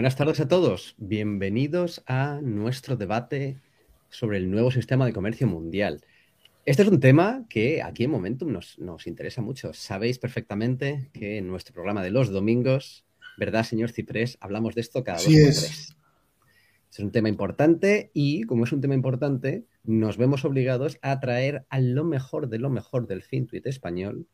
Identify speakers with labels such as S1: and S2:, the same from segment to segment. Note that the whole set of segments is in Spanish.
S1: Buenas tardes a todos. Bienvenidos a nuestro debate sobre el nuevo sistema de comercio mundial. Este es un tema que aquí en Momentum nos, nos interesa mucho. Sabéis perfectamente que en nuestro programa de los domingos, ¿verdad, señor Ciprés? Hablamos de esto cada dos por tres. Es un tema importante y, como es un tema importante, nos vemos obligados a traer a lo mejor de lo mejor del FinTweet español,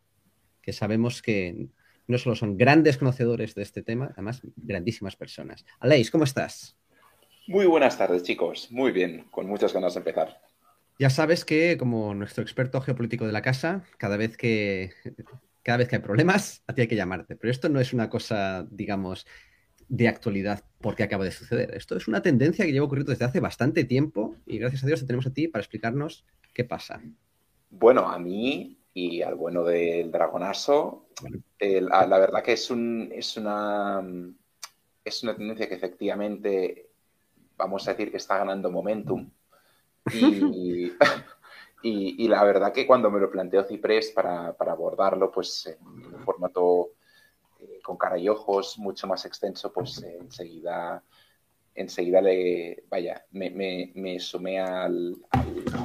S1: que sabemos que no solo son grandes conocedores de este tema, además grandísimas personas. Aleix, ¿cómo estás?
S2: Muy buenas tardes, chicos. Muy bien, con muchas ganas de empezar.
S1: Ya sabes que, como nuestro experto geopolítico de la casa, cada vez que, cada vez que hay problemas, a ti hay que llamarte. Pero esto no es una cosa, digamos, de actualidad porque acaba de suceder. Esto es una tendencia que lleva ocurriendo desde hace bastante tiempo y gracias a Dios te tenemos a ti para explicarnos qué pasa.
S2: Bueno, a mí y al bueno del dragonazo, la, verdad que es, un, es, una, es una tendencia que efectivamente, vamos a decir que está ganando momentum. Y, y, la verdad que cuando me lo planteó Ciprés para, para abordarlo, pues en un formato con cara y ojos mucho más extenso, pues eh, enseguida, enseguida le, vaya, me, me, sumé al,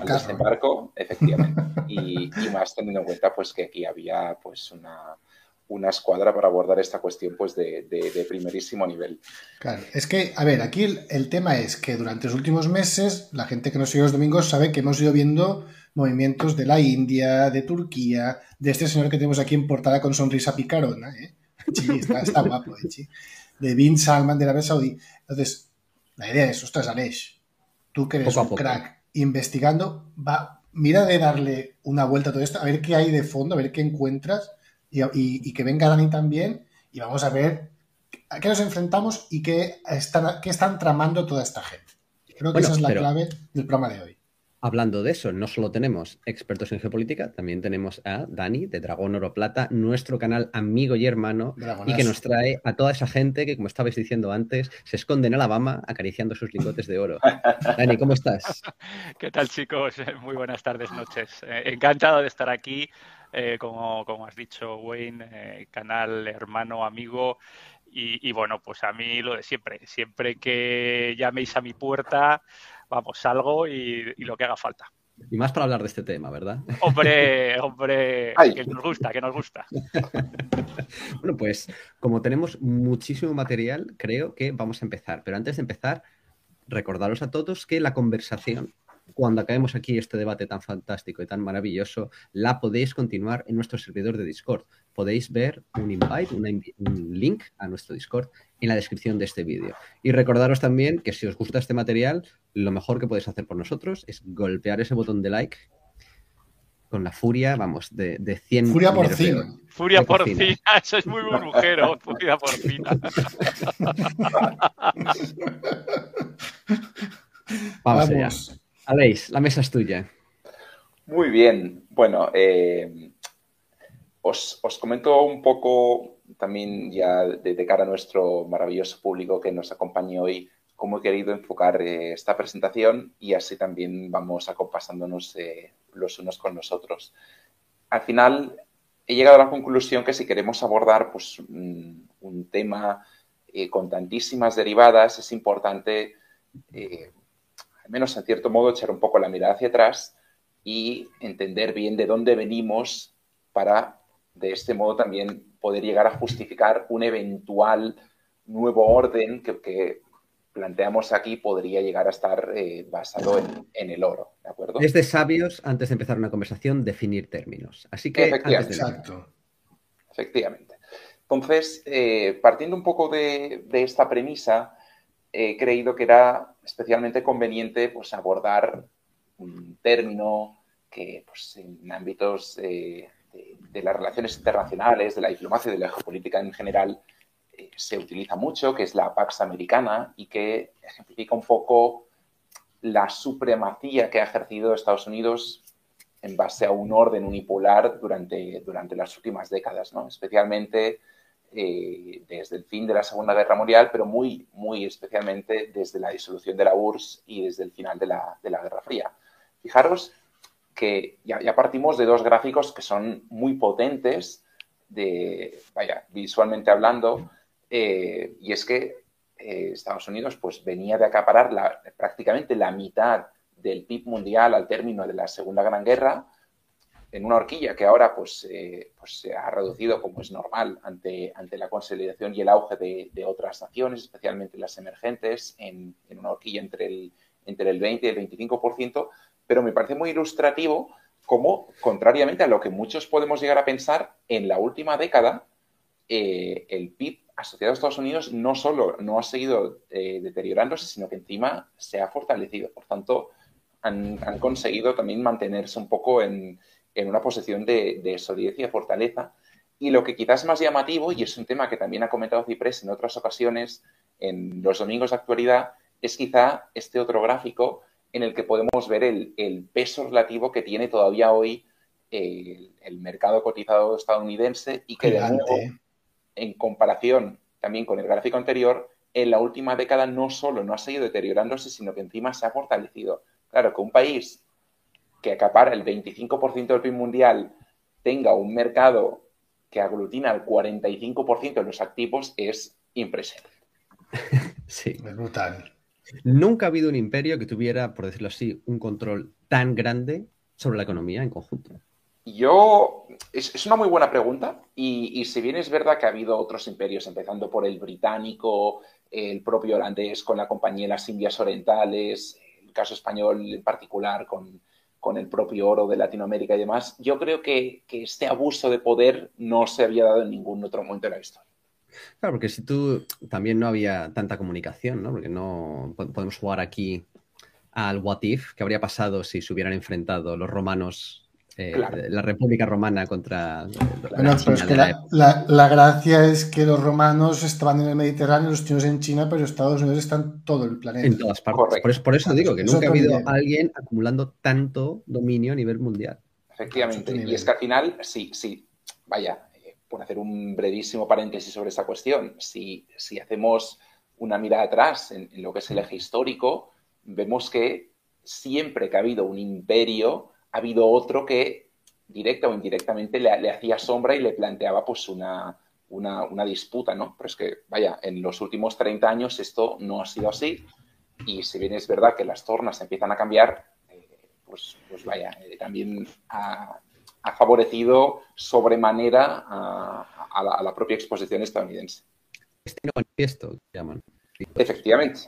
S2: desembarco, efectivamente, y, más teniendo en cuenta pues que aquí había pues una, una escuadra para abordar esta cuestión pues de, de, primerísimo nivel.
S3: Claro, es que, a ver, aquí el, tema es que durante los últimos meses la gente que nos sigue los domingos sabe que hemos ido viendo movimientos de la India, de Turquía, de este señor que tenemos aquí en portada con sonrisa picarona, ¿eh? Sí, está, guapo, eh, De Bin Salman de Arabia Saudí. Entonces, la idea es, ostras, Aleix, tú que eres un crack investigando, va, mira de darle una vuelta a todo esto, a ver qué hay de fondo, a ver qué encuentras y, que venga Dani también y vamos a ver a qué nos enfrentamos y qué están, qué están tramando toda esta gente. Creo que esa es la clave del programa de hoy.
S1: Hablando de eso, no solo tenemos expertos en geopolítica, también tenemos a Dani de Dragón Oro Plata, nuestro canal amigo y hermano, y que nos trae a toda esa gente que, como estabais diciendo antes, se esconde en Alabama acariciando sus lingotes de oro. Dani, ¿cómo estás?
S4: ¿Qué tal, chicos? Muy buenas tardes, noches. Eh, encantado de estar aquí. Eh, como, como, has dicho, Wayne, eh, canal hermano, amigo. Y, y bueno, pues a mí lo de siempre. Siempre que llaméis a mi puerta, vamos, salgo y, lo que haga falta.
S1: Y más para hablar de este tema, ¿verdad?
S4: Hombre, hombre, que nos gusta, que nos gusta.
S1: bueno, pues como tenemos muchísimo material, creo que vamos a empezar. Pero antes de empezar, recordaros a todos que la conversación cuando acabemos aquí este debate tan fantástico y tan maravilloso, la podéis continuar en nuestro servidor de Discord. Podéis ver un invite, un link a nuestro Discord en la descripción de este vídeo. Y recordaros también que si os gusta este material, lo mejor que podéis hacer por nosotros es golpear ese botón de like con la furia, vamos, de, de 100...
S3: Furia por fin.
S4: Furia por fin. Eso es muy burbujero. Furia por fin.
S1: Vamos, allá. Aleix, la mesa es tuya.
S2: Muy bien. Bueno, eh, os, comento un poco también ya de, cara a nuestro maravilloso público que nos acompaña hoy cómo he querido enfocar eh, esta presentación y así también vamos acompasándonos eh, los unos con los otros. Al final he llegado a la conclusión que si queremos abordar pues, un, un tema con tantísimas derivadas es importante menos en cierto modo echar un poco la mirada hacia atrás y entender bien de dónde venimos para de este modo también poder llegar a justificar un eventual nuevo orden que, planteamos aquí podría llegar a estar eh, basado en, el oro, ¿de acuerdo?
S1: Es de sabios, antes de empezar una conversación, definir términos. Así que...
S2: Efectivamente. Exacto. Efectivamente. Entonces, eh, partiendo un poco de, de esta premisa, he creído que era especialmente conveniente pues, abordar un término que pues, en ámbitos de, las relaciones internacionales, de la diplomacia y de la geopolítica en general, eh, se utiliza mucho, que es la Pax Americana y que ejemplifica un poco la supremacía que ha ejercido Estados Unidos en base a un orden unipolar durante, durante las últimas décadas, ¿no? especialmente eh, desde el fin de la Segunda Guerra Mundial, pero muy, muy especialmente desde la disolución de la URSS y desde el final de la, Guerra Fría. Fijaros que ya, partimos de dos gráficos que son muy potentes, de, vaya, visualmente hablando, eh, y es que eh, Estados Unidos pues venía de acaparar prácticamente la mitad del PIB mundial al término de la Segunda Gran Guerra, en una horquilla que ahora pues, eh, pues se ha reducido como es normal ante, ante la consolidación y el auge de, otras naciones, especialmente las emergentes, en, una horquilla entre el, entre el 20 y el 25%, pero me parece muy ilustrativo como, contrariamente a lo que muchos podemos llegar a pensar, en la última década eh, el PIB asociado a Estados Unidos no solo no ha seguido eh, deteriorándose, sino que encima se ha fortalecido. Por tanto, han conseguido también mantenerse un poco en, en una posición de, solidez y de fortaleza. Y lo que quizás es más llamativo, y es un tema que también ha comentado Ciprés en otras ocasiones en los domingos de actualidad, es quizá este otro gráfico en el que podemos ver el, peso relativo que tiene todavía hoy el, mercado cotizado estadounidense y que de nuevo, en comparación también con el gráfico anterior, en la última década no solo no ha seguido deteriorándose, sino que encima se ha fortalecido. Claro, que un país que acapara el 25% del PIB mundial tenga un mercado que aglutina el 45% de los activos es impresionante.
S1: Sí.
S3: Es brutal.
S1: Nunca ha habido un imperio que tuviera, por decirlo así, un control tan grande sobre la economía en conjunto.
S2: Yo, es, una muy buena pregunta y, si bien es verdad que ha habido otros imperios, empezando por el británico, el propio holandés con la compañía de las Indias Orientales, el caso español en particular con, con el propio oro de Latinoamérica y demás, yo creo que, este abuso de poder no se había dado en ningún otro momento de la historia.
S1: Claro, porque si tú también no había tanta comunicación, ¿no? Porque no podemos jugar aquí al what if, que habría pasado si se hubieran enfrentado los romanos eh, la República Romana contra
S3: bueno, pero es que la, gracia es que los romanos estaban en el Mediterráneo, los chinos en China, pero Estados Unidos está en todo el planeta.
S1: En todas partes. Por eso, digo que nunca ha habido alguien acumulando tanto dominio a nivel mundial.
S2: Efectivamente. Y es que al final, sí, sí, vaya, por hacer un brevísimo paréntesis sobre esta cuestión, si, si hacemos una mirada atrás en lo que es el eje histórico, vemos que siempre que ha habido un imperio, ha habido otro que directa o indirectamente le, hacía sombra y le planteaba pues una, una, disputa, ¿no? Pero es que, vaya, en los últimos 30 años esto no ha sido así y si bien es verdad que las tornas empiezan a cambiar, eh, pues, pues vaya, eh, también ha, favorecido sobremanera a, la, propia exposición estadounidense.
S1: Este manifiesto, llaman.
S2: Efectivamente.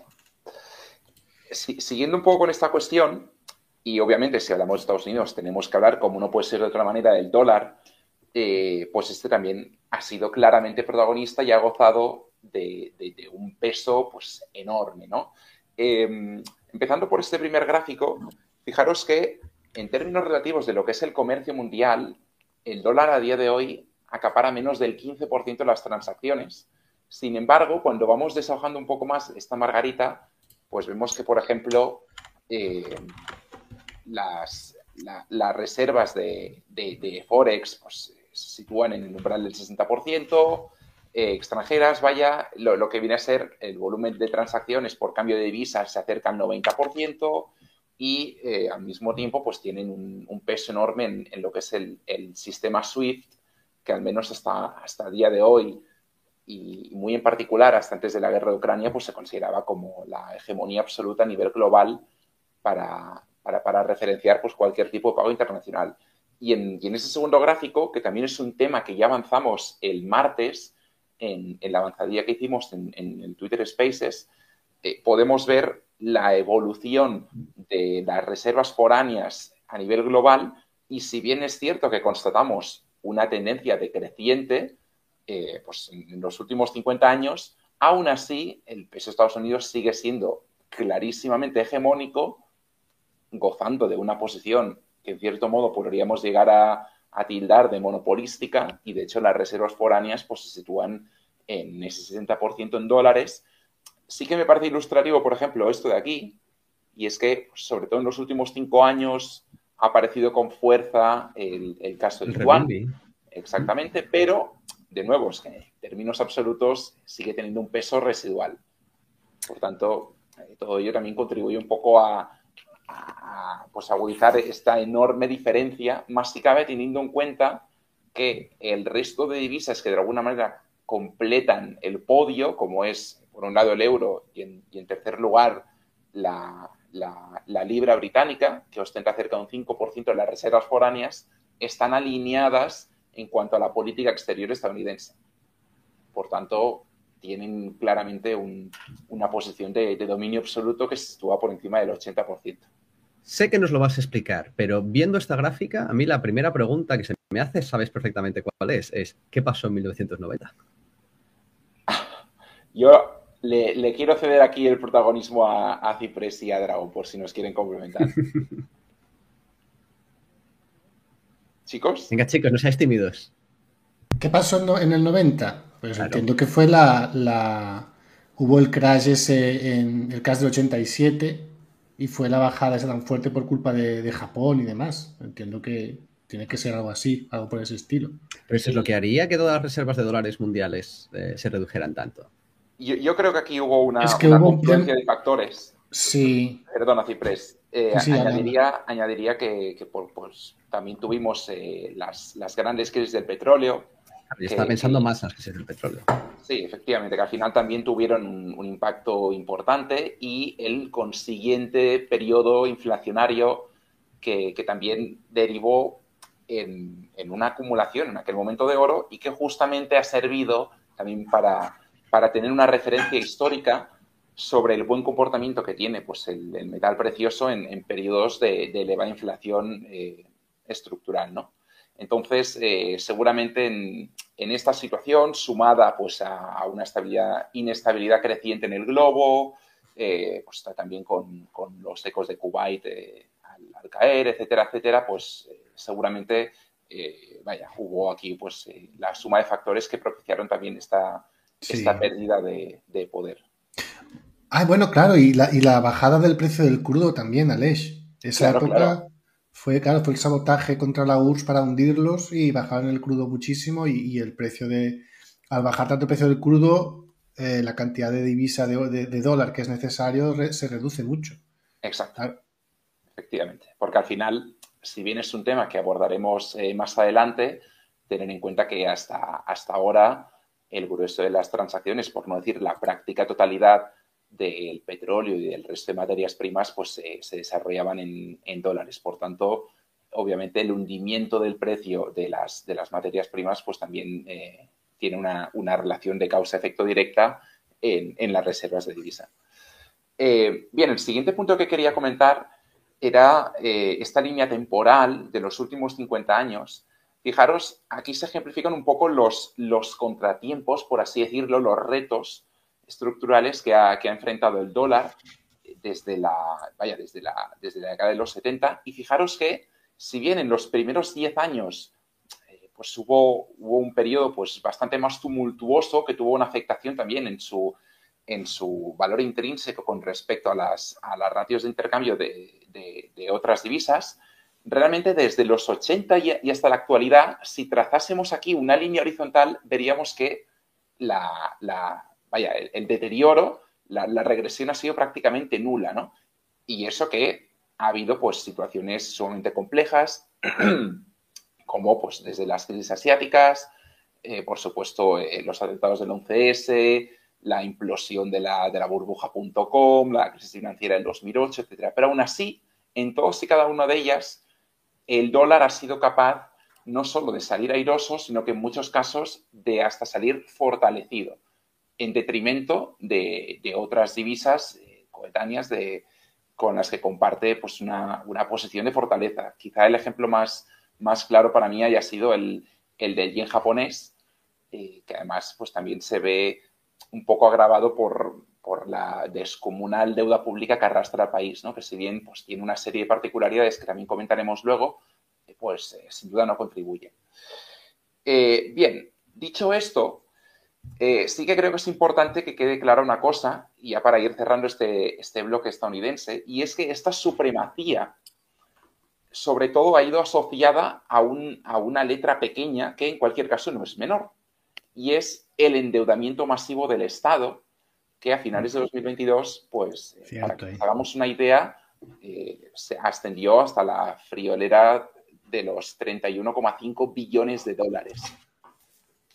S2: siguiendo un poco con esta cuestión, y obviamente, si hablamos de Estados Unidos, tenemos que hablar, como no puede ser de otra manera, del dólar. Eh, pues este también ha sido claramente protagonista y ha gozado de, un peso pues, enorme. ¿no? Em, empezando por este primer gráfico, fijaros que en términos relativos de lo que es el comercio mundial, el dólar a día de hoy acapara menos del 15% de las transacciones. Sin embargo, cuando vamos deshojando un poco más esta margarita, pues vemos que, por ejemplo, eh, las, reservas de, Forex pues, se sitúan en el umbral del 60%, eh, extranjeras, vaya, lo, que viene a ser el volumen de transacciones por cambio de divisas se acerca al 90% y eh, al mismo tiempo pues tienen un, peso enorme en, lo que es el, sistema SWIFT, que al menos hasta, hasta el día de hoy y muy en particular hasta antes de la guerra de Ucrania, pues se consideraba como la hegemonía absoluta a nivel global para, para, referenciar pues, cualquier tipo de pago internacional. Y en, ese segundo gráfico, que también es un tema que ya avanzamos el martes en, la avanzadilla que hicimos en, el Twitter Spaces, eh, podemos ver la evolución de las reservas foráneas a nivel global y si bien es cierto que constatamos una tendencia decreciente, eh, pues en los últimos 50 años, aún así el peso de Estados Unidos sigue siendo clarísimamente hegemónico gozando de una posición que en cierto modo podríamos llegar a, tildar de monopolística y de hecho las reservas foráneas pues se sitúan en ese 60% en dólares. Sí que me parece ilustrativo, por ejemplo, esto de aquí, y es que sobre todo en los últimos cinco años ha aparecido con fuerza el, caso del yuan. Exactamente, pero de nuevo, en términos absolutos sigue teniendo un peso residual. Por tanto, eh, todo ello también contribuye un poco a, a, pues agudizar esta enorme diferencia, más si cabe teniendo en cuenta que el resto de divisas que de alguna manera completan el podio, como es por un lado el euro y en, tercer lugar la, libra británica, que ostenta cerca de un 5% de las reservas foráneas, están alineadas en cuanto a la política exterior estadounidense. Por tanto, tienen claramente una posición de, de, dominio absoluto que se sitúa por encima del 80%.
S1: Sé que nos lo vas a explicar, pero viendo esta gráfica, a mí la primera pregunta que se me hace, sabes perfectamente cuál es, es ¿qué pasó en 1990?
S2: Yo le, quiero ceder aquí el protagonismo a, a y a Dragon, por si nos quieren complementar. chicos.
S1: Venga, chicos, no seáis tímidos.
S3: ¿Qué pasó en el 90? Pues entiendo que fue la, la... Hubo el crash ese en el crash del 87 y fue la bajada esa tan fuerte por culpa de, Japón y demás. Entiendo que tiene que ser algo así, algo por ese estilo.
S1: Pero eso es lo que haría que todas las reservas de dólares mundiales eh, se redujeran tanto.
S2: Yo, creo que aquí hubo una, confluencia de factores.
S3: Sí.
S2: Perdona, Ciprés. Eh, añadiría, añadiría que, pues, también tuvimos eh, las, las, grandes crisis del petróleo,
S1: y está pensando más en las crisis del petróleo.
S2: Sí, efectivamente, que al final también tuvieron un, impacto importante y el consiguiente periodo inflacionario que, también derivó en, una acumulación en aquel momento de oro y que justamente ha servido también para, para tener una referencia histórica sobre el buen comportamiento que tiene pues, el, metal precioso en, periodos de, elevada inflación eh, estructural, ¿no? Entonces, eh, seguramente en, esta situación, sumada pues, a, una estabilidad, inestabilidad creciente en el globo, eh, pues también con, los ecos de Kuwait eh, al, caer, etcétera, etcétera, pues seguramente, vaya, hubo aquí pues la suma de factores que propiciaron también esta, esta pérdida de, poder.
S3: Ah, bueno, claro, y la, y la, bajada del precio del crudo también, Aleix. Esa época fue, claro, fue el sabotaje contra la URSS para hundirlos y bajaron el crudo muchísimo y, el precio de... Al bajar tanto el precio del crudo, eh, la cantidad de divisa de, dólar que es necesario se reduce mucho.
S2: Exacto. Efectivamente. Porque al final, si bien es un tema que abordaremos eh, más adelante, tener en cuenta que hasta, hasta ahora el grueso de las transacciones, por no decir la práctica totalidad del petróleo y del resto de materias primas pues se desarrollaban en, dólares. Por tanto, obviamente el hundimiento del precio de las, de las materias primas pues también eh, tiene una, relación de causa-efecto directa en, las reservas de divisa. Eh, bien, el siguiente punto que quería comentar era eh, esta línea temporal de los últimos 50 años. Fijaros, aquí se ejemplifican un poco los, contratiempos, por así decirlo, los retos estructurales que ha, enfrentado el dólar desde la, vaya, desde la, desde la década de los 70. Y fijaros que, si bien en los primeros 10 años eh, pues hubo, hubo, un periodo pues, bastante más tumultuoso que tuvo una afectación también en su, en su valor intrínseco con respecto a las, a las ratios de intercambio de, otras divisas, realmente desde los 80 y, hasta la actualidad, si trazásemos aquí una línea horizontal, veríamos que la, vaya, el, deterioro, la, regresión ha sido prácticamente nula, ¿no? Y eso que ha habido, pues, situaciones sumamente complejas, como, pues, desde las crisis asiáticas, eh, por supuesto, eh, los atentados del 11S, la implosión de la, de la burbuja.com, la crisis financiera del 2008, etcétera. Pero aún así, en todas y cada una de ellas, el dólar ha sido capaz no solo de salir airoso, sino que en muchos casos de hasta salir fortalecido en detrimento de, otras divisas eh, coetáneas de, con las que comparte pues, una, posición de fortaleza. Quizá el ejemplo más, más claro para mí haya sido el, del yen japonés, eh, que además pues, también se ve un poco agravado por, la descomunal deuda pública que arrastra al país, ¿no? que si bien pues, tiene una serie de particularidades que también comentaremos luego, eh, pues sin duda no contribuye. bien, dicho esto, eh, sí que creo que es importante que quede clara una cosa, ya para ir cerrando este, este bloque estadounidense, y es que esta supremacía sobre todo ha ido asociada a, a, una letra pequeña que en cualquier caso no es menor, y es el endeudamiento masivo del Estado, que a finales de 2022, pues, eh, para que hagamos una idea, eh, se ascendió hasta la friolera de los 31,5 billones de dólares.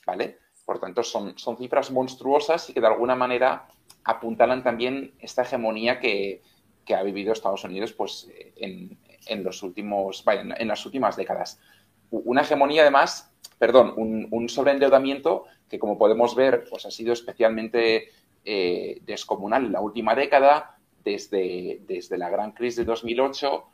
S2: ¿Vale? Por tanto, son, son cifras monstruosas y que de alguna manera apuntalan también esta hegemonía que, ha vivido Estados Unidos pues, en, los últimos, en las últimas décadas. Una hegemonía, además, perdón, un, sobreendeudamiento que, como podemos ver, pues, ha sido especialmente eh, descomunal en la última década, desde, desde la gran crisis de 2008,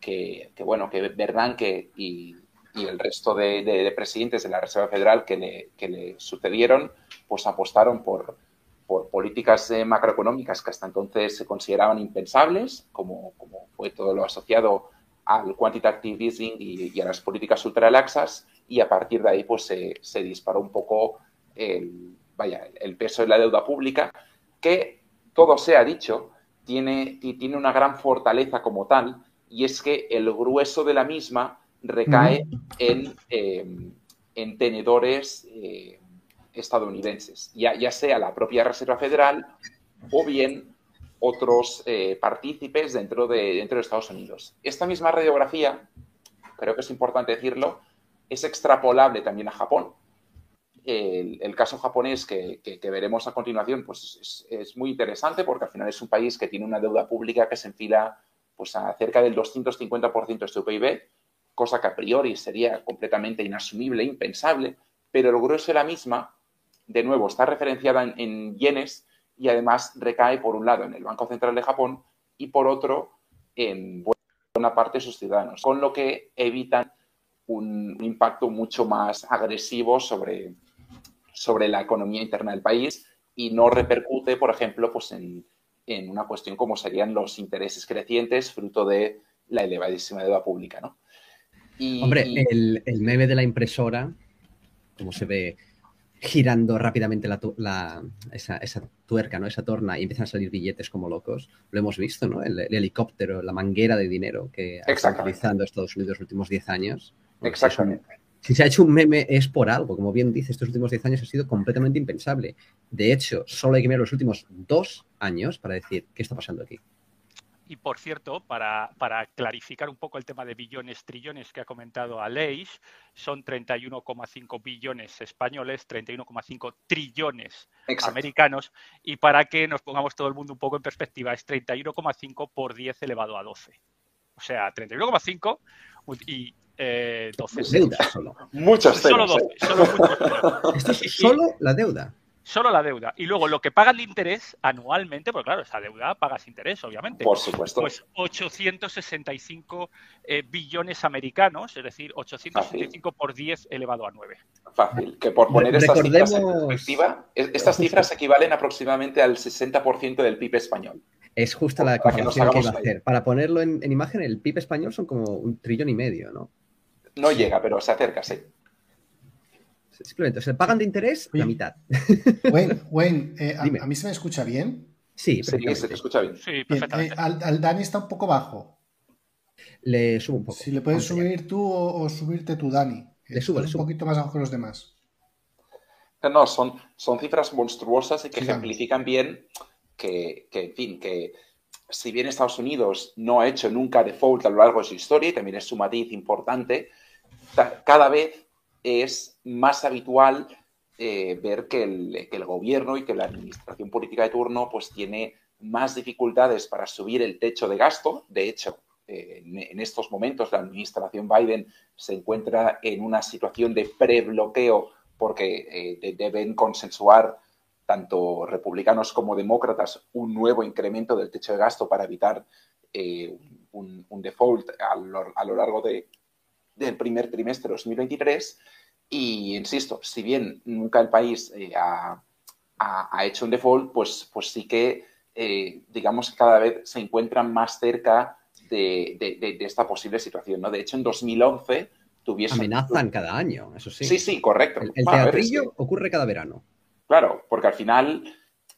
S2: que, bueno, que Bernanke y, y el resto de, presidentes de la Reserva Federal que le, que le sucedieron, pues apostaron por, por políticas eh, macroeconómicas que hasta entonces se consideraban impensables, como, como fue todo lo asociado al quantitative easing y, a las políticas ultralaxas, y a partir de ahí pues se, se disparó un poco el, vaya, el peso de la deuda pública, que todo se ha dicho, tiene, tiene una gran fortaleza como tal, y es que el grueso de la misma recae en, em, en tenedores eh, estadounidenses, ya, ya sea la propia Reserva Federal o bien otros eh, partícipes dentro de, dentro de Estados Unidos. Esta misma radiografía, creo que es importante decirlo, es extrapolable también a Japón. El, caso japonés que, veremos a continuación pues es, muy interesante porque al final es un país que tiene una deuda pública que se enfila pues, a cerca del 250% de su PIB, cosa que a priori sería completamente inasumible, impensable, pero el grueso de la misma de nuevo, está referenciada en, yenes y además recae, por un lado, en el Banco Central de Japón y, por otro, en buena parte de sus ciudadanos, con lo que evitan un, impacto mucho más agresivo sobre, sobre la economía interna del país y no repercute, por ejemplo, pues en, una cuestión como serían los intereses crecientes fruto de la elevadísima deuda pública, ¿no?
S1: Hombre, el, el, meme de la impresora, como se ve girando rápidamente la, esa, tuerca, ¿no? Esa torna y empiezan a salir billetes como locos. Lo hemos visto, ¿no? El, helicóptero, la manguera de dinero que está utilizando Estados Unidos los últimos 10 años.
S2: Exactamente.
S1: Si se ha hecho un meme es por algo, como bien dice, estos últimos 10 años ha sido completamente impensable. De hecho, solo hay que mirar los últimos dos años para decir qué está pasando aquí.
S4: Y por cierto, para, clarificar un poco el tema de billones, trillones que ha comentado Aleix, son 31,5 billones españoles, 31,5 trillones americanos. Y para que nos pongamos todo el mundo un poco en perspectiva, es 31,5 por 10 elevado a 12. O sea, 31,5 y eh, 12
S1: deuda solo.
S2: Muchas
S4: Solo 12. Solo,
S1: Esto es solo la deuda
S4: solo la deuda. Y luego lo que pagan de interés anualmente, porque claro, esa deuda pagas interés, obviamente.
S2: Por supuesto.
S4: Pues 865 eh, billones americanos, es decir, 865 por 10 elevado a 9.
S2: Fácil. Que por poner estas cifras en perspectiva, estas cifras equivalen aproximadamente al 60% del PIB español.
S1: Es justa la comparación que, iba a hacer. Para ponerlo en, en imagen, el PIB español son como un trillón y medio, ¿no?
S2: No llega, pero se acerca, sí.
S1: Simplemente, se pagan de interés la mitad.
S3: Wayne, Wayne eh, a, mí se me escucha bien?
S1: Sí,
S2: se te escucha bien.
S4: Sí, perfectamente.
S3: Eh, al, Dani está un poco bajo.
S1: Le subo un poco.
S3: Si le puedes subir tú o, subirte tú, Dani.
S1: Le subo, le
S3: subo. Un poquito más abajo que los demás.
S2: No, son, son cifras monstruosas y que ejemplifican bien que, que, en fin, que si bien Estados Unidos no ha hecho nunca default a lo largo de su historia, y también es su matiz importante, cada vez es más habitual eh, ver que el, gobierno y que la administración política de turno pues tiene más dificultades para subir el techo de gasto. De hecho, eh, en, estos momentos la administración Biden se encuentra en una situación de pre-bloqueo porque eh, deben consensuar tanto republicanos como demócratas un nuevo incremento del techo de gasto para evitar un, default a lo largo de, del primer trimestre de 2023. Y insisto, si bien nunca el país eh, ha, hecho un default, pues, pues sí que, eh, digamos, cada vez se encuentran más cerca de, esta posible situación. ¿no? De hecho, en 2011 tuviesen...
S1: Amenazan cada año, eso sí.
S2: Sí, sí, correcto.
S1: El, teatrillo ocurre cada verano.
S2: Claro, porque al final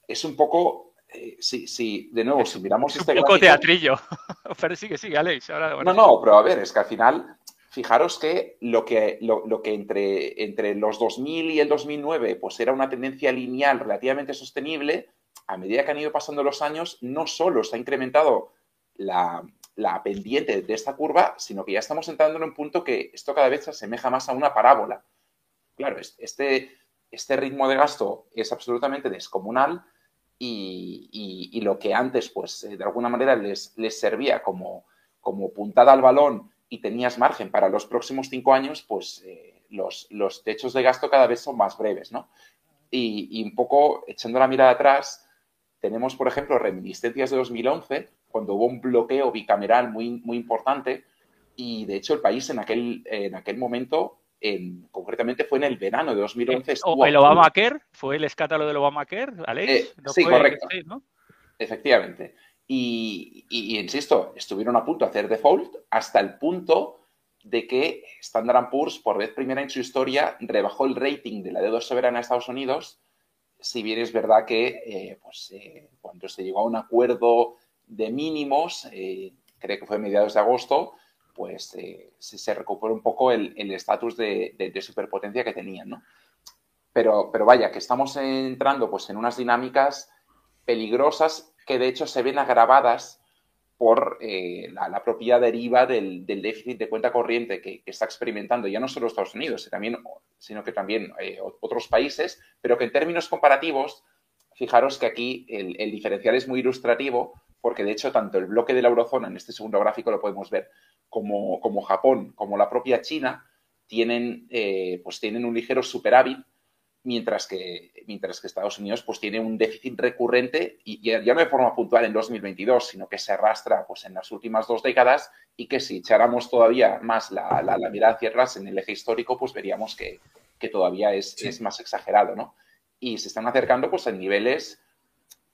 S2: es un poco eh, sí, de nuevo, si miramos
S4: este. Un poco teatrillo. pero sigue, sigue, Alex. Ahora,
S2: no, no, pero a ver, es que al final fijaros que lo que, lo, que entre, entre los 2000 y el 2009 pues era una tendencia lineal relativamente sostenible, a medida que han ido pasando los años, no solo se ha incrementado la, pendiente de esta curva, sino que ya estamos entrando en un punto que esto cada vez se asemeja más a una parábola. Claro, este, este ritmo de gasto es absolutamente descomunal y, lo que antes, pues, eh, de alguna manera les, servía como, como puntada al balón y tenías margen para los próximos cinco años, pues eh, los, los, techos de gasto cada vez son más breves, ¿no? Y, un poco echando la mirada atrás, tenemos, por ejemplo, reminiscencias de 2011, cuando hubo un bloqueo bicameral muy, muy importante y, de hecho, el país en aquel, en aquel momento en, concretamente fue en el verano de 2011.
S4: ¿O el Obamacare? ¿Fue el escándalo del Obamacare, Alex?
S2: Eh, sí, correcto. Efectivamente. Y, insisto, estuvieron a punto de hacer default hasta el punto de que Standard Poor's, por vez primera en su historia, rebajó el rating de la deuda soberana de Estados Unidos, si bien es verdad que eh, pues, eh, cuando se llegó a un acuerdo de mínimos, creo que fue a mediados de agosto, pues eh, se, recuperó un poco el estatus de, superpotencia que tenían, ¿no? Pero, pero vaya, que estamos entrando pues en unas dinámicas peligrosas que de hecho se ven agravadas por eh, la, propia deriva del, déficit de cuenta corriente que, está experimentando ya no solo Estados Unidos, sino que también eh, otros países, pero que en términos comparativos, fijaros que aquí el, el, diferencial es muy ilustrativo, porque de hecho tanto el bloque de la eurozona, en este segundo gráfico lo podemos ver, como, como Japón, como la propia China, tienen, eh, pues tienen un ligero superávit, mientras que, mientras que Estados Unidos pues, tiene un déficit recurrente, y ya, no de forma puntual en 2022, sino que se arrastra pues, en las últimas dos décadas y que si echáramos todavía más la, la, mirada hacia atrás en el eje histórico, pues veríamos que, que todavía es, es, más exagerado, ¿no? Y se están acercando pues, a niveles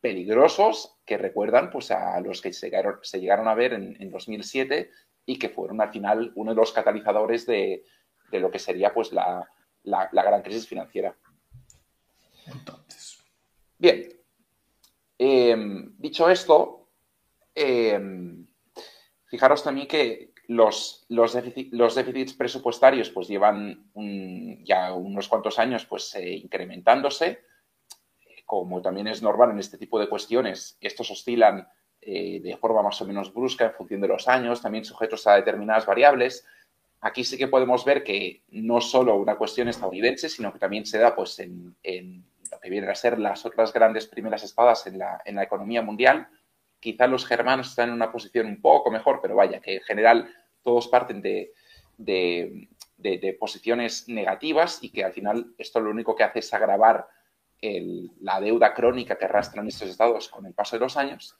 S2: peligrosos que recuerdan pues, a los que se llegaron, se llegaron a ver en, en 2007 y que fueron al final uno de los catalizadores de, lo que sería pues la, gran crisis financiera.
S3: Entonces.
S2: Bien. Em, dicho esto, em, fijaros también que los, los, déficits presupuestarios pues llevan ya unos cuantos años pues eh, incrementándose. Como también es normal en este tipo de cuestiones, estos oscilan eh, de forma más o menos brusca en función de los años, también sujetos a determinadas variables. Aquí sí que podemos ver que no solo una cuestión estadounidense, sino que también se da pues, en, lo que vienen a ser las otras grandes primeras espadas en la, economía mundial. Quizá los germanos están en una posición un poco mejor, pero vaya, que en general todos parten de, posiciones negativas y que al final esto lo único que hace es agravar la deuda crónica que arrastran estos estados con el paso de los años.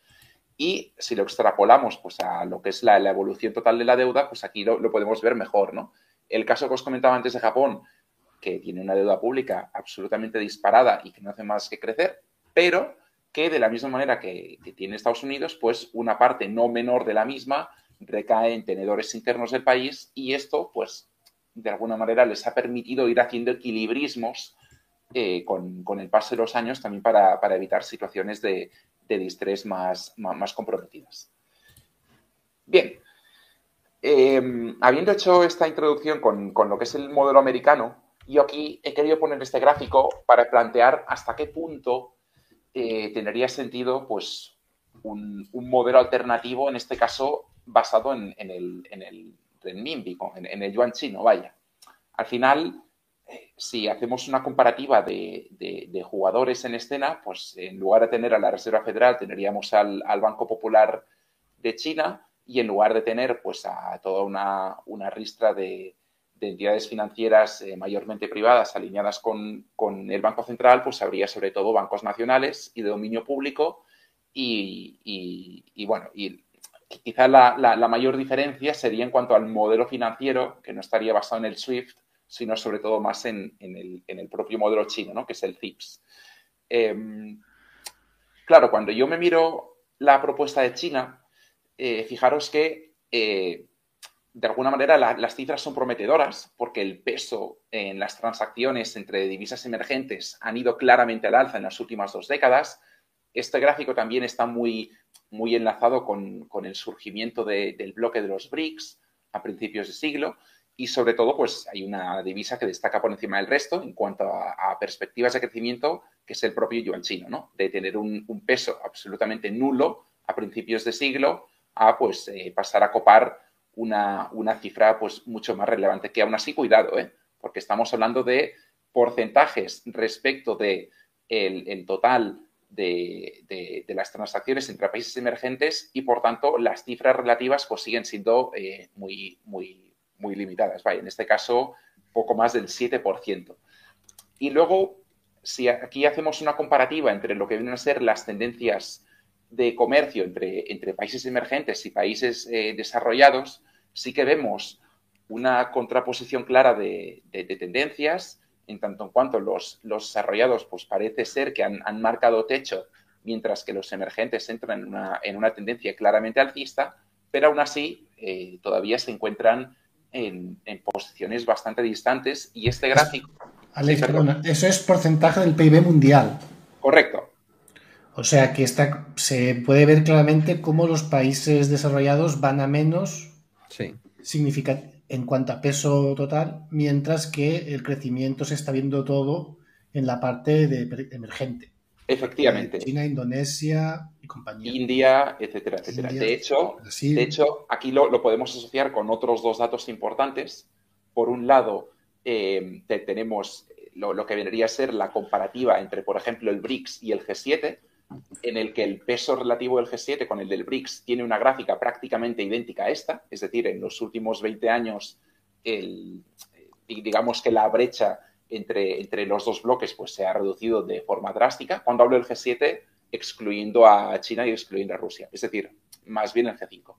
S2: Y si lo extrapolamos pues, a lo que es la, evolución total de la deuda, pues aquí lo, podemos ver mejor, ¿no? El caso que os comentaba antes de Japón, que tiene una deuda pública absolutamente disparada y que no hace más que crecer, pero que de la misma manera que, tiene Estados Unidos, pues una parte no menor de la misma recae en tenedores internos del país y esto, pues, de alguna manera les ha permitido ir haciendo equilibrismos eh, con, el paso de los años también para evitar situaciones de, de distrés más, más, comprometidas. Bien, em, habiendo hecho esta introducción con, lo que es el modelo americano, yo aquí he querido poner este gráfico para plantear hasta qué punto eh, tendría sentido pues, un, modelo alternativo, en este caso basado en, el, en el renminbi, en, en el yuan chino, vaya. Al final, si hacemos una comparativa de, jugadores en escena, pues en lugar de tener a la Reserva Federal, tendríamos al, Banco Popular de China y en lugar de tener pues a toda una, ristra de, entidades financieras eh, mayormente privadas alineadas con, el Banco Central, pues habría sobre todo bancos nacionales y de dominio público y, bueno, y quizá la mayor diferencia sería en cuanto al modelo financiero, que no estaría basado en el SWIFT, sino sobre todo más en, el, propio modelo chino, ¿no? que es el CIPS. Em, claro, cuando yo me miro la propuesta de China, eh, fijaros que eh, de alguna manera las cifras son prometedoras porque el peso en las transacciones entre divisas emergentes han ido claramente al alza en las últimas dos décadas. Este gráfico también está muy, muy enlazado con, el surgimiento del bloque de los BRICS a principios de siglo y sobre todo, pues hay una divisa que destaca por encima del resto en cuanto a, perspectivas de crecimiento, que es el propio yuan chino, ¿no? De tener un, peso absolutamente nulo a principios de siglo a pues eh, pasar a copar una, cifra pues mucho más relevante, que aún así, cuidado, ¿eh? Porque estamos hablando de porcentajes respecto de el, total de, las transacciones entre países emergentes y, por tanto, las cifras relativas pues, siguen siendo eh, muy, muy, muy limitadas. en este caso, poco más del 7%. Y luego, si aquí hacemos una comparativa entre lo que vienen a ser las tendencias de comercio entre, entre países emergentes y países eh, desarrollados, sí que vemos una contraposición clara de, tendencias, en tanto en cuanto los, los desarrollados pues parece ser que han, marcado techo, mientras que los emergentes entran en una, en una tendencia claramente alcista, pero aún así eh, todavía se encuentran en, posiciones bastante distantes y este gráfico...
S3: Alex, perdona, eso es porcentaje del PIB mundial.
S2: Correcto.
S3: O sea que está, se puede ver claramente cómo los países desarrollados van a menos
S1: sí.
S3: en cuanto a peso total, mientras que el crecimiento se está viendo todo en la parte de emergente.
S2: Efectivamente.
S3: China, Indonesia y compañía.
S2: India, etcétera, etcétera. de, hecho, de hecho, aquí lo, podemos asociar con otros dos datos importantes. Por un lado, eh, tenemos lo, lo, que vendría a ser la comparativa entre, por ejemplo, el BRICS y el G7, en el que el peso relativo del G7 con el del BRICS tiene una gráfica prácticamente idéntica a esta, es decir, en los últimos 20 años, digamos que la brecha entre, entre los dos bloques pues, se ha reducido de forma drástica. Cuando hablo del G7, excluyendo a China y excluyendo a Rusia, es decir, más bien el G5,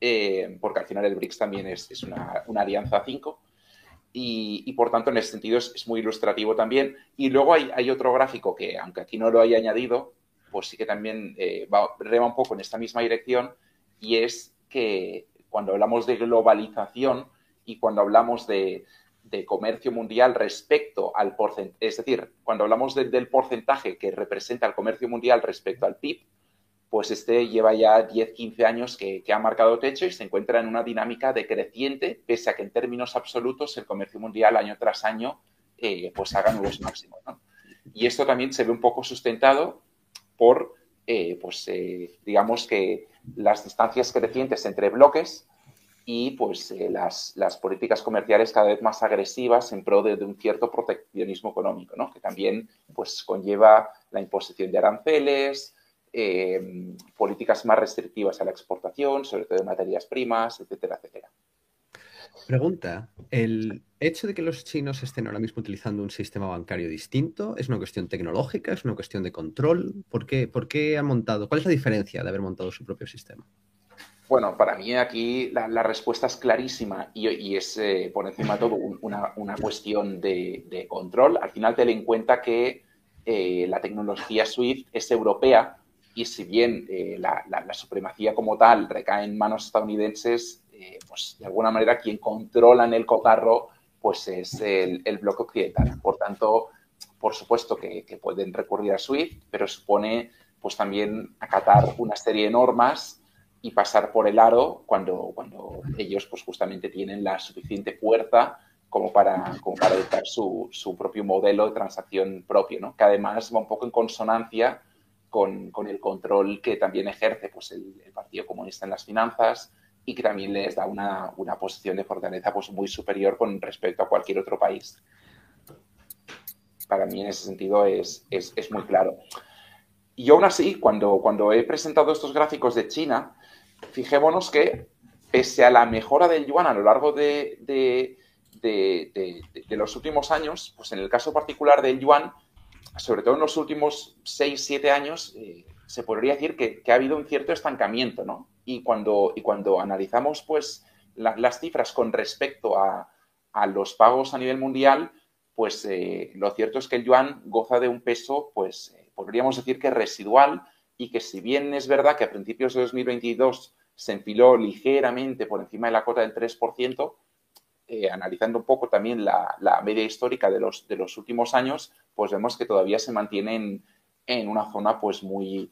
S2: eh, porque al final el BRICS también es, una, alianza 5. Y, por tanto, en ese sentido es, muy ilustrativo también. Y luego hay, otro gráfico que, aunque aquí no lo haya añadido, pues sí que también eh, va, un poco en esta misma dirección y es que cuando hablamos de globalización y cuando hablamos de, comercio mundial respecto al porcentaje, es decir, cuando hablamos del porcentaje que representa el comercio mundial respecto al PIB, pues este lleva ya 10, 15 años que, ha marcado techo y se encuentra en una dinámica decreciente, pese a que en términos absolutos el comercio mundial año tras año eh, pues haga nuevos máximos. Y esto también se ve un poco sustentado por, eh, pues, eh, digamos que las distancias crecientes entre bloques y pues eh, las, políticas comerciales cada vez más agresivas en pro de, un cierto proteccionismo económico, ¿no? que también pues, conlleva la imposición de aranceles, políticas más restrictivas a la exportación, sobre todo de materias primas, etcétera, etcétera.
S1: Pregunta, ¿el hecho de que los chinos estén ahora mismo utilizando un sistema bancario distinto es una cuestión tecnológica, es una cuestión de control? ¿Por qué, por qué han montado? ¿Cuál es la diferencia de haber montado su propio sistema?
S2: Bueno, para mí aquí la, respuesta es clarísima y, es eh, por encima de todo una, cuestión de, control. Al final ten en cuenta que eh, la tecnología SWIFT es europea y si bien eh, la, supremacía como tal recae en manos estadounidenses, eh, pues de alguna manera quien controla en el cotarro pues es el, bloque occidental. Por tanto, por supuesto que, pueden recurrir a SWIFT, pero supone pues también acatar una serie de normas y pasar por el aro cuando, cuando ellos pues justamente tienen la suficiente fuerza como para, como para dictar su, su, propio modelo de transacción propio, ¿no? que además va un poco en consonancia con, con el control que también ejerce pues, el, el Partido Comunista en las finanzas, y que también les da una, posición de fortaleza pues, muy superior con respecto a cualquier otro país. Para mí en ese sentido es, muy claro. Y aún así, cuando, cuando he presentado estos gráficos de China, fijémonos que pese a la mejora del yuan a lo largo de, de, los últimos años, pues en el caso particular del yuan, sobre todo en los últimos 6-7 años, eh, se podría decir que, ha habido un cierto estancamiento, ¿no? Y cuando, y cuando analizamos, pues, las cifras con respecto a, los pagos a nivel mundial, pues eh, lo cierto es que el yuan goza de un peso, pues, eh, podríamos decir que residual y que si bien es verdad que a principios de 2022 se enfiló ligeramente por encima de la cota del 3%, eh, analizando un poco también la, media histórica de los, de los últimos años, pues vemos que todavía se mantiene en, en una zona pues muy,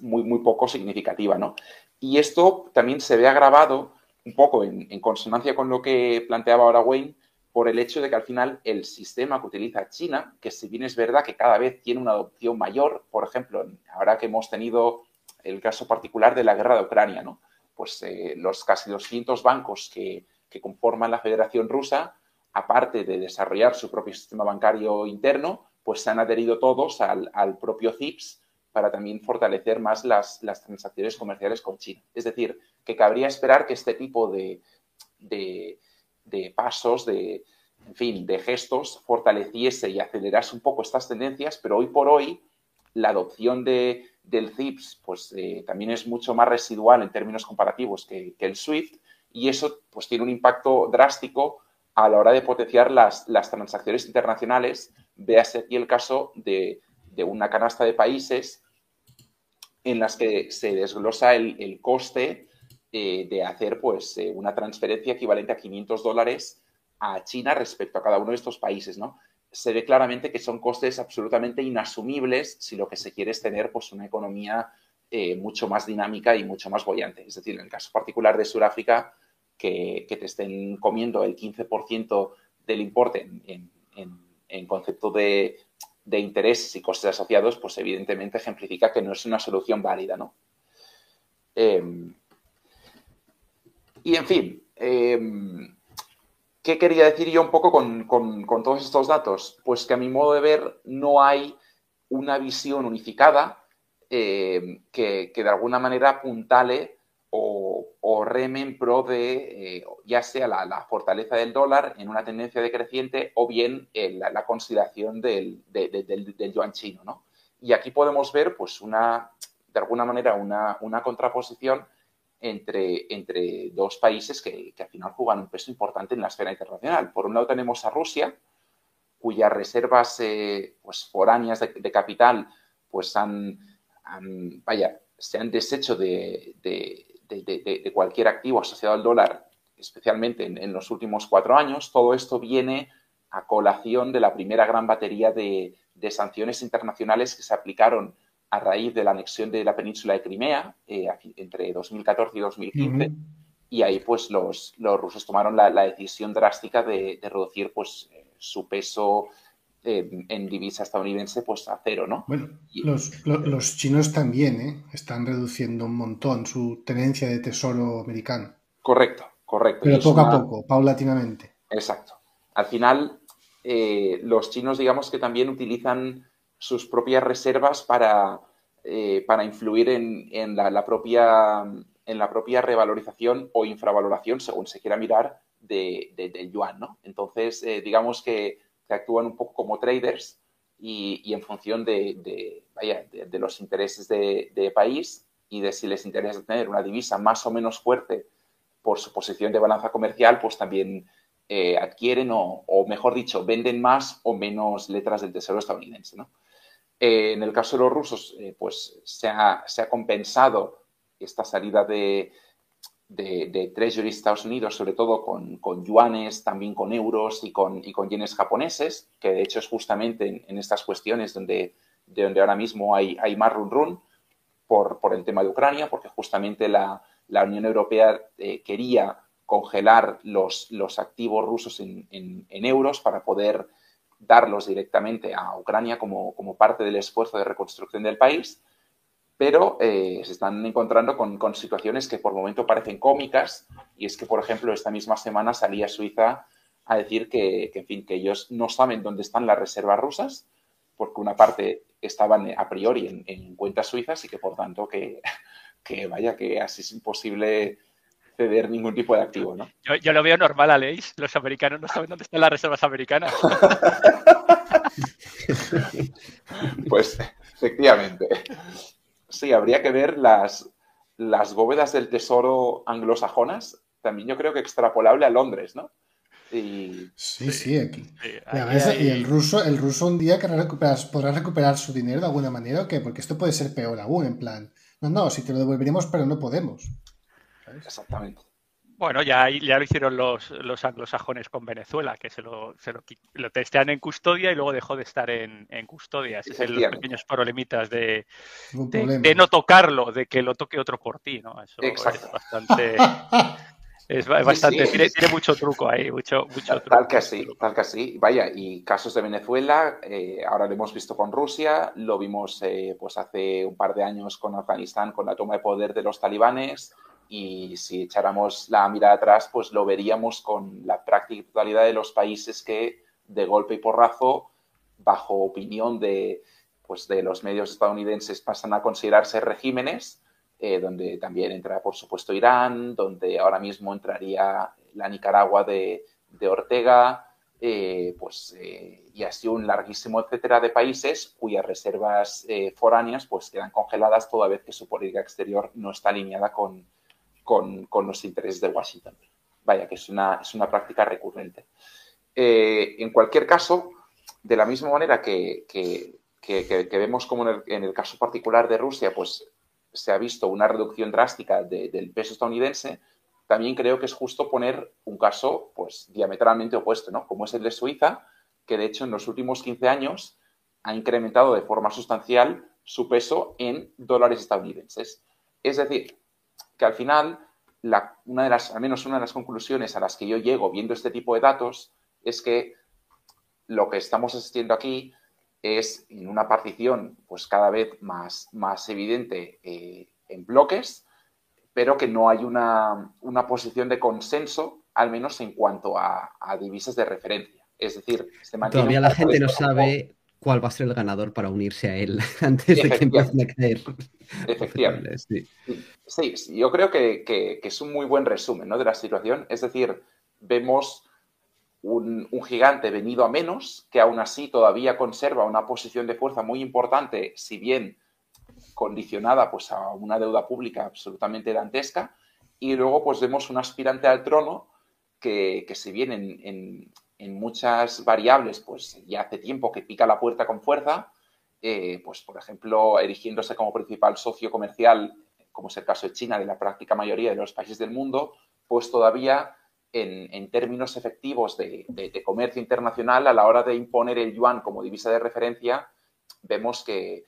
S2: muy, muy poco significativa, ¿no? Y esto también se ve agravado un poco en, consonancia con lo que planteaba ahora Wayne, por el hecho de que al final el sistema que utiliza China, que si bien es verdad que cada vez tiene una adopción mayor, por ejemplo, ahora que hemos tenido el caso particular de la guerra de Ucrania, ¿no? Pues eh, los casi 200 bancos que, conforman la Federación Rusa, aparte de desarrollar su propio sistema bancario interno, pues se han adherido todos al, al propio CIPS para también fortalecer más las, transacciones comerciales con China. Es decir, que cabría esperar que este tipo de, pasos, de, en fin, de gestos, fortaleciese y acelerase un poco estas tendencias, pero hoy por hoy la adopción de, del CIPS pues, eh, también es mucho más residual en términos comparativos que, el SWIFT y eso pues, tiene un impacto drástico a la hora de potenciar las, las transacciones internacionales. Véase aquí el caso de, de una canasta de países en las que se desglosa el, coste eh, de hacer pues, eh, una transferencia equivalente a 500 dólares a China respecto a cada uno de estos países, ¿no? Se ve claramente que son costes absolutamente inasumibles si lo que se quiere es tener pues, una economía eh, mucho más dinámica y mucho más bollante. Es decir, en el caso particular de Sudáfrica, que, te estén comiendo el 15% del importe en concepto de, intereses y costes asociados, pues evidentemente ejemplifica que no es una solución válida, ¿no? Em, y en fin, em, ¿qué quería decir yo un poco con, todos estos datos? Pues que a mi modo de ver no hay una visión unificada em, que, que, de alguna manera apuntale o, o remen pro de eh, ya sea la, fortaleza del dólar en una tendencia decreciente o bien la, consideración del, yuan chino. ¿no? Y aquí podemos ver, pues, una, de alguna manera, una, una contraposición entre, entre dos países que, que, al final juegan un peso importante en la esfera internacional. Por un lado tenemos a Rusia, cuyas reservas eh, pues, foráneas de, capital pues han, vaya, se han deshecho de, de, cualquier activo asociado al dólar, especialmente en, los últimos cuatro años, todo esto viene a colación de la primera gran batería de, sanciones internacionales que se aplicaron a raíz de la anexión de la península de Crimea eh, entre 2014 y 2015. Y ahí pues los, los rusos tomaron la, decisión drástica de, reducir pues eh, su peso en divisa estadounidense pues a cero, ¿no?
S3: Bueno, los, chinos también ¿eh? están reduciendo un montón su tenencia de tesoro americano.
S2: Correcto, correcto.
S3: Pero poco a poco, paulatinamente.
S2: Exacto. Al final, eh, los chinos digamos que también utilizan sus propias reservas para, eh, para influir en, la, propia, en la propia revalorización o infravaloración, según se quiera mirar, de, del yuan, ¿no? Entonces, digamos que que actúan un poco como traders y, en función de, los intereses de, país y de si les interesa tener una divisa más o menos fuerte por su posición de balanza comercial, pues también eh, adquieren o, mejor dicho, venden más o menos letras del Tesoro estadounidense. Eh, en el caso de los rusos, eh, pues se ha, compensado esta salida de, de, Treasury Estados Unidos, sobre todo con, yuanes, también con euros y con, yenes japoneses, que de hecho es justamente en, estas cuestiones donde, de donde ahora mismo hay, más run run por, el tema de Ucrania, porque justamente la, Unión Europea eh, quería congelar los, los activos rusos en, en, euros para poder darlos directamente a Ucrania como, como parte del esfuerzo de reconstrucción del país pero eh, se están encontrando con, situaciones que por momento parecen cómicas y es que, por ejemplo, esta misma semana salía Suiza a decir que, en fin, que ellos no saben dónde están las reservas rusas porque una parte estaban a priori en, cuentas suizas y que, por tanto, que, vaya, que así es imposible ceder ningún tipo de activo, ¿no?
S4: Yo, lo veo normal, Aleix. Los americanos no saben dónde están las reservas americanas.
S2: pues, efectivamente. Sí, habría que ver las, las bóvedas del tesoro anglosajonas, también yo creo que extrapolable a Londres, ¿no?
S3: Y... Sí, sí, aquí. y el ruso, el ruso un día querrá recuperar, podrá recuperar su dinero de alguna manera o qué, porque esto puede ser peor aún, en plan, no, no, si te lo devolveríamos, pero no podemos.
S2: Exactamente.
S4: Bueno, ya, ya lo hicieron los, los anglosajones con Venezuela, que se lo, se lo, lo, testean en custodia y luego dejó de estar en, en custodia. es los pequeños problemitas de, de, no tocarlo, de que lo toque otro por ti, ¿no? Eso es bastante... Es bastante, Tiene, mucho truco ahí, mucho, mucho truco.
S2: Tal que sí, tal que sí. Vaya, y casos de Venezuela, eh, ahora lo hemos visto con Rusia, lo vimos eh, pues hace un par de años con Afganistán, con la toma de poder de los talibanes, y si echáramos la mirada atrás, pues lo veríamos con la práctica totalidad de los países que de golpe y porrazo, bajo opinión de, pues de los medios estadounidenses pasan a considerarse regímenes, eh, donde también entra, por supuesto, Irán, donde ahora mismo entraría la Nicaragua de, Ortega, eh, pues, eh, y así un larguísimo etcétera de países cuyas reservas foráneas pues, quedan congeladas toda vez que su política exterior no está alineada con, los intereses de Washington. Vaya, que es una, es una práctica recurrente. en cualquier caso, de la misma manera que, que, vemos como en el, caso particular de Rusia, pues se ha visto una reducción drástica del peso estadounidense, también creo que es justo poner un caso pues diametralmente opuesto, ¿no? Como es el de Suiza, que de hecho en los últimos 15 años ha incrementado de forma sustancial su peso en dólares estadounidenses. Es decir, que al final, una de las, al menos una de las conclusiones a las que yo llego viendo este tipo de datos es que lo que estamos asistiendo aquí es en una partición pues cada vez más, más evidente eh, en bloques, pero que no hay una, posición de consenso, al menos en cuanto a, divisas de referencia. Es decir,
S1: todavía la gente no sabe cuál va a ser el ganador para unirse a él antes de que empiecen a caer.
S2: Efectivamente. Sí. yo creo que, que, es un muy buen resumen ¿no? de la situación. Es decir, vemos un, gigante venido a menos, que aún así todavía conserva una posición de fuerza muy importante, si bien condicionada pues, a una deuda pública absolutamente dantesca, y luego pues vemos un aspirante al trono que, si bien en, muchas variables pues ya hace tiempo que pica la puerta con fuerza, eh, pues por ejemplo erigiéndose como principal socio comercial, como es el caso de China, de la práctica mayoría de los países del mundo, pues todavía en, términos efectivos de, comercio internacional, a la hora de imponer el yuan como divisa de referencia, vemos que,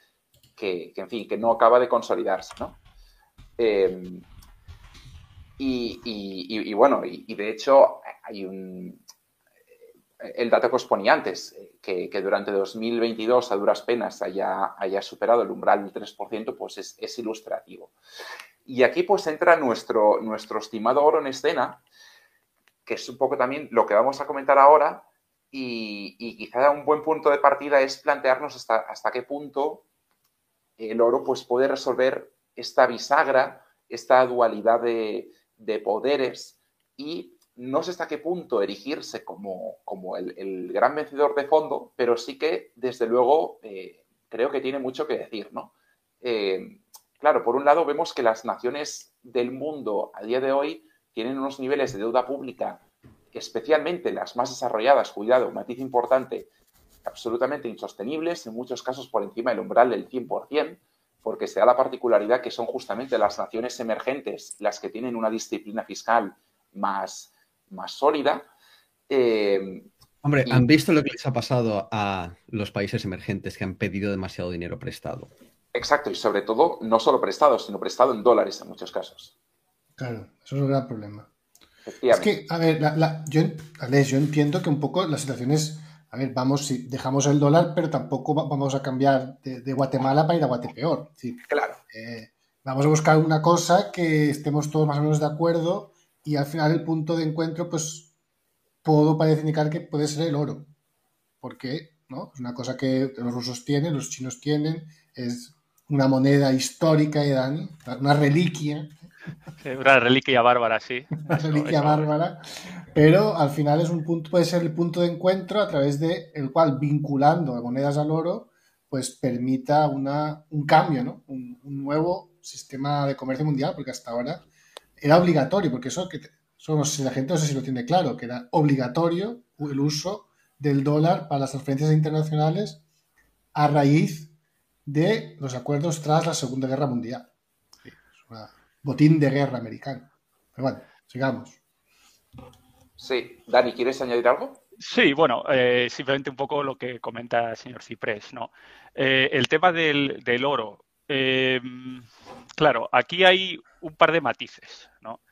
S2: en fin, que no acaba de consolidarse, ¿no? Em, y, bueno, y, de hecho hay un... El dato que os ponía antes, que, durante 2022 a duras penas haya, superado el umbral del 3%, pues es, ilustrativo. Y aquí pues entra nuestro, estimado oro en escena, que es un poco también lo que vamos a comentar ahora y, quizá un buen punto de partida es plantearnos hasta, qué punto el oro pues, puede resolver esta bisagra, esta dualidad de, poderes y no sé hasta qué punto erigirse como, como el, gran vencedor de fondo, pero sí que, desde luego, eh, creo que tiene mucho que decir, ¿no? Eh, claro, por un lado vemos que las naciones del mundo a día de hoy tienen unos niveles de deuda pública, especialmente las más desarrolladas, cuidado, matiz importante, absolutamente insostenibles, en muchos casos por encima del umbral del 100%, porque se da la particularidad que son justamente las naciones emergentes las que tienen una disciplina fiscal más, más sólida.
S1: Eh, Hombre, ¿han visto lo que les ha pasado a los países emergentes que han pedido demasiado dinero prestado?
S2: Exacto, y sobre todo, no solo prestado, sino prestado en dólares en muchos casos.
S3: Claro, eso es un gran problema. Es que, a ver, yo, yo entiendo que un poco la situación es, a ver, vamos, si dejamos el dólar, pero tampoco vamos a cambiar de, Guatemala para ir a Guatepeor.
S2: claro.
S3: Eh, vamos a buscar una cosa que estemos todos más o menos de acuerdo y al final el punto de encuentro, pues, todo parece indicar que puede ser el oro. Porque, ¿no? Es una cosa que los rusos tienen, los chinos tienen, es una moneda histórica, Dani, una reliquia
S4: una reliquia bárbara, sí.
S3: Una reliquia bárbara. Pero al final es un punto, puede ser el punto de encuentro a través de el cual, vinculando a monedas al oro, pues permita una, un cambio, ¿no? Un, nuevo sistema de comercio mundial, porque hasta ahora era obligatorio, porque eso que eso no sé, la gente no sé si lo tiene claro, que era obligatorio el uso del dólar para las transferencias internacionales a raíz de los acuerdos tras la Segunda Guerra Mundial. es una, botín de guerra americano. Pero bueno, sigamos.
S2: Sí, Dani, ¿quieres añadir algo?
S4: Sí, bueno, eh, simplemente un poco lo que comenta el señor Ciprés, ¿no? Eh, el tema del, oro. Eh, claro, aquí hay un par de matices, ¿no?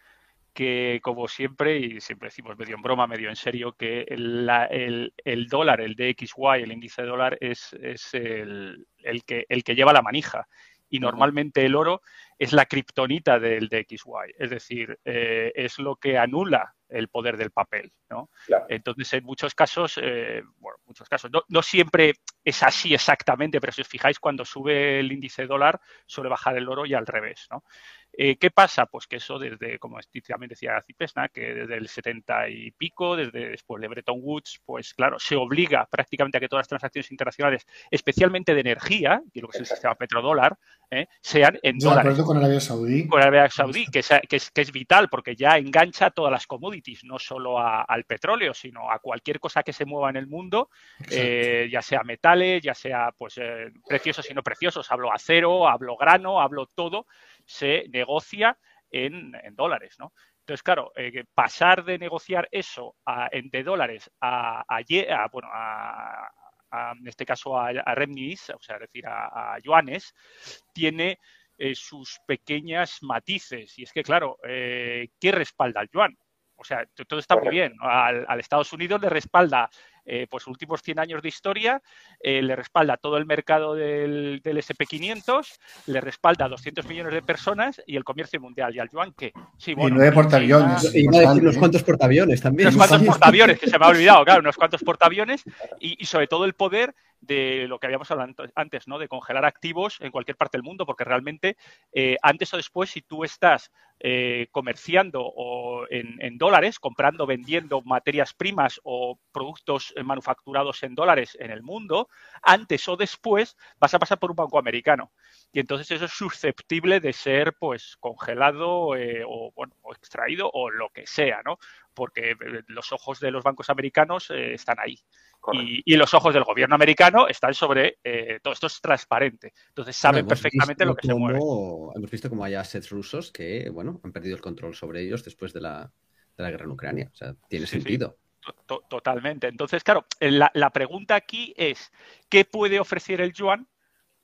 S4: Que como siempre, y siempre decimos medio en broma, medio en serio, que el, el, dólar, el DXY, el índice de dólar, es, es el, que, el que lleva la manija. Y normalmente el oro es la kriptonita del DXY, es decir, eh, es lo que anula el poder del papel, ¿no? Entonces, en muchos casos, eh, bueno, muchos casos, no, siempre es así exactamente, pero si os fijáis, cuando sube el índice dólar, suele bajar el oro y al revés, ¿no? Eh, ¿Qué pasa? Pues que eso desde, como también decía Cipesna, que desde el 70 y pico, desde después de Bretton Woods, pues claro, se obliga prácticamente a que todas las transacciones internacionales, especialmente de energía, y lo que es el sistema petrodólar, ¿eh? sean en
S3: Yo
S4: dólares.
S3: con Arabia Saudí.
S4: Con Arabia Saudí, que es, que, es, que es vital porque ya engancha todas las commodities, no solo al petróleo, sino a cualquier cosa que se mueva en el mundo, eh, ya sea metales, ya sea pues preciosos y no preciosos, hablo acero, hablo grano, hablo todo, se negocia en, dólares, ¿no? Entonces, claro, eh, pasar de negociar eso en, de dólares a, bueno, en este caso a, a o sea, es decir, a, yuanes, tiene eh, sus pequeñas matices. Y es que, claro, eh, ¿qué respalda al yuan? O sea, todo está muy bien. Al, al, Estados Unidos le respalda eh, pues últimos 100 años de historia, eh, le respalda todo el mercado del, SP500, le respalda a 200 millones de personas y el comercio mundial. ¿Y al yuan qué?
S3: Sí, bueno, y nueve portaaviones.
S1: Y unos cuantos portaaviones también.
S4: Unos cuantos portaaviones, que se me ha olvidado, claro, unos cuantos portaaviones y, y sobre todo el poder de lo que habíamos hablado antes, ¿no? De congelar activos en cualquier parte del mundo, porque realmente eh, antes o después, si tú estás eh, comerciando o en, dólares, comprando, vendiendo materias primas o productos manufacturados en dólares en el mundo, antes o después vas a pasar por un banco americano. Y entonces eso es susceptible de ser pues congelado eh, o, bueno, o extraído o lo que sea, ¿no? Porque los ojos de los bancos americanos están ahí. Y, los ojos del gobierno americano están sobre eh, todo esto es transparente. Entonces saben perfectamente lo que se mueve.
S1: Hemos visto como hay assets rusos que, bueno, han perdido el control sobre ellos después de la, guerra en Ucrania. O sea, tiene sentido.
S4: Totalmente. Entonces, claro, la, pregunta aquí es, ¿qué puede ofrecer el yuan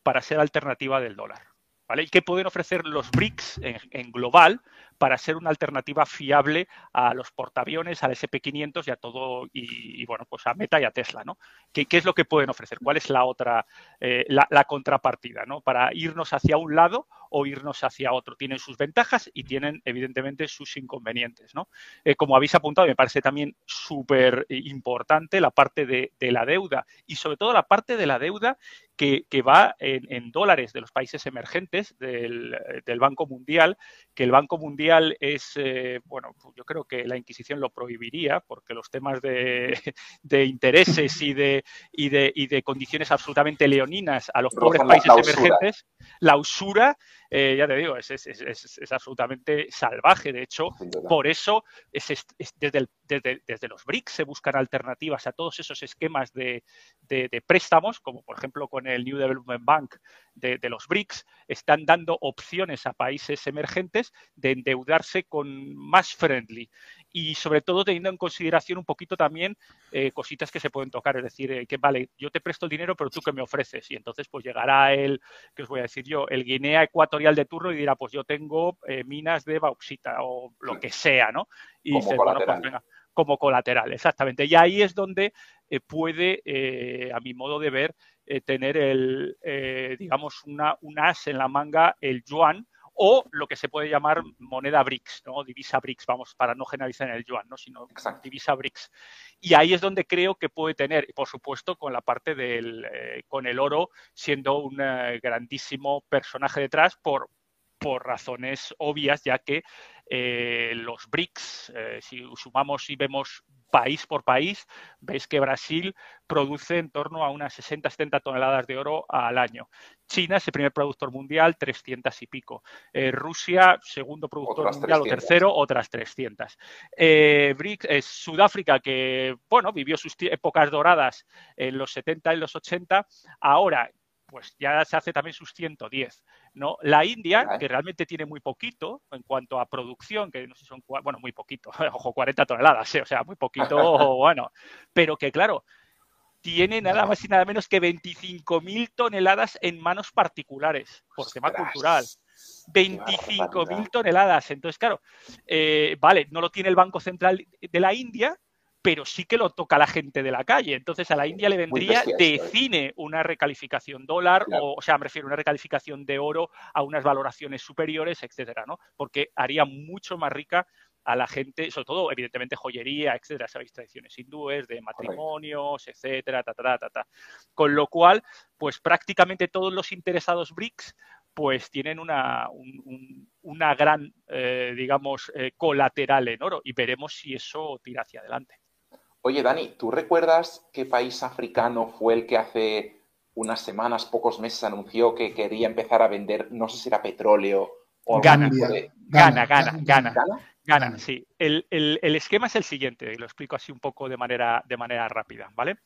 S4: para ser alternativa del dólar? ¿Vale? ¿Y qué pueden ofrecer los BRICS en global para ser una alternativa fiable a los portaaviones, al SP500 y a todo, y, bueno, pues a Meta y a Tesla, ¿no? ¿Qué, es lo que pueden ofrecer? ¿Cuál es la otra, eh, la, contrapartida, ¿no? Para irnos hacia un lado o irnos hacia otro. Tienen sus ventajas y tienen, evidentemente, sus inconvenientes, ¿no? Eh, como habéis apuntado, me parece también súper importante la parte de, la deuda y sobre todo la parte de la deuda que, va en, dólares de los países emergentes del, del Banco Mundial, que el Banco Mundial es, eh, bueno, yo creo que la Inquisición lo prohibiría porque los temas de, intereses y de, y, de, y de condiciones absolutamente leoninas a los pobres países emergentes, la usura, eh, ya te digo, es, es, es, absolutamente salvaje. De hecho, por eso desde, desde, los BRICS se buscan alternativas a todos esos esquemas de, de préstamos, como por ejemplo con el New Development Bank de, los BRICS, están dando opciones a países emergentes de endeudarse con más friendly y sobre todo teniendo en consideración un poquito también eh, cositas que se pueden tocar, es decir, eh, que vale, yo te presto el dinero, pero tú qué me ofreces y entonces pues llegará el, que os voy a decir yo, el Guinea Ecuatorial de turno y dirá, pues yo tengo eh, minas de bauxita o lo que sea, ¿no? Y
S2: como
S4: dice,
S2: colateral.
S4: Bueno, pues venga, como colateral, exactamente. Y ahí es donde puede, a mi modo de ver, tener el, digamos, una, un as en la manga el yuan, o lo que se puede llamar moneda BRICS, ¿no? Divisa BRICS, vamos, para no generalizar en el yuan, ¿no? Sino divisa BRICS. Y ahí es donde creo que puede tener, por supuesto, con la parte del, eh, con el oro siendo un eh, grandísimo personaje detrás por, por razones obvias, ya que eh, los BRICS, si sumamos y vemos país por país, veis que Brasil produce en torno a unas 60-70 toneladas de oro al año. China es el primer productor mundial, 300 y pico. Eh, Rusia, segundo productor mundial o tercero, otras 300. Eh, es Sudáfrica, que bueno, vivió sus épocas doradas en los 70 y los 80, ahora pues ya se hace también sus 110. ¿No? La India, que realmente tiene muy poquito en cuanto a producción, que no sé si son, bueno, muy poquito, ojo, 40 toneladas, ¿eh? o sea, muy poquito, bueno, pero que claro, tiene nada más y nada menos que 25.000 toneladas en manos particulares por tema cultural. 25.000 toneladas. Entonces, claro, eh, vale, no lo tiene el Banco Central de la India, pero sí que lo toca la gente de la calle. Entonces a la India le vendría de cine una recalificación dólar, o, o, sea, me refiero a una recalificación de oro a unas valoraciones superiores, etcétera, ¿no? Porque haría mucho más rica a la gente, sobre todo, evidentemente, joyería, etcétera, sabéis, tradiciones hindúes, de matrimonios, etcétera, ta, ta, ta, ta. Con lo cual, pues prácticamente todos los interesados BRICS pues tienen una, una gran, eh, digamos, eh, colateral en oro y veremos si eso tira hacia adelante.
S2: Oye, Dani, ¿tú recuerdas qué país africano fue el que hace unas semanas, pocos meses, anunció que quería empezar a vender, no sé si era petróleo o
S4: Gana, gana, gana, gana, gana, sí. El, el, esquema es el siguiente, y lo explico así un poco de manera, de manera rápida, ¿vale?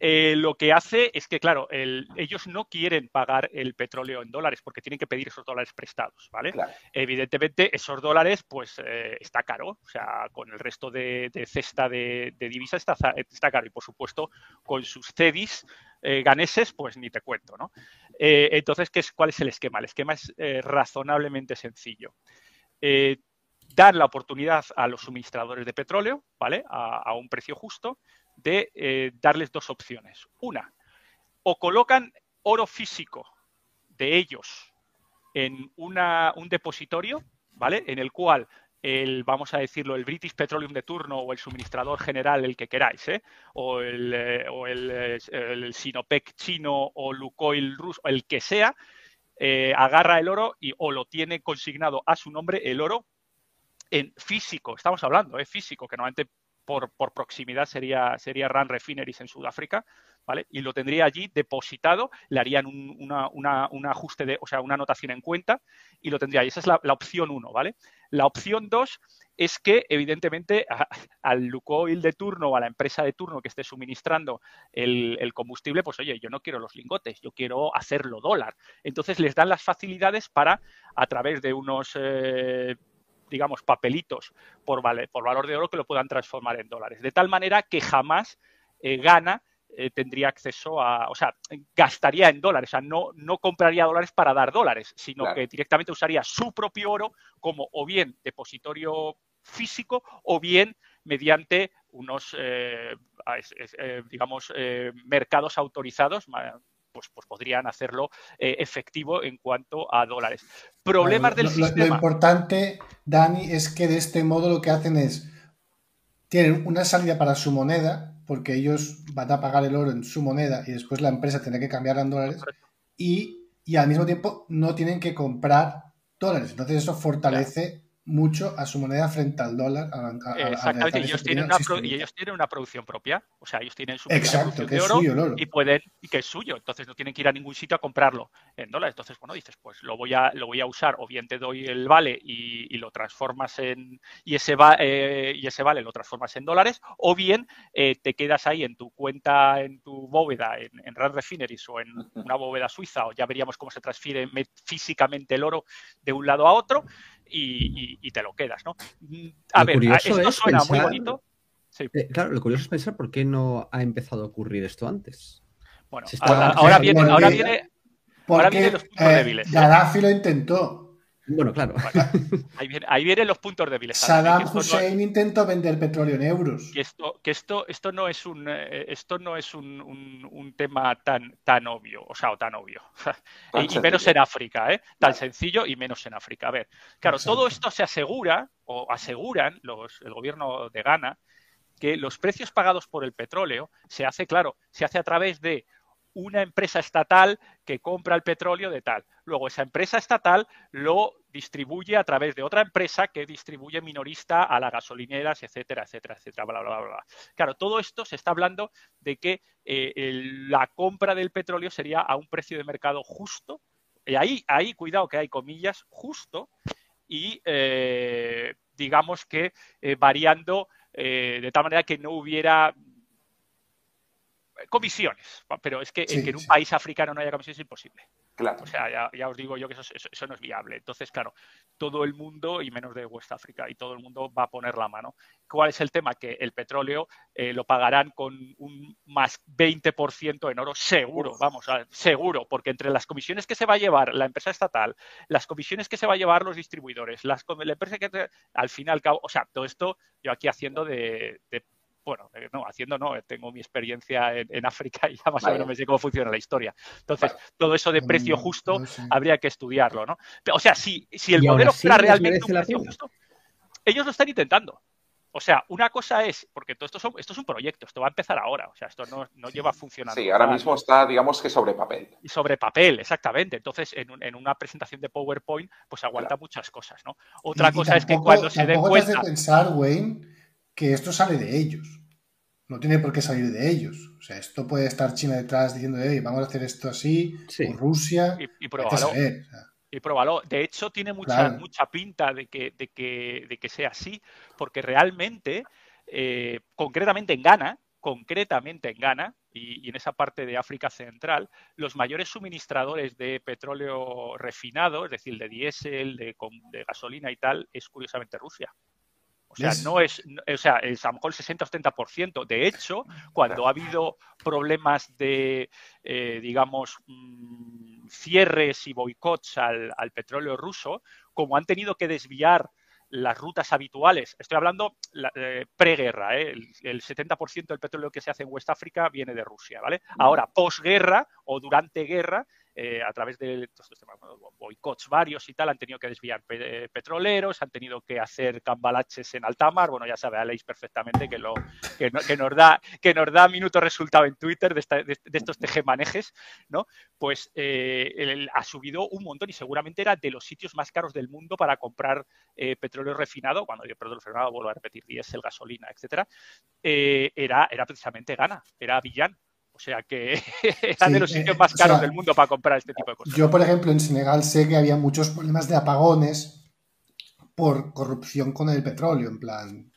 S4: Eh, lo que hace es que, claro, ellos no quieren pagar el petróleo en dólares porque tienen que pedir esos dólares prestados, ¿vale? Evidentemente, esos dólares, pues, eh, está caro. O sea, con el resto de, cesta de, divisas está, está, caro. Y, por supuesto, con sus CEDIs eh, ganeses, pues ni te cuento, ¿no? entonces, ¿qué es, ¿cuál es el esquema? El esquema es razonablemente sencillo dar la oportunidad a los suministradores de petróleo, ¿vale? a, un precio justo, de eh, darles dos opciones. Una, o colocan oro físico de ellos en un depositorio, ¿vale? En el cual el, vamos a decirlo, el British Petroleum de turno o el suministrador general, el que queráis, ¿eh? o, el, eh, o el, Sinopec chino o Lukoil ruso, el que sea, agarra el oro y o lo tiene consignado a su nombre el oro en físico, estamos hablando, ¿eh? físico, que normalmente por, proximidad sería, sería Run Refineries en Sudáfrica, ¿vale? Y lo tendría allí depositado, le harían un, ajuste de, o sea, una anotación en cuenta y lo tendría. Y esa es la, opción uno, ¿vale? La opción dos es que, evidentemente, al Lukoil de turno o a la empresa de turno que esté suministrando el, combustible, pues oye, yo no quiero los lingotes, yo quiero hacerlo dólar. Entonces les dan las facilidades para, a través de unos eh, digamos, papelitos por, por valor de oro que lo puedan transformar en dólares. De tal manera que jamás eh, gana eh, tendría acceso a, o sea, gastaría en dólares, o sea, no, no compraría dólares para dar dólares, sino que directamente usaría su propio oro como o bien depositorio físico o bien mediante unos, eh, digamos, mercados autorizados, pues, pues, podrían hacerlo eh, efectivo en cuanto a dólares. Problemas del sistema.
S3: Lo importante, Dani, es que de este modo lo que hacen es tienen una salida para su moneda, porque ellos van a pagar el oro en su moneda y después la empresa tendrá que cambiarla en dólares, y, al mismo tiempo no tienen que comprar dólares. Entonces eso fortalece mucho a su moneda frente al dólar.
S4: Exactamente, y, ellos tienen una y ellos tienen una producción propia, o sea, ellos tienen su Exacto, que de oro, suyo, y pueden y que es suyo, entonces no tienen que ir a ningún sitio a comprarlo en dólares. Entonces, bueno, dices, pues lo voy a lo voy a usar, o bien te doy el vale y, lo transformas en y ese va, eh, y ese vale lo transformas en dólares, o bien eh, te quedas ahí en tu cuenta, en tu bóveda, en, en Red Refineries o en una bóveda suiza, o ya veríamos cómo se transfiere físicamente el oro de un lado a otro y, te lo quedas, ¿no? Mm, a ver, esto suena muy bonito.
S1: Eh, claro, lo curioso es pensar por qué no ha empezado a ocurrir esto antes.
S4: Bueno, ahora, viene, ahora viene, ahora vienen los puntos
S3: eh,
S4: débiles.
S3: Gaddafi lo intentó.
S1: Bueno, claro.
S4: ahí, vienen los puntos débiles.
S3: Saddam Hussein intentó vender petróleo en euros.
S4: Que esto, que esto, esto no es un, eh, esto no es un, un, tema tan, tan obvio, o sea, o tan obvio. y, menos en África, ¿eh? Tan sencillo y menos en África. A ver, claro, todo esto se asegura, o aseguran los, el gobierno de Ghana, que los precios pagados por el petróleo se hace, claro, se hace a través de una empresa estatal que compra el petróleo de tal. Luego esa empresa estatal lo distribuye a través de otra empresa que distribuye minorista a las gasolineras, etcétera, etcétera, etcétera, bla, bla, bla, bla. Claro, todo esto se está hablando de que eh, la compra del petróleo sería a un precio de mercado justo. Y ahí, ahí cuidado que hay comillas, justo, y eh, digamos que eh, variando de tal manera que no hubiera comisiones, pero es que, en un país africano no haya comisiones es imposible. Claro. O sea, ya, os digo yo que eso, no es viable. Entonces, claro, todo el mundo, y menos de West África, y todo el mundo va a poner la mano. ¿Cuál es el tema? Que el petróleo eh, lo pagarán con un más 20% en oro seguro, vamos, seguro, porque entre las comisiones que se va a llevar la empresa estatal, las comisiones que se va a llevar los distribuidores, las, la empresa que al final, o sea, todo esto yo aquí haciendo de bueno, eh, no, haciendo no, eh, tengo mi experiencia en, África y ya más o menos me sé cómo funciona la historia. Entonces, todo eso de precio mm, justo habría que estudiarlo, ¿no? o sea, si, si el modelo fuera realmente un precio justo, ellos lo están intentando. O sea, una cosa es, porque todo esto, esto es un proyecto, esto va a empezar ahora, o sea, esto no, no lleva funcionando.
S2: Sí, ahora mismo está, digamos que sobre papel.
S4: Y sobre papel, exactamente. Entonces, en, en una presentación de PowerPoint, pues aguanta muchas cosas, ¿no? Otra cosa es que cuando se den cuenta...
S3: de pensar, Wayne, que esto sale de ellos. No tiene por qué salir de ellos. O sea, esto puede estar China detrás diciendo, hey, vamos a hacer esto así, o Rusia.
S4: Y, y y pruébalo. De hecho, tiene mucha, mucha pinta de que, de, que, de que sea así, porque realmente, eh, concretamente en Ghana, concretamente en Ghana y, en esa parte de África Central, los mayores suministradores de petróleo refinado, es decir, de diésel, de, de gasolina y tal, es curiosamente Rusia. O sea, no es, o sea, es a lo mejor el 60 o 70%. De hecho, cuando ha habido problemas de, eh, digamos, mm, cierres y boicots al, petróleo ruso, como han tenido que desviar las rutas habituales. Estoy hablando eh, preguerra, ¿eh? el, el, 70% del petróleo que se hace en West África viene de Rusia, ¿vale? Ahora, posguerra o durante guerra, eh, a través de boicots varios y tal, han tenido que desviar petroleros, han tenido que hacer cambalaches en alta mar. Bueno, ya sabéis perfectamente que, lo, que, nos da, que nos da minuto resultado en Twitter de, estos tejemanejes, ¿no? Pues eh, ha subido un montón y seguramente era de los sitios más caros del mundo para comprar eh, petróleo refinado, cuando digo petróleo refinado, vuelvo a repetir, diésel, gasolina, etcétera, era, era precisamente Ghana, era Villán. O sea que están de los sitios más caros del mundo para comprar este tipo de cosas.
S3: Yo, por ejemplo, en Senegal sé que había muchos problemas de apagones por corrupción con el petróleo, en plan,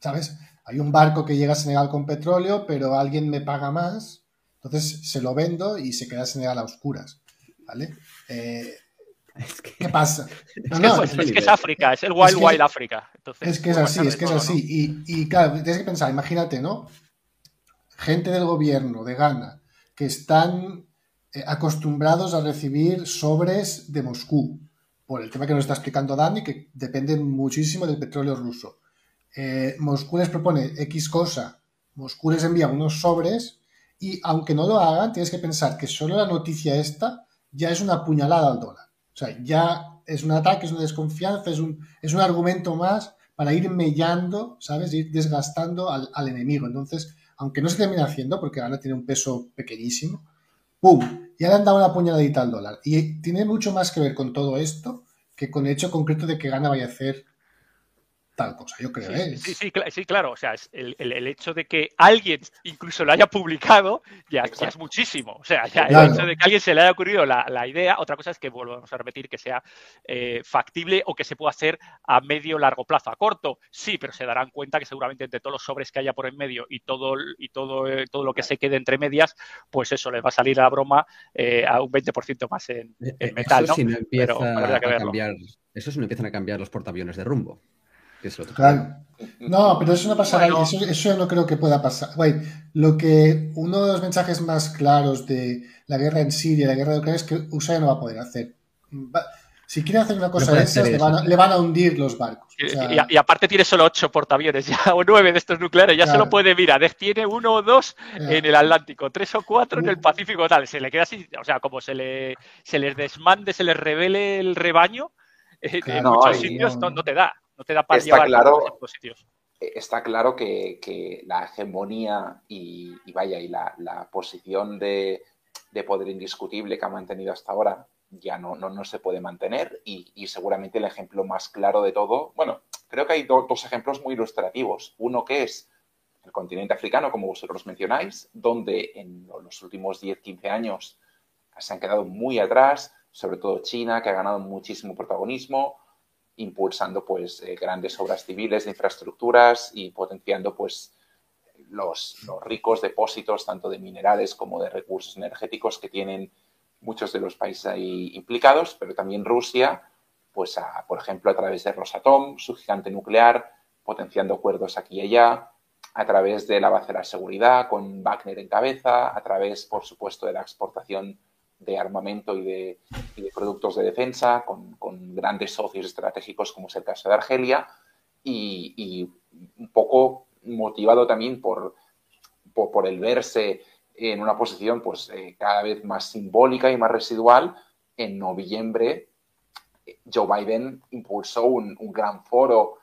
S3: ¿sabes? Hay un barco que llega a Senegal con petróleo, pero alguien me paga más, entonces se lo vendo y se queda Senegal a oscuras, ¿vale? Eh, ¿Qué pasa?
S4: es, que es, África, es el Wild Wild África.
S3: es que es así, es que es así. Y, y claro, tienes que pensar, imagínate, ¿no? Gente del gobierno de Ghana que están eh, acostumbrados a recibir sobres de Moscú, por el tema que nos está explicando Dani, que dependen muchísimo del petróleo ruso. Eh, Moscú les propone X cosa, Moscú les envía unos sobres y aunque no lo hagan, tienes que pensar que solo la noticia esta ya es una puñalada al dólar. O sea, ya es un ataque, es una desconfianza, es un, es un argumento más para ir mellando, ¿sabes? Ir desgastando al, al enemigo. Entonces, aunque no se termina haciendo, porque ahora tiene un peso pequeñísimo, ¡pum! Ya le han dado una puñaladita al dólar. Y tiene mucho más que ver con todo esto que con el hecho concreto de que Gana vaya a hacer tal cosa, yo creo.
S4: ¿eh? Sí, sí, sí, claro. O sea, el, hecho de que alguien incluso lo haya publicado ya, es muchísimo. O sea, ya el hecho de que a alguien se le haya ocurrido la, idea, otra cosa es que volvamos a repetir que sea eh, factible o que se pueda hacer a medio largo plazo. A corto, sí, pero se darán cuenta que seguramente entre todos los sobres que haya por en medio y todo, y todo, eh, todo lo que se quede entre medias, pues eso les va a salir a la broma a un 20% más en, metal.
S1: Eso ¿no? pero, a cambiar, eso si no empiezan a cambiar los portaaviones de rumbo.
S3: Claro. No, pero eso no pasará. Eso, eso, no creo que pueda pasar. lo que uno de los mensajes más claros de la guerra en Siria, la guerra de Ucrania, es que Ucrania no va a poder hacer. si quiere hacer una cosa de esas, le van, a, hundir los barcos.
S4: y, aparte tiene solo ocho portaaviones ya, o nueve de estos nucleares, ya se lo puede mirar. Tiene uno o dos en el Atlántico, tres o cuatro en el Pacífico, tal. Se le queda así, o sea, como se, le, se les desmande, se les revele el rebaño, eh, en muchos sitios no, te da no te da para
S2: está claro, Está claro que, la hegemonía y, vaya, y la, posición de, poder indiscutible que ha mantenido hasta ahora ya no, no, se puede mantener y, seguramente el ejemplo más claro de todo, bueno, creo que hay dos ejemplos muy ilustrativos. Uno que es el continente africano, como vosotros mencionáis, donde en los últimos 10-15 años se han quedado muy atrás, sobre todo China, que ha ganado muchísimo protagonismo, impulsando pues eh, grandes obras civiles de infraestructuras y potenciando pues los, ricos depósitos tanto de minerales como de recursos energéticos que tienen muchos de los países ahí implicados, pero también Rusia, pues por ejemplo a través de Rosatom, su gigante nuclear, potenciando acuerdos aquí y allá, a través de la base de la seguridad con Wagner en cabeza, a través por supuesto de la exportación de armamento y de, productos de defensa con, grandes socios estratégicos como es el caso de Argelia y, un poco motivado también por, por, el verse en una posición pues eh, cada vez más simbólica y más residual. En noviembre Joe Biden impulsó un, gran foro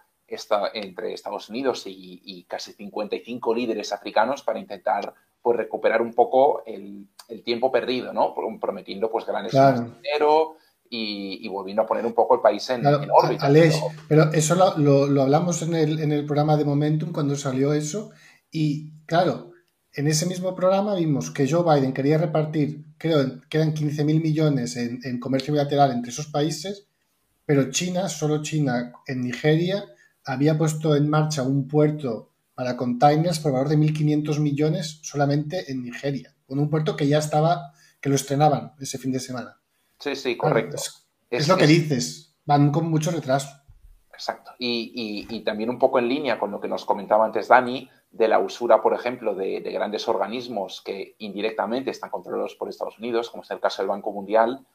S2: entre Estados Unidos y, casi 55 líderes africanos para intentar pues, recuperar un poco el, tiempo perdido, ¿no? Prometiendo pues grandes dinero y, volviendo a poner un poco el país en, órbita.
S3: pero... eso lo, hablamos en el, en el programa de Momentum cuando salió eso y claro, en ese mismo programa vimos que Joe Biden quería repartir, creo que eran 15 mil millones en, en comercio bilateral entre esos países, pero China, solo China en Nigeria, había puesto en marcha un puerto para containers por valor de 1.500 millones solamente en Nigeria, con un puerto que ya estaba, que lo estrenaban ese fin de semana.
S2: Sí, sí, correcto.
S3: es, lo que dices, van con mucho retraso.
S2: Exacto. Y, también un poco en línea con lo que nos comentaba antes Dani, de la usura, por ejemplo, de, grandes organismos que indirectamente están controlados por Estados Unidos, como es el caso del Banco Mundial,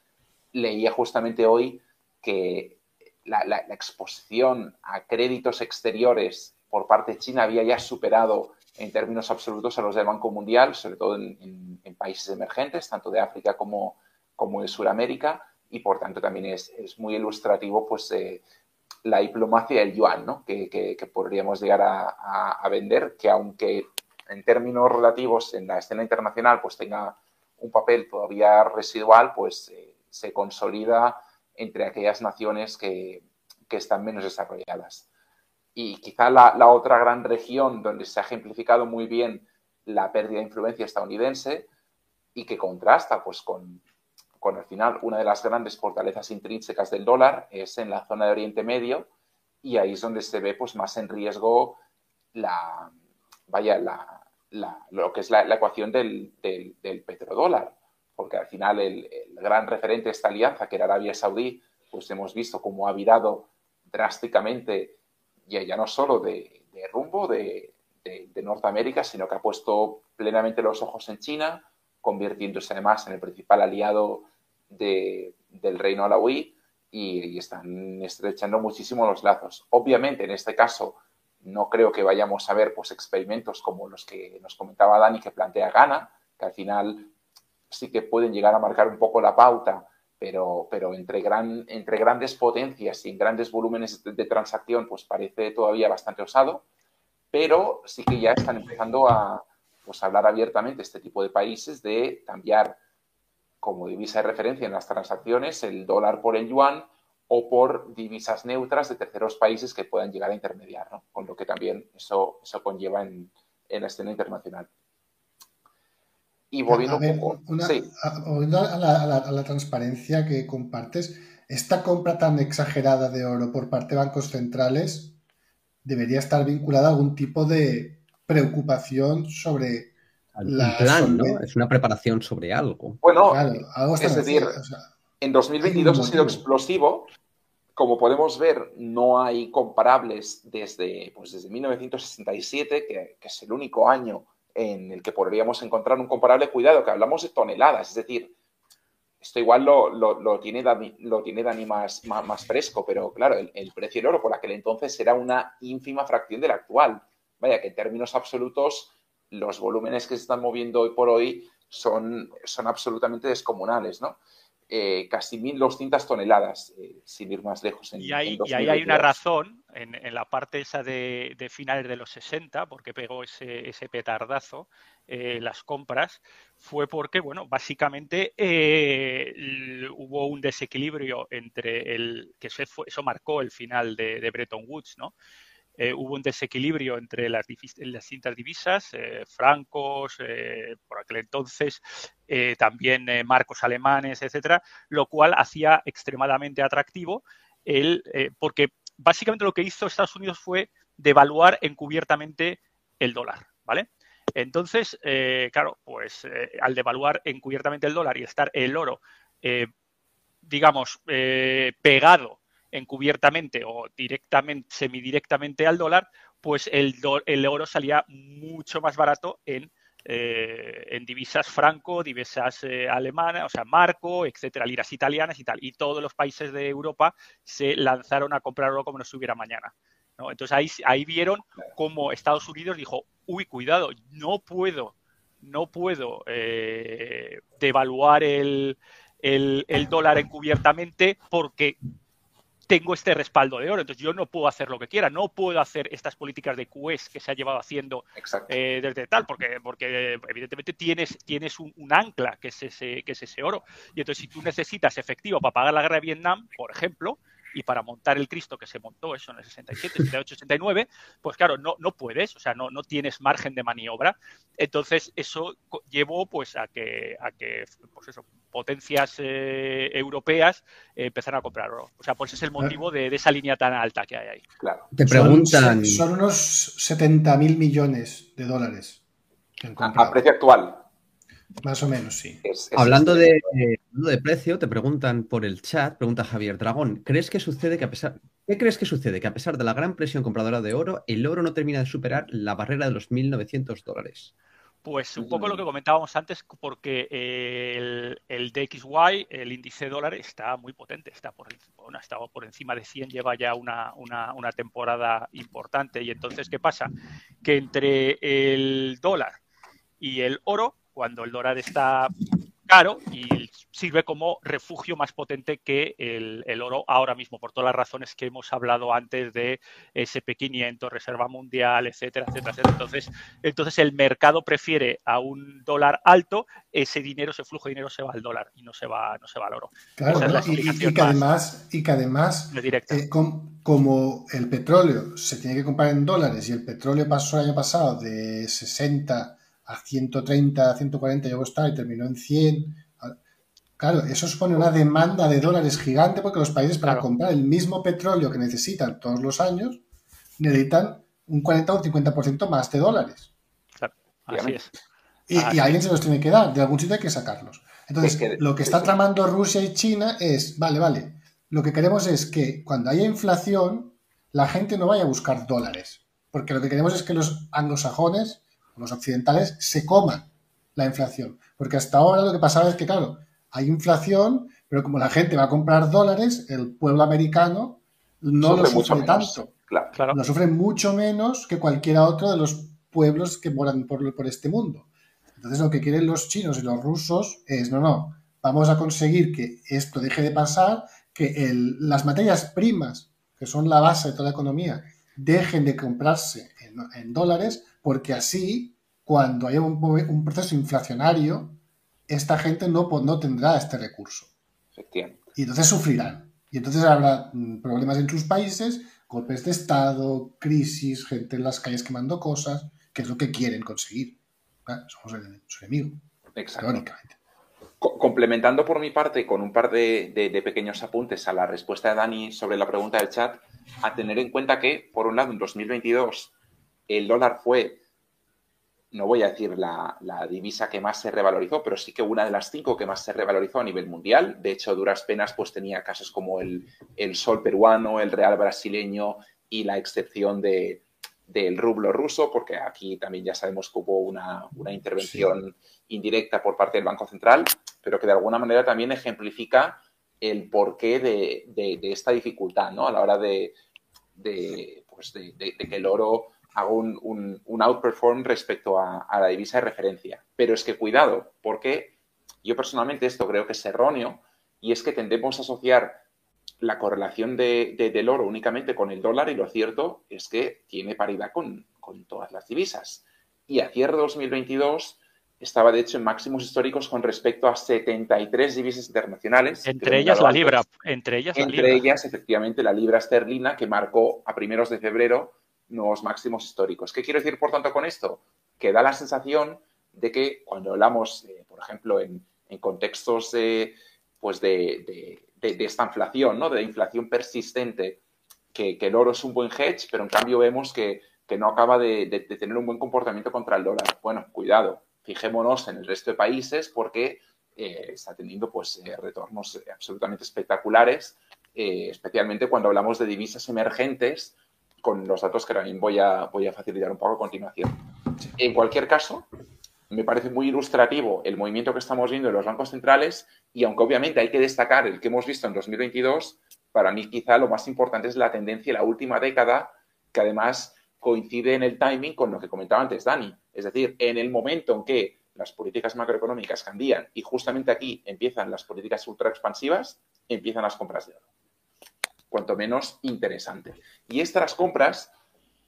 S2: leía justamente hoy que la, exposición a créditos exteriores por parte de China había ya superado en términos absolutos a los del Banco Mundial, sobre todo en, países emergentes, tanto de África como, como de Sudamérica, y por tanto también es, muy ilustrativo pues, la diplomacia del yuan, ¿no? que, podríamos llegar a, vender, que aunque en términos relativos en la escena internacional pues tenga un papel todavía residual, pues eh, se consolida entre aquellas naciones que, están menos desarrolladas. Y quizá la, otra gran región donde se ha ejemplificado muy bien la pérdida de influencia estadounidense y que contrasta pues, con, con al final una de las grandes fortalezas intrínsecas del dólar es en la zona de Oriente Medio y ahí es donde se ve pues, más en riesgo la, vaya, la, lo que es la, ecuación del, del petrodólar porque al final el, gran referente de esta alianza, que era Arabia Saudí, pues hemos visto cómo ha virado drásticamente, ya, ya no solo de, rumbo de, Norteamérica, sino que ha puesto plenamente los ojos en China, convirtiéndose además en el principal aliado del reino alawí y, y, están estrechando muchísimo los lazos. Obviamente, en este caso, no creo que vayamos a ver pues, experimentos como los que nos comentaba Dani que plantea Ghana, que al final sí que pueden llegar a marcar un poco la pauta, pero, pero entre, gran, entre grandes potencias y en grandes volúmenes de, transacción, pues parece todavía bastante osado, pero sí que ya están empezando a pues, hablar abiertamente este tipo de países de cambiar como divisa de referencia en las transacciones el dólar por el yuan o por divisas neutras de terceros países que puedan llegar a intermediar, ¿no? con lo que también eso, eso conlleva en, en la escena internacional. Y volviendo un poco.
S3: a, la, transparencia que compartes, esta compra tan exagerada de oro por parte de bancos centrales debería estar vinculada a algún tipo de preocupación sobre
S1: la plan, ¿no? Es una preparación sobre algo.
S2: Bueno, es decir, en 2022 ha sido explosivo. Como podemos ver, no hay comparables desde, pues desde 1967, que, que es el único año en el que podríamos encontrar un comparable cuidado, que hablamos de toneladas, es decir, esto igual lo, tiene, Dani, lo tiene Dani más, más, fresco, pero claro, el, precio del oro por aquel entonces era una ínfima fracción del actual. Vaya, que en términos absolutos los volúmenes que se están moviendo hoy por hoy son, son absolutamente descomunales, ¿no? Eh, casi 1.200 toneladas, eh, sin ir más lejos.
S4: y, ahí hay una razón en, la parte esa de, finales de los 60, porque pegó ese, petardazo, eh, las compras, fue porque, bueno, básicamente hubo un desequilibrio entre el, que eso, eso marcó el final de, de Bretton Woods, ¿no? Eh, hubo un desequilibrio entre las, distintas divisas, eh, francos, eh, por aquel entonces, también marcos alemanes, etcétera, lo cual hacía extremadamente atractivo el, porque básicamente lo que hizo Estados Unidos fue devaluar encubiertamente el dólar, ¿vale? Entonces, claro, pues al devaluar encubiertamente el dólar y estar el oro, digamos, pegado encubiertamente o directamente, semidirectamente al dólar, pues el, oro salía mucho más barato en, eh, en divisas franco, divisas eh, alemanas, o sea, marco, etcétera, liras italianas y tal. Y todos los países de Europa se lanzaron a comprar oro como no estuviera mañana. Entonces ahí, vieron cómo Estados Unidos dijo, uy, cuidado, no puedo, no puedo eh, devaluar el dólar encubiertamente porque tengo este respaldo de oro. Entonces yo no puedo hacer lo que quiera, no puedo hacer estas políticas de QS que se ha llevado haciendo eh, desde tal, porque, porque evidentemente tienes, tienes un, ancla que es, ese, que es ese oro. Y entonces si tú necesitas efectivo para pagar la guerra de Vietnam, por ejemplo, y para montar el Cristo que se montó eso en el 67, 68, 69, pues claro, no, no puedes, o sea, no, no tienes margen de maniobra. Entonces, eso llevó pues a que, a que pues eso, potencias eh, europeas eh, empezaran a comprar oro. O sea, pues es el motivo de, esa línea tan alta que hay ahí.
S3: Claro. Te preguntan. Son, unos 70 mil millones de dólares.
S2: a precio actual.
S3: Más o menos, sí.
S1: hablando, de, de precio, te preguntan por el chat, pregunta Javier Dragón, ¿crees que sucede que a pesar, ¿qué crees que sucede? Que a pesar de la gran presión compradora de oro, el oro no termina de superar la barrera de los 1.900 dólares.
S4: Pues un poco lo que comentábamos antes, porque el, el, DXY, el índice dólar, está muy potente, está por, bueno, está por encima de 100, lleva ya una, una, una temporada importante. Y entonces, ¿qué pasa? Que entre el dólar y el oro, cuando el dólar está caro y sirve como refugio más potente que el, oro ahora mismo, por todas las razones que hemos hablado antes de SP500, Reserva Mundial, etcétera, etcétera, etcétera. Entonces, entonces el mercado prefiere a un dólar alto, ese dinero, ese flujo de dinero se va al dólar y no se va, no se va al oro.
S3: Claro, y, que además, y que además eh, como el petróleo se tiene que comprar en dólares y el petróleo pasó el año pasado de 60 a 130, 140 llegó a estar y terminó en 100. Claro, eso supone una demanda de dólares gigante porque los países para comprar el mismo petróleo que necesitan todos los años necesitan un 40 o un 50% más de dólares.
S4: Claro, así es.
S3: Y, alguien se los tiene que dar, de algún sitio hay que sacarlos. Entonces, lo que está tramando Rusia y China es, vale, vale, lo que queremos es que cuando haya inflación, la gente no vaya a buscar dólares, porque lo que queremos es que los anglosajones los occidentales se coman la inflación. Porque hasta ahora lo que pasaba es que, claro, hay inflación, pero como la gente va a comprar dólares, el pueblo americano no lo sufre tanto. Claro. Lo sufre mucho menos que cualquiera otro de los pueblos que moran por, por este mundo. Entonces lo que quieren los chinos y los rusos es, no, no, vamos a conseguir que esto deje de pasar, que las materias primas, que son la base de toda la economía, dejen de comprarse en dólares porque así, cuando haya un, proceso inflacionario, esta gente no, no tendrá este recurso. Y entonces sufrirán. Y entonces habrá mm, problemas en sus países, golpes de Estado, crisis, gente en las calles quemando cosas, que es lo que quieren conseguir. Somos el, su enemigo.
S2: Exacto. complementando por mi parte con un par de, pequeños apuntes a la respuesta de Dani sobre la pregunta del chat, a tener en cuenta que, por un lado, en 2022 el dólar fue, no voy a decir la, divisa que más se revalorizó, pero sí que una de las cinco que más se revalorizó a nivel mundial. De hecho, duras penas pues tenía casos como el, sol peruano, el real brasileño y la excepción de, del rublo ruso, porque aquí también ya sabemos que hubo una, intervención indirecta por parte del Banco Central, pero que de alguna manera también ejemplifica el porqué de, de, esta dificultad, ¿no? A la hora de, pues de, que el oro hago un, un, outperform respecto a, la divisa de referencia. Pero es que cuidado, porque yo personalmente esto creo que es erróneo y es que tendemos a asociar la correlación de, del oro únicamente con el dólar y lo cierto es que tiene paridad con, todas las divisas. Y a cierre 2022 estaba de hecho en máximos históricos con respecto a 73 divisas internacionales.
S4: Entre ellas la libra. Entre ellas,
S2: entre ellas, efectivamente, la libra esterlina que marcó a primeros de febrero nuevos máximos históricos. ¿Qué quiero decir, por tanto, con esto? Que da la sensación de que cuando hablamos, eh, por ejemplo, en, contextos de, pues de, esta inflación, ¿no? de inflación persistente, que, el oro es un buen hedge, pero en cambio vemos que, no acaba de, tener un buen comportamiento contra el dólar. Bueno, cuidado, fijémonos en el resto de países porque eh, está teniendo pues, eh, retornos absolutamente espectaculares, especialmente cuando hablamos de divisas emergentes con los datos que también voy a, voy a facilitar un poco a continuación. En cualquier caso, me parece muy ilustrativo el movimiento que estamos viendo en los bancos centrales y aunque obviamente hay que destacar el que hemos visto en 2022, para mí quizá lo más importante es la tendencia de la última década, que además coincide en el timing con lo que comentaba antes Dani. Es decir, en el momento en que las políticas macroeconómicas cambian y justamente aquí empiezan las políticas ultra expansivas, empiezan las compras de oro. Cuanto menos interesante. Y estas compras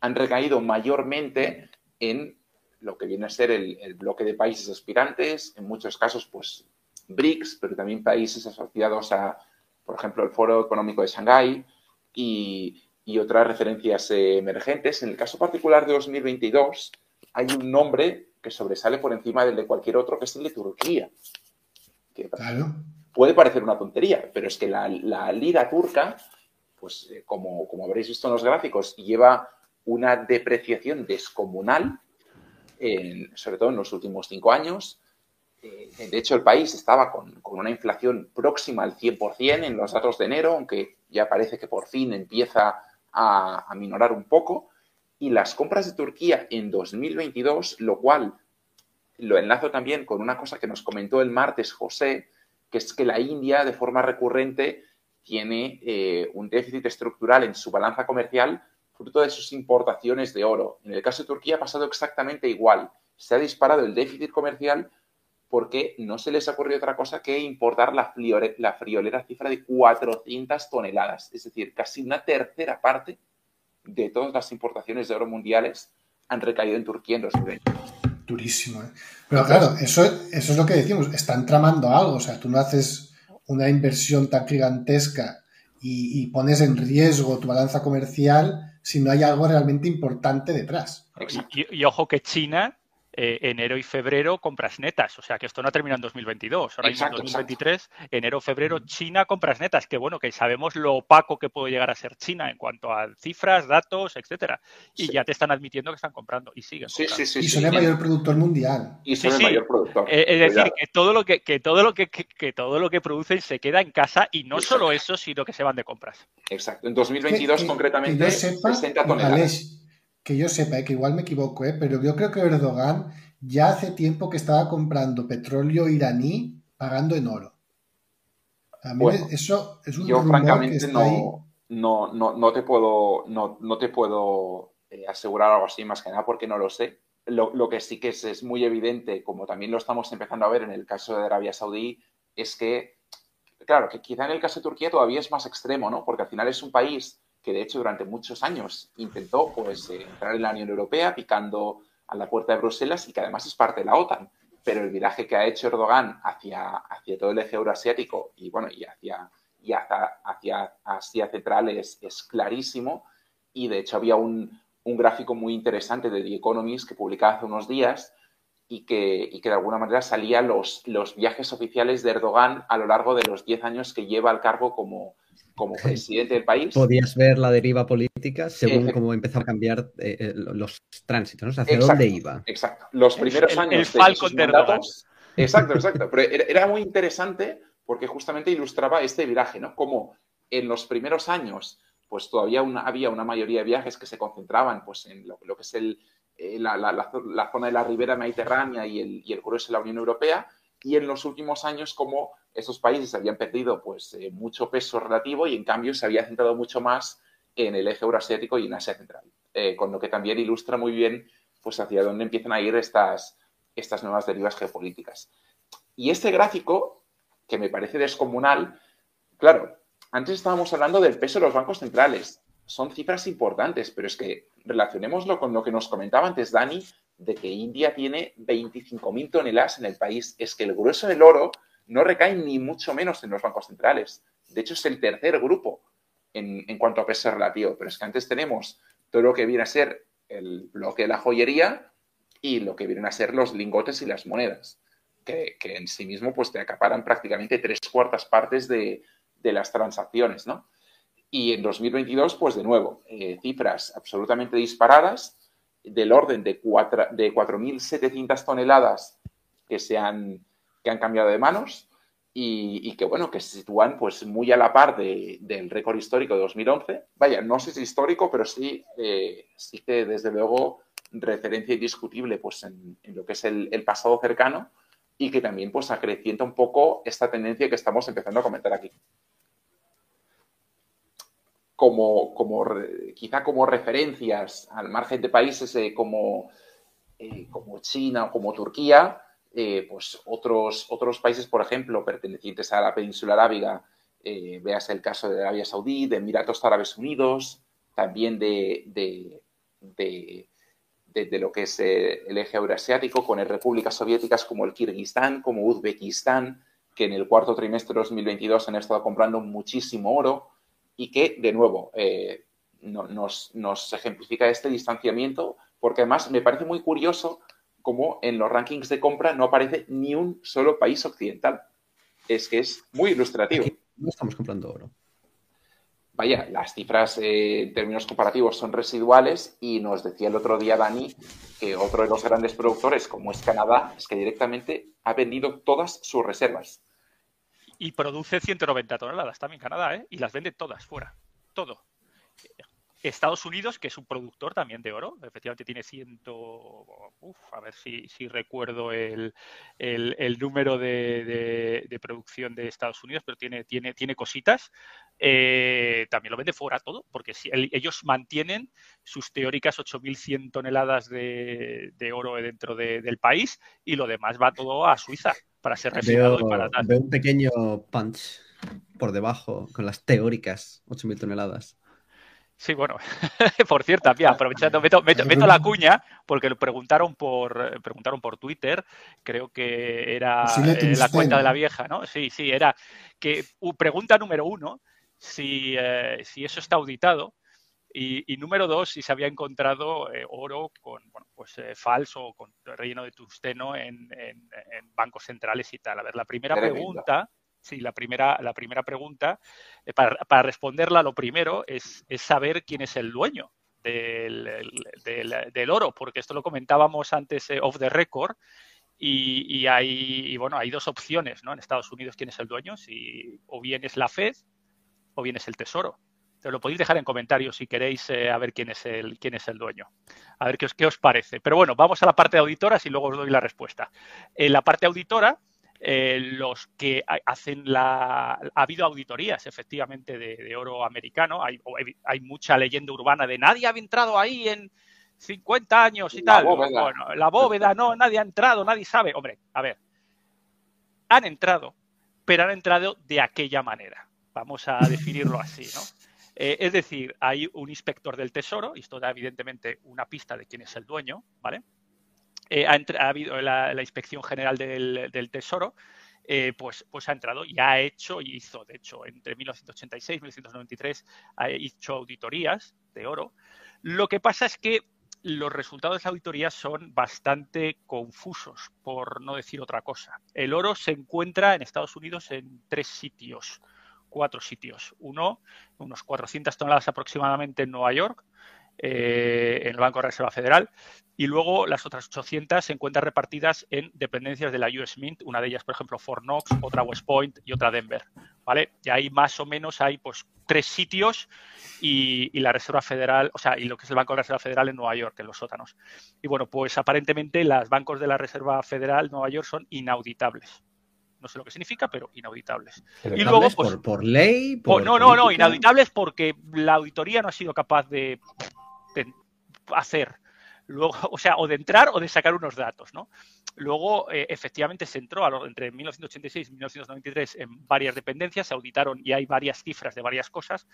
S2: han recaído mayormente en lo que viene a ser el, bloque de países aspirantes, en muchos casos, pues BRICS, pero también países asociados a, por ejemplo, el Foro Económico de Shanghái y, otras referencias emergentes. En el caso particular de 2022, hay un nombre que sobresale por encima del de cualquier otro, que es el de Turquía. Puede parecer una tontería, pero es que la, lira turca, pues eh, como, como habréis visto en los gráficos, lleva una depreciación descomunal, sobre todo en los últimos cinco años. Eh, de hecho, el país estaba con, una inflación próxima al 100% en los datos de enero, aunque ya parece que por fin empieza a, a minorar un poco. Y las compras de Turquía en 2022, lo cual lo enlazo también con una cosa que nos comentó el martes José, que es que la India de forma recurrente tiene eh, un déficit estructural en su balanza comercial fruto de sus importaciones de oro. En el caso de Turquía ha pasado exactamente igual. Se ha disparado el déficit comercial porque no se les ha ocurrido otra cosa que importar la, friolera cifra de 400 toneladas, es decir, casi una tercera parte de todas las importaciones de oro mundiales han recaído en Turquía en 2020.
S3: Durísimo, ¿eh? Pero claro, eso es lo que decimos, están tramando algo, o sea, tú no haces una inversión tan gigantesca y, pones en riesgo tu balanza comercial si no hay algo realmente importante detrás.
S4: y, ojo que China eh, enero y febrero compras netas. O sea que esto no termina en 2022. Ahora en 2023, enero, febrero, China compras netas. Que bueno, que sabemos lo opaco que puede llegar a ser China en cuanto a cifras, datos, etcétera. Y ya te están admitiendo que están comprando y siguen.
S3: Sí, sí, sí, y son el mayor productor mundial.
S2: Y son el mayor productor.
S4: Eh, es decir, que todo lo que, todo lo que, todo lo que producen se queda en casa y no solo eso, sino que se van de compras.
S2: Exacto. En 2022 concretamente, 60 toneladas
S3: que yo sepa, eh, que igual me equivoco, eh, pero yo creo que Erdogan ya hace tiempo que estaba comprando petróleo iraní pagando en oro. A mí eso es un
S2: yo francamente no, no, no, te puedo, no, no te puedo eh, asegurar algo así más que nada porque no lo sé. Lo, que sí que es, es, muy evidente, como también lo estamos empezando a ver en el caso de Arabia Saudí, es que, claro, que quizá en el caso de Turquía todavía es más extremo, ¿no? Porque al final es un país que de hecho durante muchos años intentó pues, eh, entrar en la Unión Europea picando a la puerta de Bruselas y que además es parte de la OTAN. Pero el viraje que ha hecho Erdogan hacia, hacia todo el eje euroasiático y, bueno, y hacia, y hacia, Asia Central es, clarísimo. Y de hecho había un, un gráfico muy interesante de The Economist que publicaba hace unos días y que, y que, de alguna manera salían los, los viajes oficiales de Erdogan a lo largo de los 10 años que lleva al cargo como, como presidente del país.
S1: Podías ver la deriva política según cómo empezaba a cambiar eh, eh, los tránsitos, ¿no? ¿Hacia dónde iba?
S2: Exacto. Los primeros años.
S4: El, de
S2: Exacto, exacto. Pero era, muy interesante porque justamente ilustraba este viraje, ¿no? Como en los primeros años, pues todavía había una mayoría de viajes que se concentraban pues, en lo, que es el, eh, la, zona de la ribera mediterránea y el, y el grueso de la Unión Europea, y en los últimos años como esos países habían perdido pues, eh, mucho peso relativo y en cambio se había centrado mucho más en el eje euroasiático y en Asia Central, eh, con lo que también ilustra muy bien pues, hacia dónde empiezan a ir estas, estas nuevas derivas geopolíticas. Y este gráfico, que me parece descomunal, claro, antes estábamos hablando del peso de los bancos centrales. Son cifras importantes, pero es que relacionémoslo con lo que nos comentaba antes Dani, de que India tiene 25.000 toneladas en el país. Es que el grueso del oro no recaen ni mucho menos en los bancos centrales. De hecho, es el tercer grupo en, cuanto a peso relativo. Pero es que antes tenemos todo lo que viene a ser el bloque de la joyería y lo que vienen a ser los lingotes y las monedas, que, en sí mismo pues, te acaparan prácticamente tres cuartas partes de, las transacciones, ¿no? Y en 2022, pues de nuevo, eh, cifras absolutamente disparadas, del orden de 4.700 toneladas que se han que han cambiado de manos y, que, bueno, que se sitúan pues muy a la par del récord histórico de 2011. Vaya, no sé si histórico, pero sí, eh, desde luego referencia indiscutible pues en, lo que es el, pasado cercano y que también pues acrecienta un poco esta tendencia que estamos empezando a comentar aquí. Como, como quizá como referencias al margen de países eh, como, eh, como China o como Turquía, eh, pues otros, otros países, por ejemplo, pertenecientes a la península arábiga, veas el caso de Arabia Saudí, de Emiratos Árabes Unidos, también de, de, de, lo que es el eje euroasiático, con repúblicas soviéticas como el Kirguistán, como Uzbekistán, que en el cuarto trimestre de 2022 han estado comprando muchísimo oro y que, de nuevo, eh, nos, nos, ejemplifica este distanciamiento, porque además me parece muy curioso cómo en los rankings de compra no aparece ni un solo país occidental. Es que es muy ilustrativo
S1: no estamos comprando oro.
S2: Vaya, las cifras eh, en términos comparativos son residuales y nos decía el otro día Dani que otro de los grandes productores, como es Canadá, es que directamente ha vendido todas sus reservas.
S4: Y produce 190 toneladas también Canadá, ¿eh? Y las vende todas fuera. Todo. Estados Unidos, que es un productor también de oro, efectivamente tiene ciento, uf, a ver si, si recuerdo el, el, número de, de, producción de Estados Unidos, pero tiene, tiene, tiene cositas. Eh, también lo vende fuera todo, porque si, ellos mantienen sus teóricas 8.100 toneladas de, de oro dentro del país y lo demás va todo a Suiza para ser refinado y para
S1: Veo un pequeño punch por debajo con las teóricas 8.000 toneladas.
S4: Sí, bueno, por cierto, aprovechando, meto, la cuña porque lo preguntaron por, preguntaron por Twitter, creo que era eh, la cuenta de la vieja, ¿no? Sí, sí, era que pregunta número uno, si, eh, si eso está auditado, y, número dos, si se había encontrado eh, oro con, bueno, pues falso o con relleno de tungsteno en, bancos centrales y tal. A ver, la primera pregunta Sí, la primera, la primera pregunta, eh, para, responderla, lo primero es, saber quién es el dueño del, oro, porque esto lo comentábamos antes eh, off the record. Y, hay, bueno, hay dos opciones ¿no? en Estados Unidos quién es el dueño, si o bien es la Fed o bien es el Tesoro. Te lo podéis dejar en comentarios si queréis eh, a ver quién es el quién es el dueño. A ver qué os, qué os parece. Pero bueno, vamos a la parte de auditoras y luego os doy la respuesta. En la parte auditora, eh, los que hacen la... Ha habido auditorías, efectivamente, de, oro americano. Hay, hay, mucha leyenda urbana de nadie había entrado ahí en 50 años y tal. Bueno, la bóveda, no, nadie ha entrado, nadie sabe. Hombre, a ver, han entrado, pero han entrado de aquella manera. Vamos a definirlo así, ¿no? Eh, es decir, hay un inspector del tesoro, y esto da evidentemente una pista de quién es el dueño, ¿vale? Eh, ha, habido la, Inspección General del, Tesoro, eh, pues, pues ha entrado y ha hecho, y hizo, de hecho, entre 1986 y 1993, ha hecho auditorías de oro. Lo que pasa es que los resultados de la auditoría son bastante confusos, por no decir otra cosa. El oro se encuentra en Estados Unidos en tres sitios, cuatro sitios. Uno, unos 400 toneladas aproximadamente en Nueva York, eh, en el Banco de Reserva Federal y luego las otras 800 se encuentran repartidas en dependencias de la US Mint, una de ellas, por ejemplo, Fort Knox, otra West Point y otra Denver, ¿vale? Y ahí más o menos hay pues tres sitios y, la Reserva Federal, o sea, y lo que es el Banco de Reserva Federal en Nueva York, en los sótanos. Y bueno, pues aparentemente los bancos de la Reserva Federal Nueva York son inauditables no sé lo que significa, pero inauditables.
S1: y luego, pues, por, ley.
S4: no, no, no, inauditables porque la auditoría no ha sido capaz de hacer. Luego, o sea, o de entrar o de sacar unos datos, ¿no? Luego, eh, efectivamente, se entró a entre 1986 y 1993 en varias dependencias, se auditaron y hay varias cifras de varias cosas.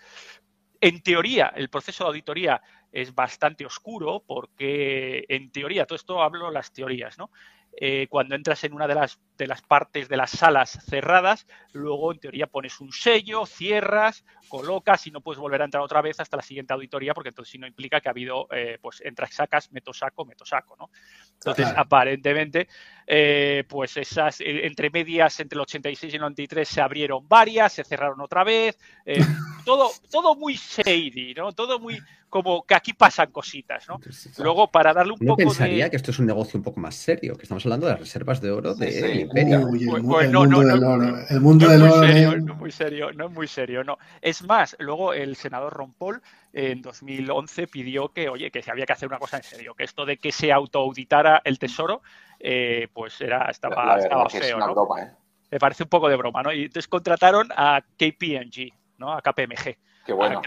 S4: En teoría, el proceso de auditoría es bastante oscuro porque, en teoría, todo esto hablo las teorías, ¿no? Eh, cuando entras en una de las, de las partes de las salas cerradas, luego en teoría pones un sello, cierras, colocas y no puedes volver a entrar otra vez hasta la siguiente auditoría porque entonces si no implica que ha habido, eh, pues entras, sacas, meto saco, meto saco, ¿no? Entonces, aparentemente, eh, pues esas, entre medias, entre el 86 y el 93 se abrieron varias, se cerraron otra vez, todo, todo muy shady, ¿no? Todo muy como que aquí pasan cositas, ¿no? Luego, para darle un poco
S1: de... pensaría que esto es un negocio un poco más serio, que estamos hablando de las reservas de oro del imperio.
S3: el, mundo del oro. El mundo del oro.
S4: no es muy serio, no es muy serio, no. Es más, luego el senador Ron Paul en 2011 pidió que, oye, que se había que hacer una cosa en serio, que esto de que se autoauditara el tesoro, eh, pues era, estaba, estaba feo, ¿no? ¿eh? Me parece un poco de broma, ¿no? Y entonces contrataron a KPMG, ¿no? A KPMG
S2: Qué bueno.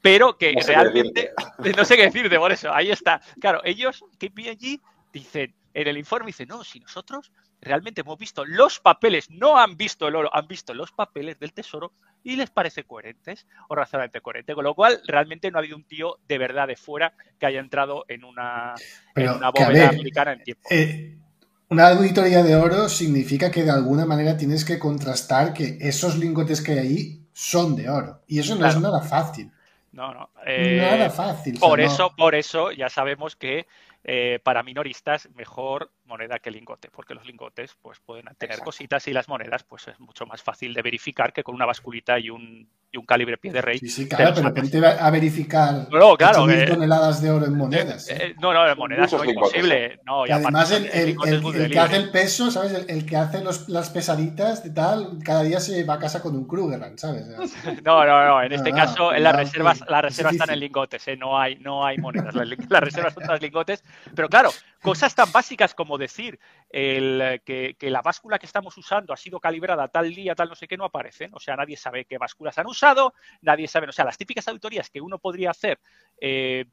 S4: Pero que realmente, no sé qué decirte por eso, ahí está. Claro, ellos, KPMG, dicen, en el informe dicen, no, si nosotros realmente hemos visto los papeles, no han visto el oro, han visto los papeles del tesoro y les parece coherentes o razonablemente coherente. Con lo cual, realmente no ha habido un tío de verdad de fuera que haya entrado en una, bóveda americana en tiempo.
S3: Eh, una auditoría de oro significa que de alguna manera tienes que contrastar que esos lingotes que hay ahí son de oro. Y eso no es nada fácil.
S4: No, no.
S3: nada eh, fácil.
S4: Por eso, por eso ya sabemos que eh, para minoristas mejor moneda que lingote, porque los lingotes pues pueden tener cositas y las monedas pues es mucho más fácil de verificar que con una basculita y un, y un calibre pie de rey.
S3: Sí, sí, claro, pero va a verificar
S4: no, claro,
S3: eh, toneladas de oro en monedas.
S4: Eh, no, no, en monedas no es imposible. No,
S3: y además el, el, que hace el peso, ¿sabes? El, que hace los, las pesaditas y tal, cada día se va a casa con un Krugerrand, ¿sabes?
S4: No, no, no, en este caso en las reservas, las reservas están en lingotes, ¿eh? no, hay, no hay monedas, las, reservas son todas lingotes, pero claro, cosas tan básicas como decir el, que, la báscula que estamos usando ha sido calibrada tal día, tal no sé qué, no aparecen. O sea, nadie sabe qué básculas han usado, nadie sabe, o sea, las típicas auditorías que uno podría hacer eh,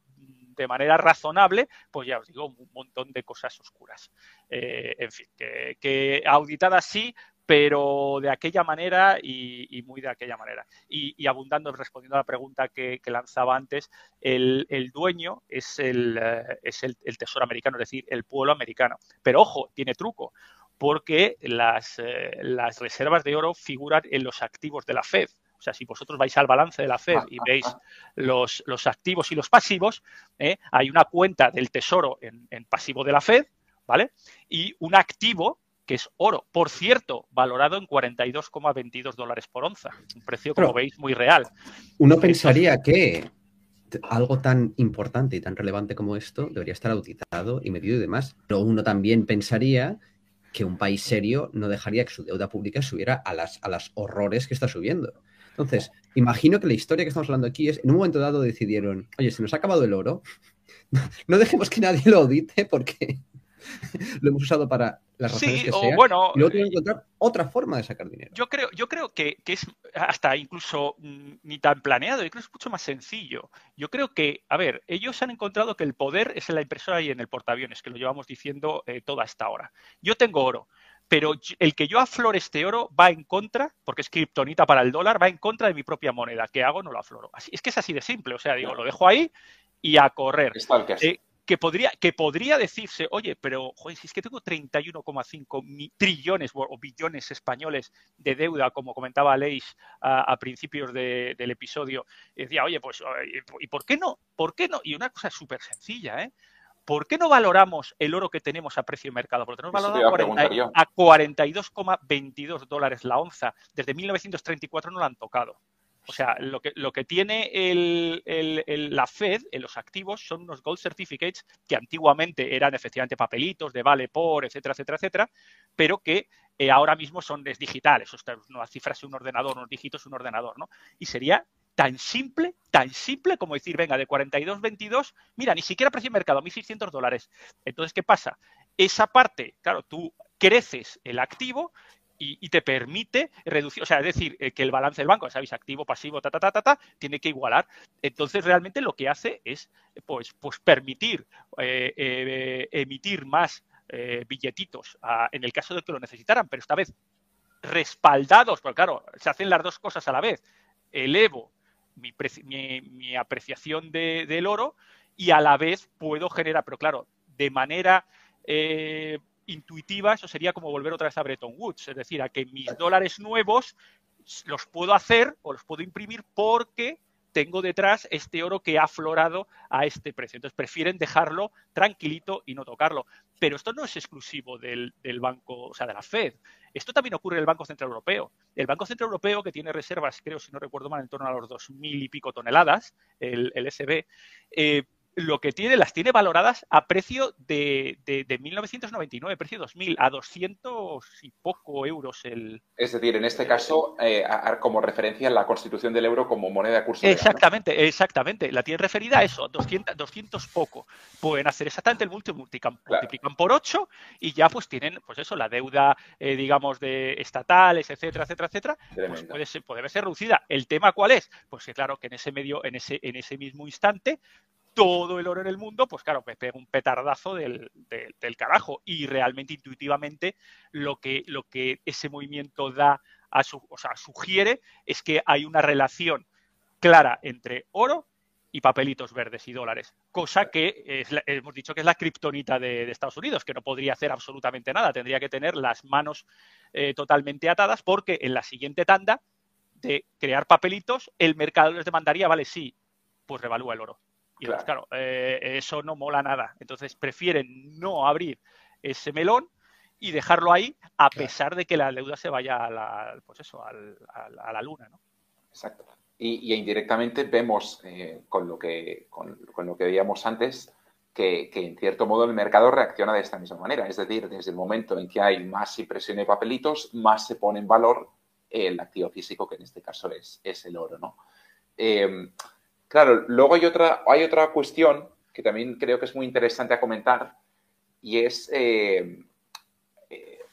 S4: de manera razonable, pues ya os digo, un montón de cosas oscuras. Eh, en fin, que, que auditadas sí, pero de aquella manera y, muy de aquella manera. Y, abundando, respondiendo a la pregunta que, lanzaba antes, el, dueño es, el, eh, es el, tesoro americano, es decir, el pueblo americano. Pero ojo, tiene truco, porque las, eh, las reservas de oro figuran en los activos de la Fed. O sea, si vosotros vais al balance de la Fed y veis los, los activos y los pasivos, eh, hay una cuenta del tesoro en, en pasivo de la Fed, ¿vale? Y un activo que es oro. Por cierto, valorado en 42,22 dólares por onza. Un precio, como veis, muy real.
S1: Uno pensaría que algo tan importante y tan relevante como esto debería estar auditado y medido y demás. Pero uno también pensaría que un país serio no dejaría que su deuda pública subiera a las, a las horrores que está subiendo. Entonces, imagino que la historia que estamos hablando aquí es, en un momento dado decidieron, oye, se nos ha acabado el oro, no dejemos que nadie lo audite porque lo hemos usado para las razones que o
S4: bueno,
S1: y luego que encontrar otra forma de sacar dinero.
S4: Yo creo, yo creo que, es hasta incluso mm, ni tan planeado, yo creo que es mucho más sencillo. Yo creo que, a ver, ellos han encontrado que el poder es en la impresora y en el portaaviones, que lo llevamos diciendo eh, toda esta hora. Yo tengo oro, pero el que yo aflore este oro va en contra, porque es kriptonita para el dólar, va en contra de mi propia moneda. ¿Qué hago? No lo afloro. Así, es que es así de simple. O sea, digo, lo dejo ahí y a correr.
S2: que
S4: que podría, que podría decirse, oye, pero joder, si es que tengo 31,5 trillones o billones españoles de deuda, como comentaba Leis a, principios del episodio, decía, oye, pues, ¿y por qué no? ¿Por qué no? Y una cosa súper sencilla, ¿eh? ¿Por qué no valoramos el oro que tenemos a precio de mercado? Porque tenemos valorado a, 42,22 dólares la onza. Desde 1934 no lo han tocado. O sea, lo que, lo que tiene la Fed en los activos son unos gold certificates que antiguamente eran efectivamente papelitos de vale por, etcétera, etcétera, etcétera, pero que eh, ahora mismo son digitales. O sea, una cifra es un ordenador, unos dígitos un ordenador, ¿no? Y sería tan simple, tan simple como decir, venga, de 42.22, mira, ni siquiera precio de mercado, 1.600 dólares. Entonces, ¿qué pasa? Esa parte, claro, tú creces el activo y, te permite reducir, o sea, es decir, eh, que el balance del banco, sabéis, activo, pasivo, ta, ta, ta, ta, ta, tiene que igualar. Entonces, realmente lo que hace es, pues, pues permitir eh, eh, emitir más billetitos en el caso de que lo necesitaran, pero esta vez respaldados, porque claro, se hacen las dos cosas a la vez. Elevo mi, mi, apreciación del oro y a la vez puedo generar, pero claro, de manera intuitiva, eso sería como volver otra vez a Bretton Woods, es decir, a que mis dólares nuevos los puedo hacer o los puedo imprimir porque tengo detrás este oro que ha aflorado a este precio. Entonces prefieren dejarlo tranquilito y no tocarlo. Pero esto no es exclusivo del, banco, o sea, de la Fed. Esto también ocurre en el Banco Central Europeo. El Banco Central Europeo, que tiene reservas, creo, si no recuerdo mal, en torno a los dos mil y pico toneladas, el, el SB, eh, lo que tiene, las tiene valoradas a precio de, de, 1999, precio 2000, a 200 y poco euros el...
S2: Es decir, en este caso, eh, como referencia la constitución del euro como moneda de curso.
S4: Exactamente, exactamente. La tiene referida a eso, 200, 200 poco. Pueden hacer exactamente el multi, multiplican, multiplican por 8 y ya pues tienen, pues eso, la deuda, eh, digamos, de estatales, etcétera, etcétera, etcétera, pues puede ser, puede ser reducida. ¿El tema cuál es? Pues que claro, que en ese medio, en ese, en ese mismo instante, todo el oro en el mundo, pues claro, me pega un petardazo del, carajo. Y realmente, intuitivamente, lo que, ese movimiento da o sea, sugiere es que hay una relación clara entre oro y papelitos verdes y dólares, cosa que hemos dicho que es la kriptonita de, Estados Unidos, que no podría hacer absolutamente nada, tendría que tener las manos eh, totalmente atadas porque en la siguiente tanda de crear papelitos el mercado les demandaría, vale, sí, pues revalúa el oro. Y claro, claro eh, eso no mola nada. Entonces prefieren no abrir ese melón y dejarlo ahí a pesar de que la deuda se vaya a la, pues eso, a la luna, ¿no?
S2: Exacto. Y, indirectamente vemos eh, con, lo que, con, lo que veíamos antes que, en cierto modo el mercado reacciona de esta misma manera. Es decir, desde el momento en que hay más impresión de papelitos, más se pone en valor el activo físico, que en este caso es, es el oro. ¿no? Eh, claro, luego hay otra, hay otra cuestión que también creo que es muy interesante a comentar y es eh,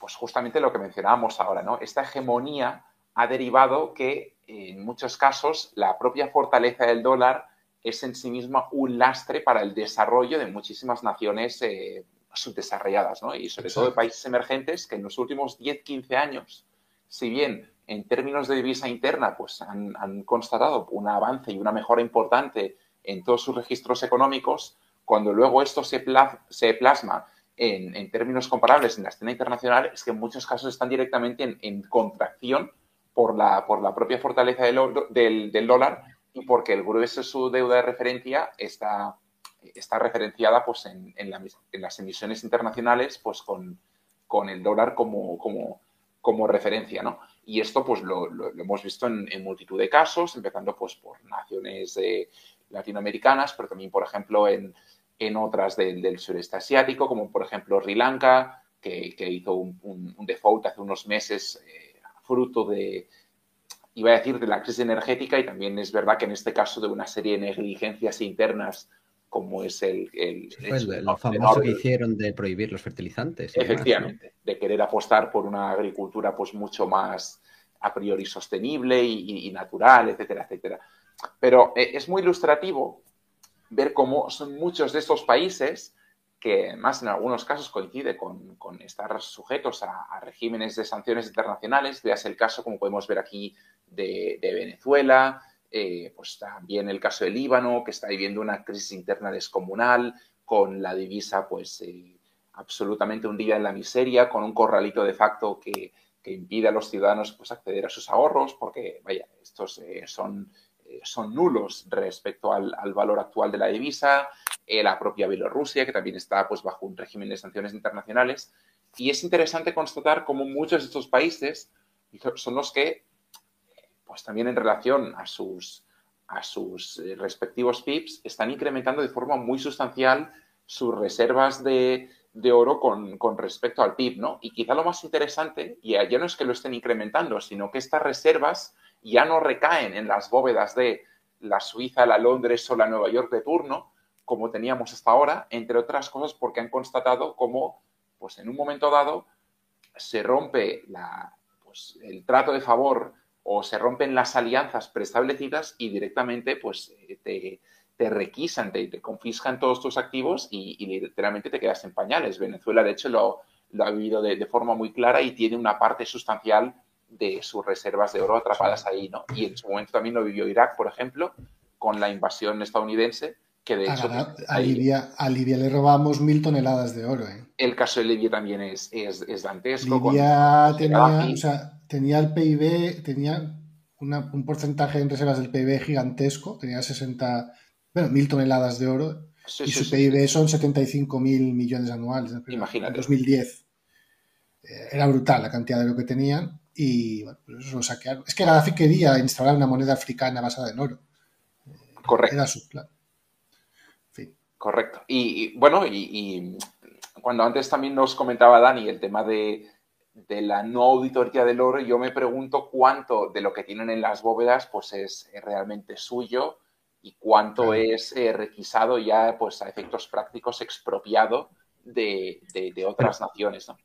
S2: pues justamente lo que mencionábamos ahora, ¿no? Esta hegemonía ha derivado que en muchos casos la propia fortaleza del dólar es en sí misma un lastre para el desarrollo de muchísimas naciones eh, subdesarrolladas, ¿no? Y sobre todo de países emergentes que en los últimos 10, 15 años, si bien en términos de divisa interna, pues han, constatado un avance y una mejora importante en todos sus registros económicos, cuando luego esto se, se plasma en, términos comparables en la escena internacional, es que en muchos casos están directamente en contracción por la, por la propia fortaleza del, del, dólar y porque el grueso de su deuda de referencia está, referenciada pues, en, las emisiones internacionales pues, con, el dólar como, como, referencia. ¿no? Y esto pues, lo, hemos visto en, multitud de casos, empezando pues, por naciones eh, latinoamericanas, pero también, por ejemplo, en, en otras del, del, sureste asiático, como por ejemplo Sri Lanka, que, que hizo un, un, default hace unos meses. Eh, fruto de, iba a decir, de la crisis energética y también es verdad que en este caso de una serie de negligencias internas como es el...
S1: el, lo famoso que hicieron de prohibir los fertilizantes.
S2: Efectivamente, de querer apostar por una agricultura pues mucho más a priori sostenible y, natural, etcétera, etcétera. Pero eh, es muy ilustrativo ver cómo son muchos de estos países que más en algunos casos coincide con, estar sujetos a, regímenes de sanciones internacionales, veas el caso, como podemos ver aquí, de, Venezuela, eh, pues también el caso de Líbano, que está viviendo una crisis interna descomunal, con la divisa pues eh, absolutamente hundida en la miseria, con un corralito de facto que, impide a los ciudadanos pues, acceder a sus ahorros, porque, vaya, estos eh, son son nulos respecto al, valor actual de la divisa, eh, la propia Bielorrusia, que también está pues, bajo un régimen de sanciones internacionales. Y es interesante constatar cómo muchos de estos países son los que, pues también en relación a sus, a sus eh, respectivos PIBs, están incrementando de forma muy sustancial sus reservas de, oro con, con, respecto al PIB, ¿no? Y quizá lo más interesante, y ya no es que lo estén incrementando, sino que estas reservas ya no recaen en las bóvedas de la Suiza, la Londres o la Nueva York de turno, como teníamos hasta ahora, entre otras cosas porque han constatado cómo, pues en un momento dado, se rompe pues, el trato de favor o se rompen las alianzas preestablecidas y directamente pues te, requisan, te, confiscan todos tus activos y, literalmente te quedas en pañales. Venezuela, de hecho, lo, ha vivido de, de, forma muy clara y tiene una parte sustancial de sus reservas de oro atrapadas ahí, ¿no? Y en su momento también lo vivió Irak, por ejemplo, con la invasión estadounidense, que de hecho...
S3: A, Libia, a Libia le robamos mil toneladas de oro, ¿eh?
S2: El caso de Libia también es, es, dantesco.
S3: Libia tenía, tenía el PIB, tenía un porcentaje en reservas del PIB gigantesco, tenía 60, bueno, mil toneladas de oro, y su PIB son 75 mil millones anuales.
S2: Imagínate.
S3: En 2010. Eh, era brutal la cantidad de oro que tenían y bueno, pues eso lo saquearon. Es que Gaddafi quería instalar una moneda africana basada en oro.
S2: Correcto.
S3: Era su plan.
S2: Correcto. Y, bueno, y, cuando antes también nos comentaba Dani el tema de, la no auditoría del oro, yo me pregunto cuánto de lo que tienen en las bóvedas pues es, realmente suyo y cuánto es eh, requisado ya pues a efectos prácticos expropiado de, de otras naciones. ¿no?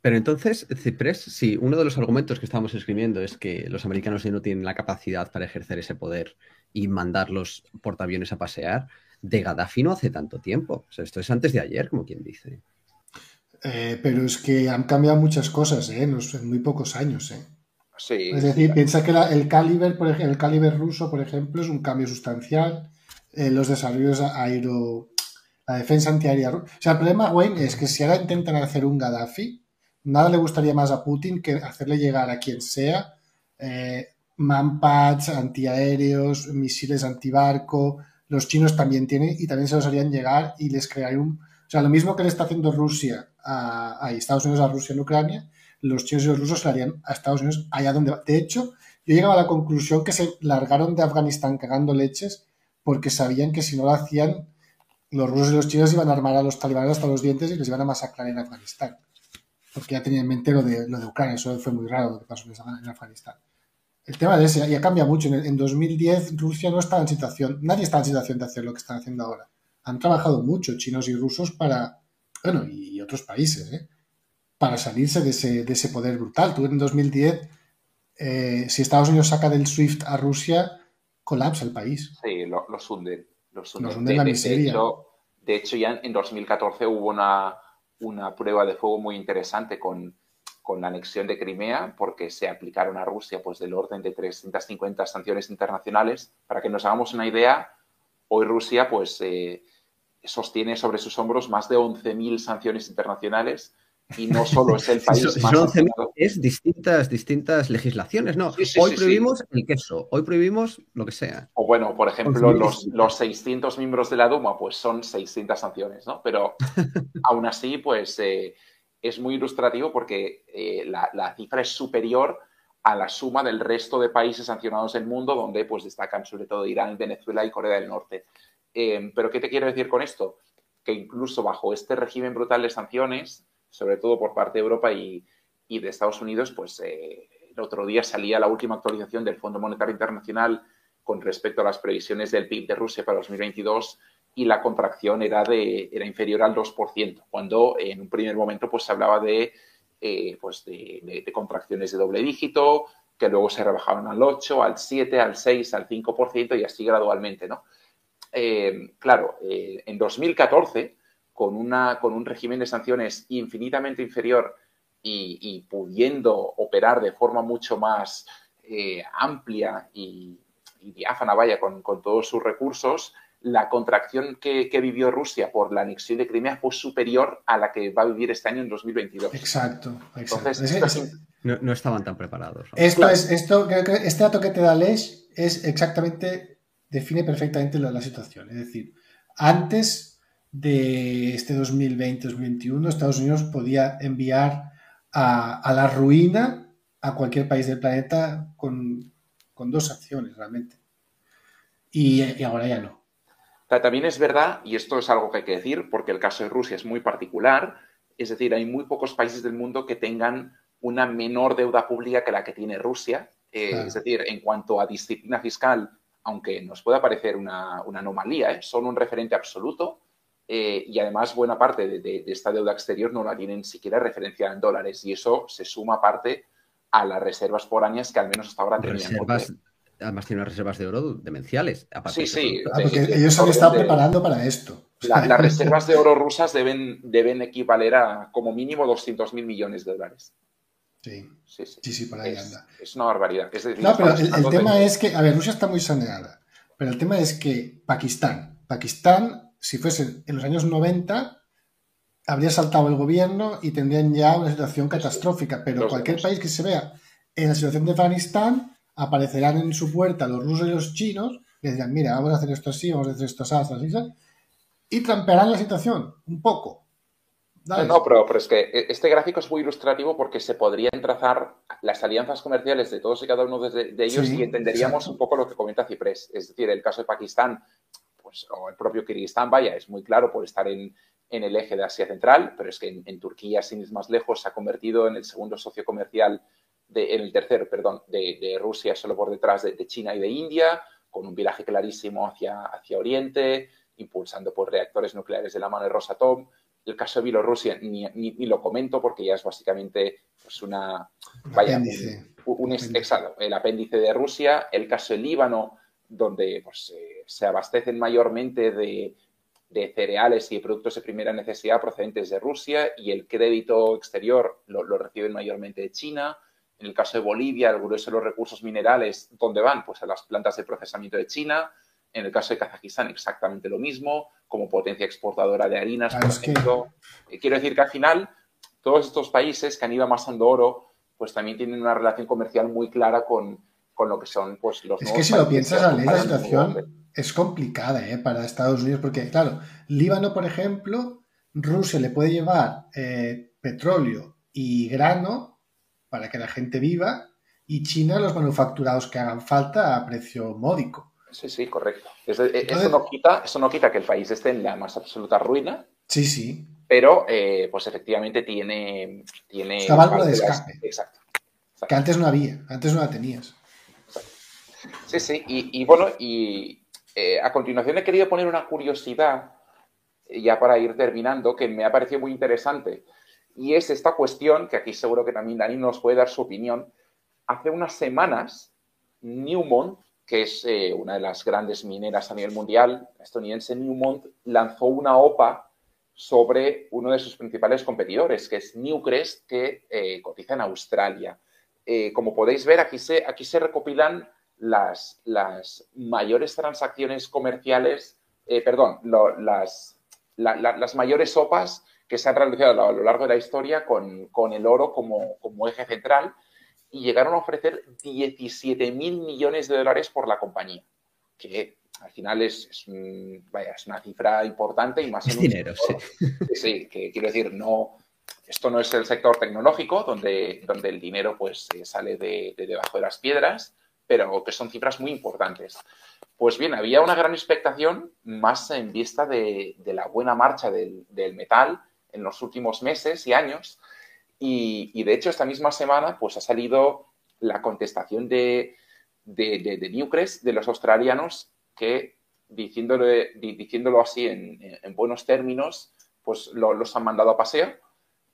S1: Pero entonces, Ciprés, si uno de los argumentos que estamos escribiendo es que los americanos no tienen la capacidad para ejercer ese poder y mandar los portaaviones a pasear, de Gaddafi no hace tanto tiempo. O sea, esto es antes de ayer, como quien dice.
S3: Eh, pero es que han cambiado muchas cosas, ¿eh? En, muy pocos años, ¿eh?
S2: Sí,
S3: es decir, piensa que el caliber, por ejemplo, el caliber ruso, por ejemplo, es un cambio sustancial. Los desarrollos aero, la defensa antiaérea. O sea, el problema, Wayne, es que si ahora intentan hacer un Gaddafi, nada le gustaría más a Putin que hacerle llegar a quien sea eh, manpads antiaéreos, misiles antibarco. Los chinos también tienen y también se los harían llegar y les crearían un. O sea, lo mismo que le está haciendo Rusia a, Estados Unidos a Rusia en Ucrania, los chinos y los rusos se harían a Estados Unidos allá donde va. De hecho, yo llegaba a la conclusión que se largaron de Afganistán cagando leches porque sabían que si no lo hacían, los rusos y los chinos iban a armar a los talibanes hasta los dientes y les iban a masacrar en Afganistán. Porque ya tenían en mente lo de, lo de Ucrania, eso fue muy raro lo que pasó en Afganistán. El tema de ese ya cambia mucho. En, 2010 Rusia no estaba en situación, nadie estaba en situación de hacer lo que están haciendo ahora. Han trabajado mucho chinos y rusos para, bueno, y otros países, ¿eh? para salirse de ese, de ese poder brutal. Tú en 2010, eh, si Estados Unidos saca del SWIFT a Rusia, colapsa el país.
S2: Sí, los hunden.
S3: Los hunden, la miseria.
S2: De hecho, ya en 2014 hubo una, una prueba de fuego muy interesante con, con la anexión de Crimea, porque se aplicaron a Rusia pues del orden de 350 sanciones internacionales. Para que nos hagamos una idea, hoy Rusia pues eh, sostiene sobre sus hombros más de 11.000 sanciones internacionales y no solo es el país más
S1: es distintas distintas legislaciones no hoy prohibimos el queso hoy prohibimos lo que sea.
S2: O bueno por ejemplo los, los 600 miembros de la Duma pues son 600 sanciones no pero aún así pues eh, es muy ilustrativo porque eh, la, cifra es superior a la suma del resto de países sancionados del mundo donde pues destacan sobre todo Irán Venezuela y Corea del Norte eh, pero qué te quiero decir con esto que incluso bajo este régimen brutal de sanciones sobre todo por parte de Europa y, de Estados Unidos, pues eh, el otro día salía la última actualización del Fondo Monetario Internacional con respecto a las previsiones del PIB de Rusia para 2022 y la contracción era, de, era inferior al 2%, cuando en un primer momento pues se hablaba de, eh, pues de, contracciones de doble dígito, que luego se rebajaron al 8, al 7, al 6, al 5% y así gradualmente, ¿no? Eh, claro, en 2014 con, una, con un régimen de sanciones infinitamente inferior y, pudiendo operar de forma mucho más eh, amplia y, diáfana, vaya, con, todos sus recursos, la contracción que, vivió Rusia por la anexión de Crimea fue superior a la que va a vivir este año en 2022.
S3: Exacto.
S1: Entonces, no, estaban tan preparados.
S3: Esto es, esto, este dato que te da Lesh es exactamente, define perfectamente la situación. Es decir, antes de este 2020-2021, Estados Unidos podía enviar a, la ruina a cualquier país del planeta con, dos acciones realmente. Y, ahora ya no.
S2: También es verdad, y esto es algo que hay que decir, porque el caso de Rusia es muy particular, es decir, hay muy pocos países del mundo que tengan una menor deuda pública que la que tiene Rusia. Eh, es decir, en cuanto a disciplina fiscal, aunque nos pueda parecer una, anomalía, ¿eh? son un referente absoluto eh, y además buena parte de, esta deuda exterior no la tienen siquiera referencia en dólares y eso se suma parte a las reservas por años que al menos hasta ahora tenían.
S1: además tienen unas reservas de oro demenciales.
S2: Sí, sí.
S3: Ah, porque ellos se han estado preparando para esto.
S2: las reservas de oro rusas deben, deben equivaler a como mínimo 200 mil millones de dólares.
S3: Sí. Sí, sí, por ahí
S2: es,
S3: anda.
S2: Es una barbaridad.
S3: no, pero el, el tema es que, a ver, Rusia está muy saneada, pero el tema es que Pakistán, Pakistán si fuese en los años 90, habría saltado el gobierno y tendrían ya una situación catastrófica. Pero cualquier país que se vea en la situación de Afganistán, aparecerán en su puerta los rusos y los chinos, y dirán, mira, vamos a hacer esto así, vamos a hacer esto así, así, y trampearán la situación un poco.
S2: No, pero, es que este gráfico es muy ilustrativo porque se podrían trazar las alianzas comerciales de todos y cada uno de, ellos y entenderíamos un poco lo que comenta Ciprés. Es decir, el caso de Pakistán pues, o el propio Kirguistán, vaya, es muy claro por estar en, el eje de Asia Central, pero es que en, Turquía, sin ir más lejos, se ha convertido en el segundo socio comercial, de, en el tercero, perdón, de, Rusia, solo por detrás de, China y de India, con un viraje clarísimo hacia, hacia Oriente, impulsando por reactores nucleares de la mano de Rosatom. El caso de Bielorrusia ni, ni, lo comento porque ya es básicamente pues una, vaya, Un, el apéndice de Rusia. El caso de Líbano, donde pues, eh, se abastecen mayormente de, cereales y productos de primera necesidad procedentes de Rusia y el crédito exterior lo, reciben mayormente de China. En el caso de Bolivia, el grueso de los recursos minerales, ¿dónde van? Pues a las plantas de procesamiento de China. En el caso de Kazajistán, exactamente lo mismo, como potencia exportadora de harinas, por ejemplo. Eh, quiero decir que al final, todos estos países que han ido amasando oro, pues también tienen una relación comercial muy clara con, lo que son pues, los
S3: Es que si lo piensas, la situación es complicada ¿eh? para Estados Unidos, porque, claro, Líbano, por ejemplo, Rusia le puede llevar eh, petróleo y grano para que la gente viva, y China los manufacturados que hagan falta a precio módico.
S2: Sí, sí, correcto. eso, no quita, eso no quita que el país esté en la más absoluta ruina.
S3: Sí, sí.
S2: Pero, eh, pues efectivamente tiene. tiene
S3: Esta válvula de escape. Exacto, Que antes no había, antes no la tenías.
S2: Sí, sí. Y, bueno, y eh, a continuación he querido poner una curiosidad, ya para ir terminando, que me ha parecido muy interesante. Y es esta cuestión, que aquí seguro que también Dani nos puede dar su opinión. Hace unas semanas, Newmont que es eh, una de las grandes mineras a nivel mundial, estadounidense Newmont, lanzó una OPA sobre uno de sus principales competidores, que es Newcrest, que eh, cotiza en Australia. Eh, como podéis ver, aquí se, aquí se recopilan las, las mayores transacciones comerciales, perdón, las, las mayores OPAs que se han realizado a lo largo de la historia con, con el oro como, como eje central y llegaron a ofrecer 17 mil millones de dólares por la compañía, que al final es, vaya, es una cifra importante y más
S1: es dinero, sí.
S2: Sí, que quiero decir, no, esto no es el sector tecnológico donde, donde el dinero pues eh, sale de, debajo de las piedras, pero que son cifras muy importantes. Pues bien, había una gran expectación más en vista de, la buena marcha del, del metal en los últimos meses y años y, de hecho, esta misma semana pues, ha salido la contestación de, de, Newcrest, de los australianos, que diciéndolo, diciéndolo así en, buenos términos, pues los han mandado a paseo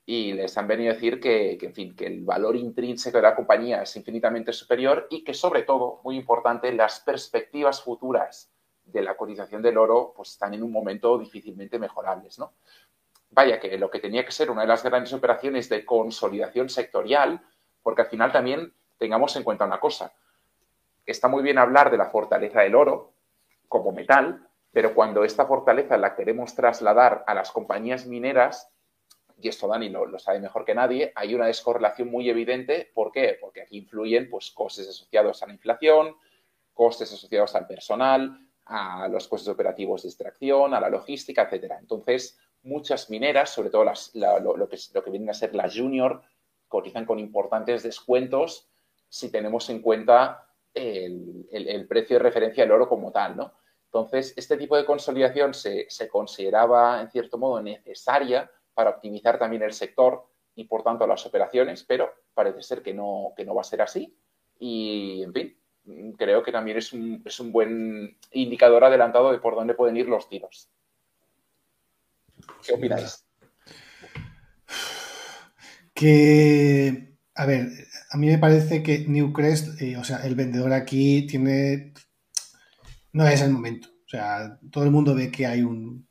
S2: y les han venido a decir que, en fin, que el valor intrínseco de la compañía es infinitamente superior y que, sobre todo, muy importante, las perspectivas futuras de la cotización del oro pues están en un momento difícilmente mejorables, ¿no? Vaya, que lo que tenía que ser una de las grandes operaciones de consolidación sectorial, porque al final también tengamos en cuenta una cosa. Está muy bien hablar de la fortaleza del oro como metal, pero cuando esta fortaleza la queremos trasladar a las compañías mineras, y esto Dani lo, sabe mejor que nadie, hay una descorrelación muy evidente. ¿Por qué? Porque aquí influyen pues, costes asociados a la inflación, costes asociados al personal, a los costes operativos de extracción, a la logística, etcétera. Entonces, muchas mineras, sobre todo las, lo, que, lo que vienen a ser las junior, cotizan con importantes descuentos si tenemos en cuenta el, precio de referencia del oro como tal, ¿no? Entonces, este tipo de consolidación se, consideraba, en cierto modo, necesaria para optimizar también el sector y, por tanto, las operaciones, pero parece ser que no, que no va a ser así. Y, en fin, creo que también es un, es un buen indicador adelantado de por dónde pueden ir los tiros. ¿Qué opináis?
S3: Que, a ver, a mí me parece que Newcrest, eh, o sea, el vendedor aquí tiene... No es el momento. O sea, todo el mundo ve que hay un,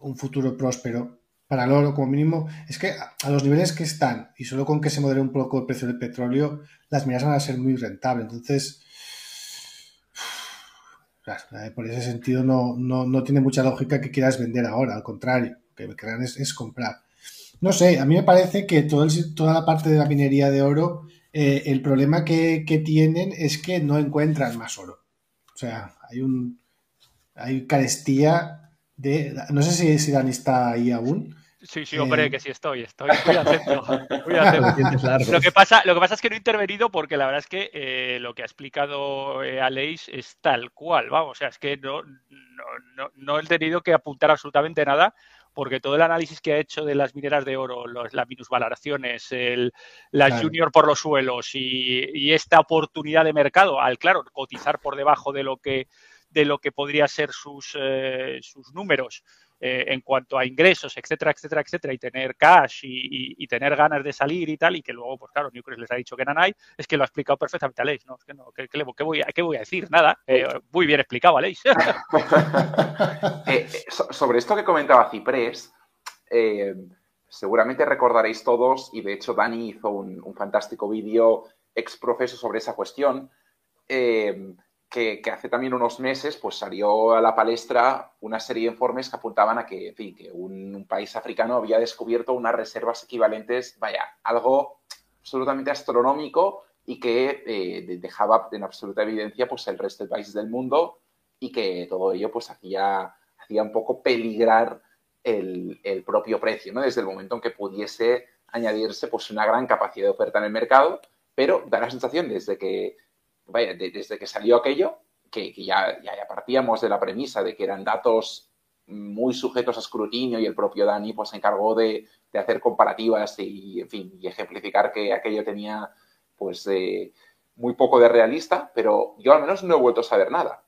S3: un futuro próspero para el oro como mínimo. Es que a los niveles que están, y solo con que se modere un poco el precio del petróleo, las minas van a ser muy rentables. Entonces, eh, por ese sentido no, no, tiene mucha lógica que quieras vender ahora, al contrario, que me crean es, comprar. No sé, a mí me parece que todo toda la parte de la minería de oro, eh, el problema que, tienen es que no encuentran más oro. O sea, hay un hay carestía de... No sé si, si Dani está ahí aún,
S4: Sí, sí, hombre, eh, que sí estoy, estoy muy atento. Lo que, pasa, lo que pasa es que no he intervenido porque la verdad es que eh, lo que ha explicado eh, Aleix es tal cual, vamos, o sea, es que no, no, no, he tenido que apuntar absolutamente nada porque todo el análisis que ha hecho de las mineras de oro, las minusvaloraciones, el, las junior por los suelos y, y, esta oportunidad de mercado, al claro, cotizar por debajo de lo que de lo que podría ser sus, sus números, eh, en cuanto a ingresos, etcétera, etcétera, etcétera, y tener cash y, tener ganas de salir y tal, y que luego, pues claro, Newcrest les ha dicho que no hay, es que lo ha explicado perfectamente Aleix, ¿no? Es que no, ¿qué, voy, a, ¿qué voy a decir? Nada, eh, muy bien explicado Aleix.
S2: Eh, sobre esto que comentaba Ciprés, seguramente recordaréis todos, y de hecho Dani hizo un, fantástico vídeo ex profeso sobre esa cuestión, eh, que, hace también unos meses pues salió a la palestra una serie de informes que apuntaban a que, que un, país africano había descubierto unas reservas equivalentes, vaya, algo absolutamente astronómico y que eh, dejaba en absoluta evidencia pues el resto de países del mundo y que todo ello pues hacía, hacía un poco peligrar el, propio precio, ¿no? Desde el momento en que pudiese añadirse pues una gran capacidad de oferta en el mercado, pero da la sensación desde que vaya, desde que salió aquello, que, ya, ya, partíamos de la premisa de que eran datos muy sujetos a escrutinio y el propio Dani pues se encargó de, hacer comparativas y, en fin, y ejemplificar que aquello tenía pues eh, muy poco de realista, pero yo al menos no he vuelto a saber nada.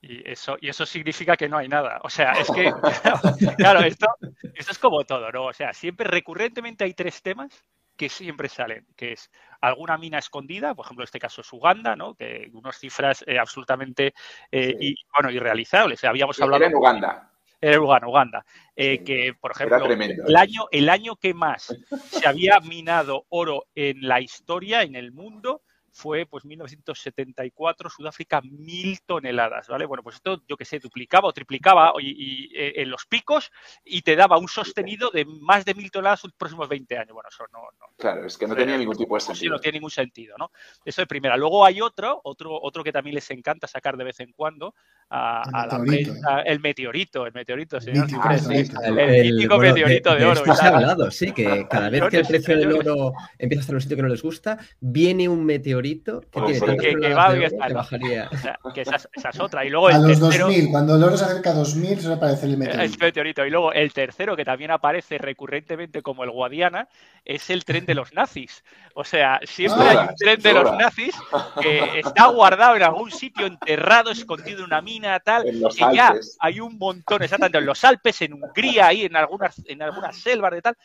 S4: Y eso, y eso significa que no hay nada. O sea, es que, claro, esto, esto es como todo, ¿no? O sea, siempre recurrentemente hay tres temas que siempre salen, que es alguna mina escondida, por ejemplo, en este caso es Uganda, ¿no? Que unas cifras eh, absolutamente eh, y, bueno, irrealizables. Habíamos hablado.
S2: en Uganda.
S4: Era Uganda, Uganda. Eh, que, por ejemplo, el año, el año que más se había minado oro en la historia, en el mundo, fue pues 1974, Sudáfrica, mil toneladas, ¿vale? Bueno, pues esto, yo que sé, duplicaba o triplicaba y, eh, en los picos y te daba un sostenido de más de mil toneladas los próximos 20 años. Bueno, eso no...
S2: claro, es que no tenía ningún tipo de sentido.
S4: Sí, no tiene ningún sentido, ¿no? Eso de primera. Luego hay otro, otro, otro que también les encanta sacar de vez en cuando a, la prensa, el meteorito, el meteorito, señor.
S1: el, mítico meteorito de, oro. Esto hablado, sí, que cada vez que el precio del oro empieza a estar en un sitio que no les gusta, viene un meteorito
S4: que, va que bajaría. que esa, es otra. Y luego
S3: a los 2000, cuando el oro se acerca a 2000, se aparece el
S4: meteorito. Y luego el tercero, que también aparece recurrentemente como el Guadiana, es el tren de los nazis. O sea, siempre hay un tren de los nazis que está guardado en algún sitio, enterrado, escondido en una mina, tal.
S2: En los
S4: ya hay un montón, exactamente, en los Alpes, en Hungría, ahí en algunas, en algunas selvas de tal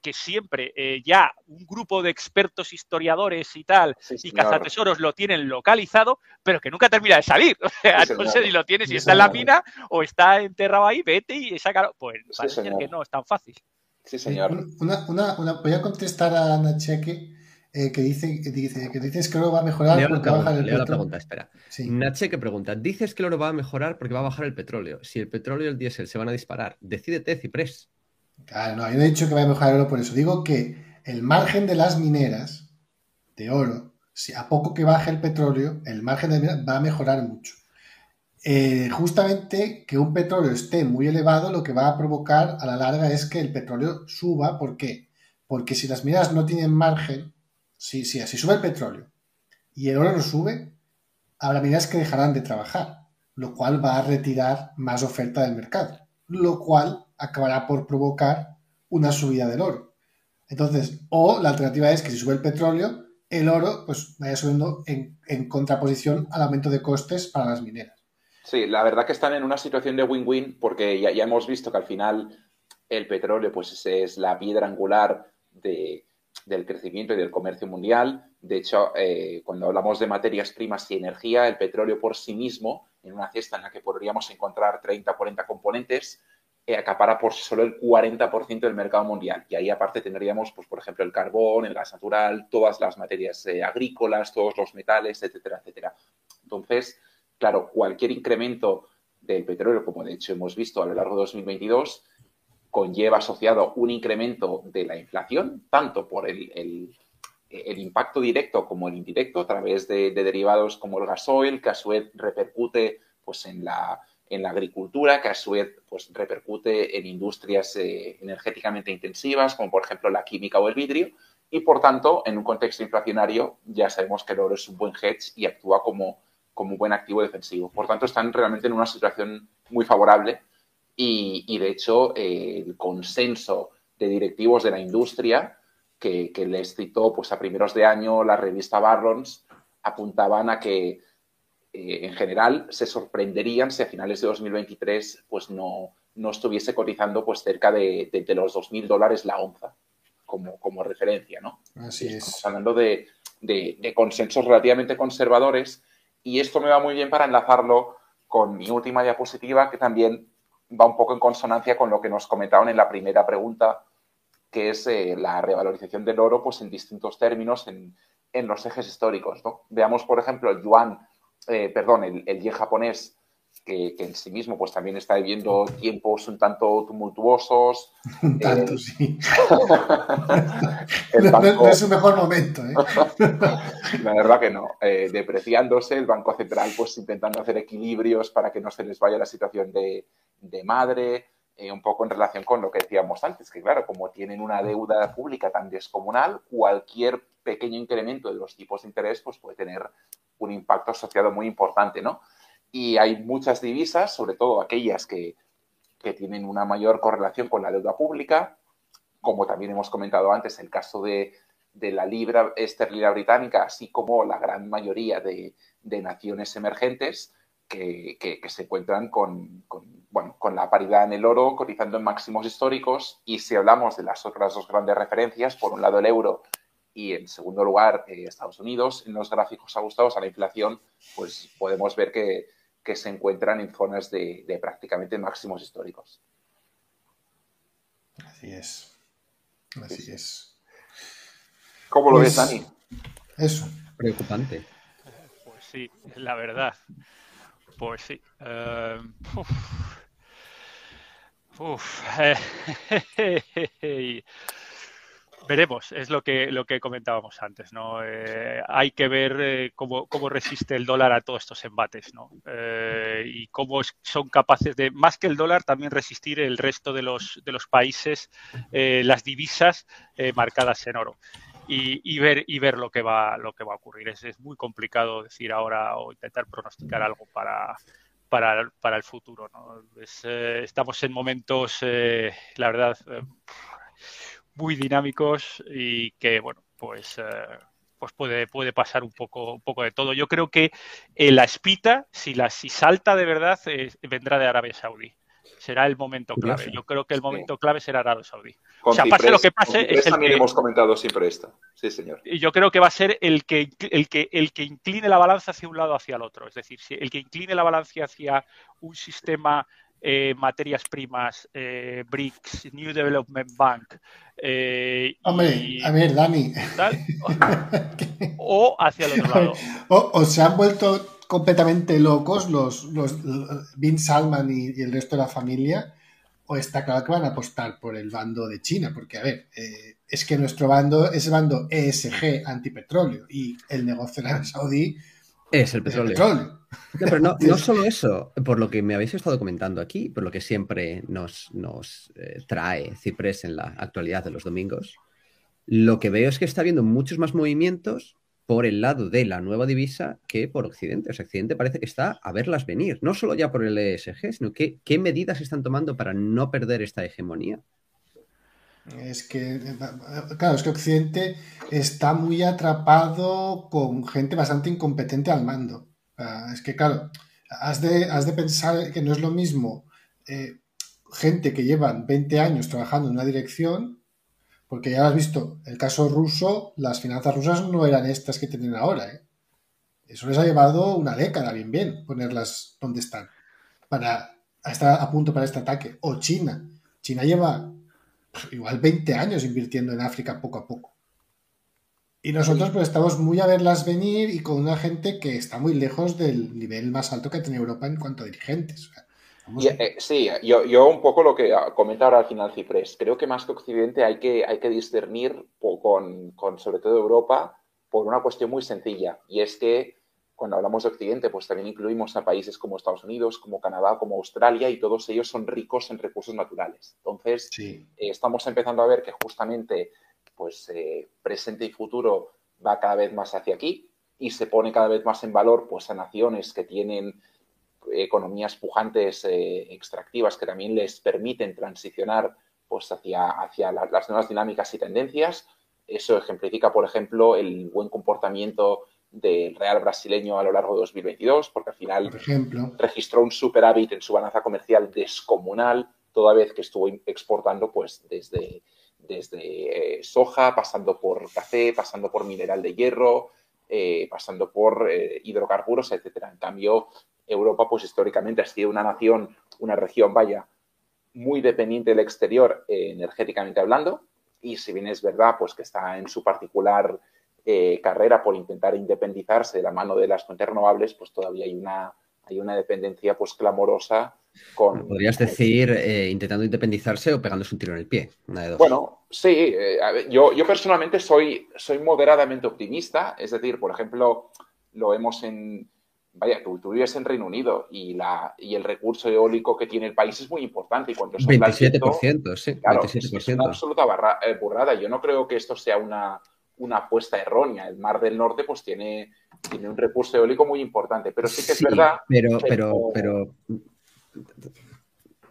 S4: que, siempre eh, ya un grupo de expertos historiadores y tal y cazatesoros lo tienen localizado, pero que nunca termina de salir. O sea, no sé si lo tienes, si está en la mina o está enterrado ahí, vete y saca. Pues parece que no es tan fácil.
S2: Sí, señor.
S3: Una, una, voy a contestar a Ana Cheque. Eh, que dice, que dice que dices que el oro va a mejorar
S1: porque va a bajar el petróleo. la pregunta, espera. Nache pregunta, dices que el oro va a mejorar porque va a bajar el petróleo. Si el petróleo y el diésel se van a disparar, decídete, Ciprés.
S3: Claro, no, yo no he dicho que vaya a mejorar el oro por eso. Digo que el margen de las mineras de oro, si a poco que baje el petróleo, el margen de mineras va a mejorar mucho. Eh, justamente que un petróleo esté muy elevado, lo que va a provocar a la larga es que el petróleo suba. ¿Por qué? Porque si las mineras no tienen margen, si, si, si sube el petróleo y el oro no sube, habrá mineras que dejarán de trabajar, lo cual va a retirar más oferta del mercado, lo cual acabará por provocar una subida del oro. Entonces, o la alternativa es que si sube el petróleo, el oro pues vaya subiendo en, contraposición al aumento de costes para las mineras.
S2: Sí, la verdad que están en una situación de win-win porque ya, ya, hemos visto que al final el petróleo pues es la piedra angular del crecimiento y del comercio mundial. De hecho, eh, cuando hablamos de materias primas y energía, el petróleo por sí mismo, en una cesta en la que podríamos encontrar 30 o 40 componentes, acapara por solo el 40% del mercado mundial. Y ahí aparte tendríamos, pues, por ejemplo, el carbón, el gas natural, todas las materias eh, agrícolas, todos los metales, etcétera, etcétera. Entonces, claro, cualquier incremento del petróleo, como de hecho hemos visto a lo largo de 2022, conlleva asociado un incremento de la inflación, tanto por el, el, impacto directo como el indirecto, a través de, de derivados como el gasoil, que a su vez repercute pues, en la en la agricultura, que a su vez pues, repercute en industrias eh, energéticamente intensivas, como por ejemplo la química o el vidrio, y por tanto, en un contexto inflacionario, ya sabemos que el oro es un buen hedge y actúa como, como un buen activo defensivo. Por tanto, están realmente en una situación muy favorable y, de hecho, eh, el consenso de directivos de la industria que, que les citó pues, a primeros de año la revista Barrons apuntaban a que eh, en general se sorprenderían si a finales de 2023 pues no, no estuviese cotizando pues cerca de, los 2.000 dólares la onza como, como referencia, ¿no?
S3: Así es.
S2: Estamos hablando de, consensos relativamente conservadores y esto me va muy bien para enlazarlo con mi última diapositiva que también va un poco en consonancia con lo que nos comentaron en la primera pregunta que es eh, la revalorización del oro pues, en distintos términos en, los ejes históricos. Veamos, por ejemplo, el yuan, eh, perdón, el, el yen japonés que, en sí mismo pues también está viviendo tiempos un tanto tumultuosos.
S3: Un tanto, eh, sí. no, es su mejor momento. ¿eh?
S2: La verdad que no. Eh, depreciándose, el Banco Central pues intentando hacer equilibrios para que no se les vaya la situación de, madre, un poco en relación con lo que decíamos antes, que claro, como tienen una deuda pública tan descomunal, cualquier pequeño incremento de los tipos de interés pues puede tener un impacto asociado muy importante, ¿no? y hay muchas divisas, sobre todo aquellas que, tienen una mayor correlación con la deuda pública, como también hemos comentado antes, el caso de, la libra esterlina británica, así como la gran mayoría de, naciones emergentes que, se encuentran con, bueno, con la paridad en el oro, cotizando en máximos históricos. Y si hablamos de las otras dos grandes referencias, por un lado el euro y en segundo lugar eh, Estados Unidos, en los gráficos ajustados a la inflación, pues podemos ver que, que se encuentran en zonas de, prácticamente máximos históricos.
S3: Así es. Así es.
S2: ¿Cómo lo ves, pues, Dani?
S3: Eso.
S1: Preocupante.
S4: Pues sí, la verdad. Pues sí. Eh, uf. Veremos, es lo que, lo que comentábamos antes, ¿no? Eh, hay que ver eh, cómo, resiste el dólar a todos estos embates, ¿no? Eh, y cómo son capaces de, más que el dólar, también resistir el resto de los, de los países, las divisas marcadas en oro. Y, ver, y ver lo que va, lo que va a ocurrir. Es, es muy complicado decir ahora o intentar pronosticar algo para, para, para el futuro, ¿no? estamos en momentos, la verdad muy dinámicos y que, bueno, pues, eh, pues puede, puede pasar un poco, un poco de todo. Yo creo que eh, la espita, si, la, si salta de verdad, eh, vendrá de Arabia Saudí. Será el momento clave. Yo creo que el momento clave será Arabia Saudí.
S2: o sea, pase lo que pase, es el también hemos comentado siempre esto. Sí, señor.
S4: Y yo creo que va a ser el que, el que, el que incline la balanza hacia un lado o hacia el otro. Es decir, el que incline la balanza hacia un sistema eh, materias primas, eh, BRICS, New Development Bank.
S3: Eh, Hombre, a ver, Dani.
S4: o hacia el otro lado.
S3: O, se han vuelto completamente locos los, los, Bin Salman y, el resto de la familia, o está claro que van a apostar por el bando de China, porque, a ver, es que nuestro bando es el bando ESG antipetróleo y el negocio de Arabia Saudí
S1: es el petróleo. pero no, solo eso, por lo que me habéis estado comentando aquí, por lo que siempre nos, nos eh, trae Ciprés en la actualidad de los domingos, lo que veo es que está habiendo muchos más movimientos por el lado de la nueva divisa que por Occidente. O sea, Occidente parece que está a verlas venir, no solo ya por el ESG, sino que qué medidas están tomando para no perder esta hegemonía.
S3: Es que, claro, es que Occidente está muy atrapado con gente bastante incompetente al mando. Es que, claro, has de, has de pensar que no es lo mismo eh, gente que llevan 20 años trabajando en una dirección, porque ya has visto, el caso ruso, las finanzas rusas no eran estas que tienen ahora. ¿eh? Eso les ha llevado una década, bien, bien, ponerlas donde están, para estar a punto para este ataque. O China. China lleva igual 20 años invirtiendo en África poco a poco. Y nosotros pues estamos muy a verlas venir y con una gente que está muy lejos del nivel más alto que tiene Europa en cuanto a dirigentes.
S2: Eh, sí, yo, un poco lo que comenta ahora al final Ciprés. Creo que más que Occidente hay que, hay que discernir con, con sobre todo Europa por una cuestión muy sencilla y es que cuando hablamos de Occidente, pues también incluimos a países como Estados Unidos, como Canadá, como Australia, y todos ellos son ricos en recursos naturales. Entonces, eh, estamos empezando a ver que justamente, pues, eh, presente y futuro va cada vez más hacia aquí y se pone cada vez más en valor, pues, a naciones que tienen economías pujantes eh, extractivas que también les permiten transicionar, pues, hacia, hacia las nuevas dinámicas y tendencias. Eso ejemplifica, por ejemplo, el buen comportamiento del Real brasileño a lo largo de 2022, porque al final registró un superávit en su balanza comercial descomunal, toda vez que estuvo exportando pues desde, desde eh, soja, pasando por café, pasando por mineral de hierro, eh, pasando por eh, hidrocarburos, etcétera. En cambio, Europa, pues históricamente ha sido una nación, una región, vaya, muy dependiente del exterior energéticamente hablando, y si bien es verdad pues que está en su particular eh, carrera por intentar independizarse de la mano de las fuentes renovables, pues todavía hay una, hay una dependencia pues clamorosa con...
S1: Podrías decir eh, intentando independizarse o pegándose un tiro en el pie, una de dos.
S2: Bueno, sí, eh, yo, yo personalmente soy, soy moderadamente optimista, es decir, por ejemplo, lo vemos en, vaya, tú, vives en Reino Unido y, la, y el recurso eólico que tiene el país es muy importante. Y cuando
S1: 27%, sí.
S2: Claro, Es, una absoluta eh, burrada. Yo no creo que esto sea una, una apuesta errónea. El Mar del Norte pues tiene, tiene un recurso eólico muy importante, pero sí que es verdad.
S1: Pero, pero, pero,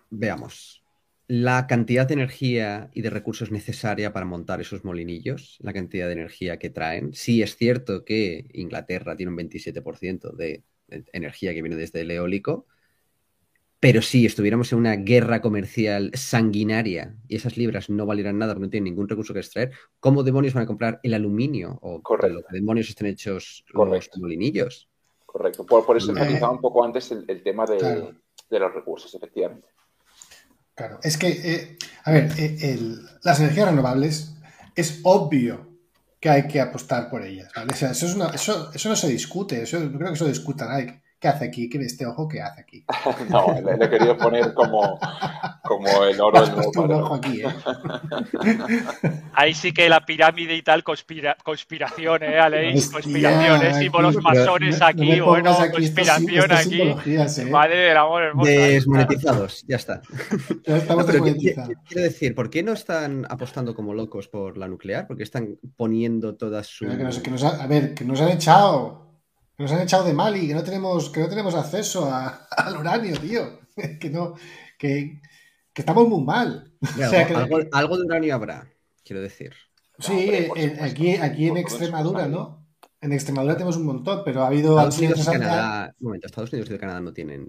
S1: veamos. La cantidad de energía y de recursos necesaria para montar esos molinillos, la cantidad de energía que traen. Sí es cierto que Inglaterra tiene un 27% de energía que viene desde el eólico, pero si estuviéramos en una guerra comercial sanguinaria y esas libras no valieran nada porque no tienen ningún recurso que extraer, ¿cómo demonios van a comprar el aluminio o
S2: Correcto.
S1: lo que demonios estén hechos
S2: Correcto.
S1: los molinillos?
S2: Correcto. Por, eso he utilizado un poco antes el, tema de, los recursos, efectivamente.
S3: Claro, es que, eh, a ver, eh, las energías renovables es obvio que hay que apostar por ellas. ¿vale? eso, es eso, eso, no se discute, eso, no creo que eso discuta nadie. ¿Qué hace aquí? ¿Qué este ojo qué hace aquí?
S2: no, le, he querido poner como, como el oro.
S3: un ojo aquí, ¿eh?
S4: Ahí sí que la pirámide y tal, conspira, conspiración, ¿eh, Aleix? Conspiraciones, símbolos masones aquí, bueno, conspiración aquí. ¿eh? Madre del amor hermoso.
S1: Desmonetizados, ya está.
S3: Ya estamos desmonetizados.
S1: Quiero decir, ¿por qué no están apostando como locos por la nuclear? ¿Por qué están poniendo todas sus...
S3: a ver, que nos han echado nos han echado de Mali, que no tenemos, que no tenemos acceso al uranio, tío. Que no, que, estamos muy mal.
S1: algo, de uranio habrá, quiero decir.
S3: Sí, aquí, aquí en Extremadura, ¿no? En Extremadura tenemos un montón, pero ha habido
S1: Estados Unidos y Canadá. Un momento, Estados Unidos y Canadá no tienen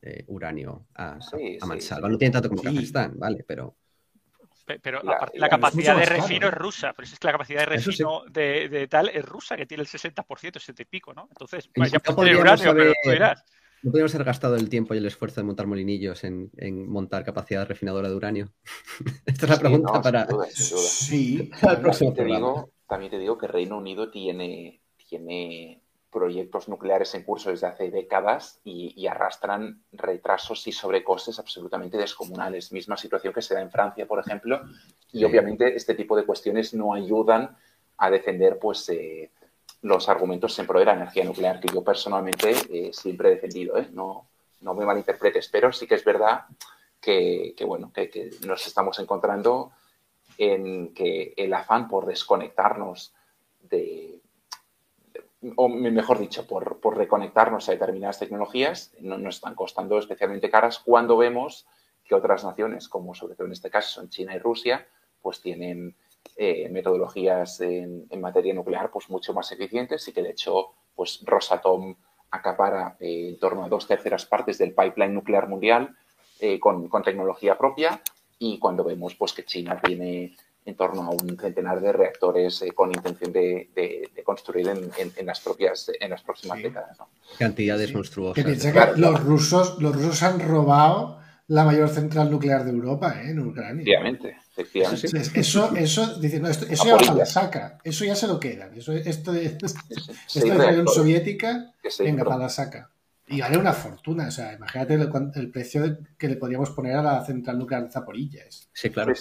S1: eh, uranio a, a mansalva. no tienen tanto como Kazajstán, ¿vale? Pero.
S4: Pero la, capacidad de refino es rusa, pero es que la capacidad de refino de, tal es rusa, que tiene el 60%, 60 y pico, ¿no? Entonces,
S1: ya no podríamos haber, ¿No podríamos haber gastado el tiempo y el esfuerzo de montar molinillos en, montar capacidad refinadora de uranio? Esta es la pregunta para.
S3: Sí,
S2: también, te digo, también te digo que Reino Unido tiene, tiene proyectos nucleares en curso desde hace décadas y, arrastran retrasos y sobrecostes absolutamente descomunales. Misma situación que se da en Francia, por ejemplo, y obviamente este tipo de cuestiones no ayudan a defender pues, eh, los argumentos en pro de la energía nuclear, que yo personalmente eh, siempre he defendido. ¿eh? No, no me malinterpretes, pero sí que es verdad que, bueno, que nos estamos encontrando en que el afán por desconectarnos de o mejor dicho, por, reconectarnos a determinadas tecnologías, no nos están costando especialmente caras cuando vemos que otras naciones, como sobre todo en este caso son China y Rusia, pues tienen eh, metodologías en, materia nuclear pues mucho más eficientes y que de hecho pues Rosatom acapara eh, en torno a dos terceras partes del pipeline nuclear mundial eh, con, con, tecnología propia y cuando vemos pues que China tiene en torno a un centenar de reactores eh, con intención de, construir en, las propias en las próximas décadas.
S1: Cantidades monstruosas.
S3: los rusos los rusos han robado la mayor central nuclear de Europa, ¿eh? en Ucrania.
S2: Efectivamente, efectivamente.
S3: Eso, eso, eso ya la saca, eso ya se lo quedan. Eso, esto de, esto de la Unión Soviética, venga, para la saca. Y vale una fortuna, o sea, imagínate el, precio que le podríamos poner a la central nuclear de Zaporilla.
S1: Sí, claro.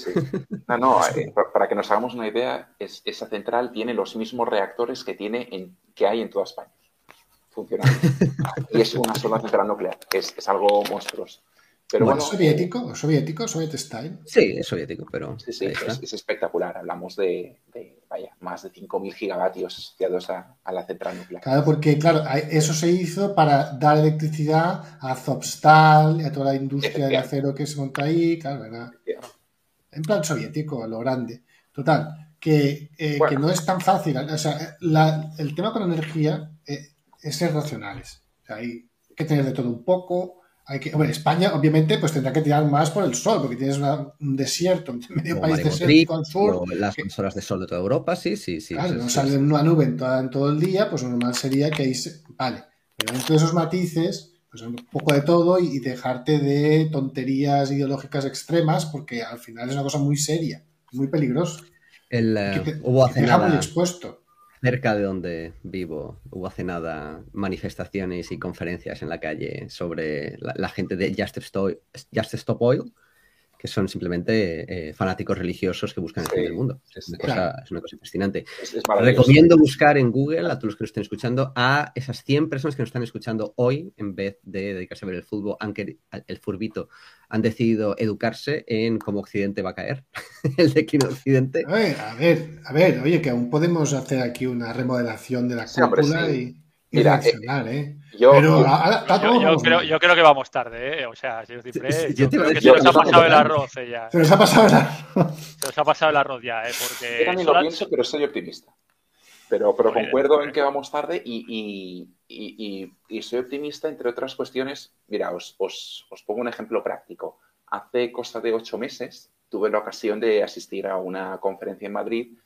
S2: No, no, eh, para que nos hagamos una idea, esa central tiene los mismos reactores que, tiene en, que hay en toda España funcionando. y es una sola central nuclear, es, es algo monstruoso. Pero bueno,
S3: ¿Es soviético? ¿Soviético? ¿Soviet style?
S1: Sí, es soviético, pero.
S2: Sí, sí, es, espectacular. Hablamos de, vaya, más de 5.000 gigavatios asociados a, la central nuclear.
S3: Claro, porque, claro, eso se hizo para dar electricidad a Zopstal y a toda la industria de acero que se monta ahí, claro, ¿verdad? En plan soviético, a lo grande. Total, que, eh, que no es tan fácil. O sea, el tema con la energía eh, es ser racionales. O sea, hay que tener de todo un poco hay que, bueno, España, obviamente, pues tendrá que tirar más por el sol, porque tienes un desierto, medio país desértico al sur.
S1: Las consolas de sol de toda Europa, sí, sí, sí.
S3: Claro, no sale una nube en, todo el día, pues lo normal sería que ahí se. Vale, pero dentro de esos matices, pues un poco de todo y, dejarte de tonterías ideológicas extremas, porque al final es una cosa muy seria, muy peligrosa.
S1: El, eh,
S3: Que te-
S1: hubo
S3: que te deja muy expuesto.
S1: Cerca de donde vivo, hubo hace nada manifestaciones y conferencias en la calle sobre la, gente de Just Just Stop Oil, que son simplemente eh, fanáticos religiosos que buscan el
S2: Sí,
S1: fin del mundo. Es una, cosa, es una cosa fascinante.
S2: Es, es maravilloso.
S1: Recomiendo buscar en Google a todos los que nos estén escuchando a esas 100 personas que nos están escuchando hoy en vez de dedicarse a ver el fútbol, aunque el furbito han decidido educarse en cómo Occidente va a caer, el declino de Occidente.
S3: A ver, a ver, a ver, oye, que aún podemos hacer aquí una remodelación de la
S2: Sí, hombre,
S3: cúpula
S2: sí.
S3: y
S2: Mira,
S3: ¿eh?
S2: Yo,
S3: Pero
S2: yo-
S3: ahora está
S4: Yo,
S3: todo
S4: yo
S3: vamos
S4: creo,
S3: mal.
S4: yo creo que vamos tarde, ¿eh? O sea, yo,
S1: a
S4: creo que
S1: decir,
S4: se nos ha pasado el arroz eh, ya.
S3: Se nos ha pasado la...
S4: Se nos ha pasado el arroz ya, ¿eh? Porque
S2: yo también lo pienso, pero soy optimista. Pero, pero
S4: Muy
S2: concuerdo en
S4: bien.
S2: que vamos tarde y, y- y- y- y soy optimista, entre otras cuestiones. Mira, os, os- os pongo un ejemplo práctico. Hace cosa de ocho meses tuve la ocasión de asistir a una conferencia en Madrid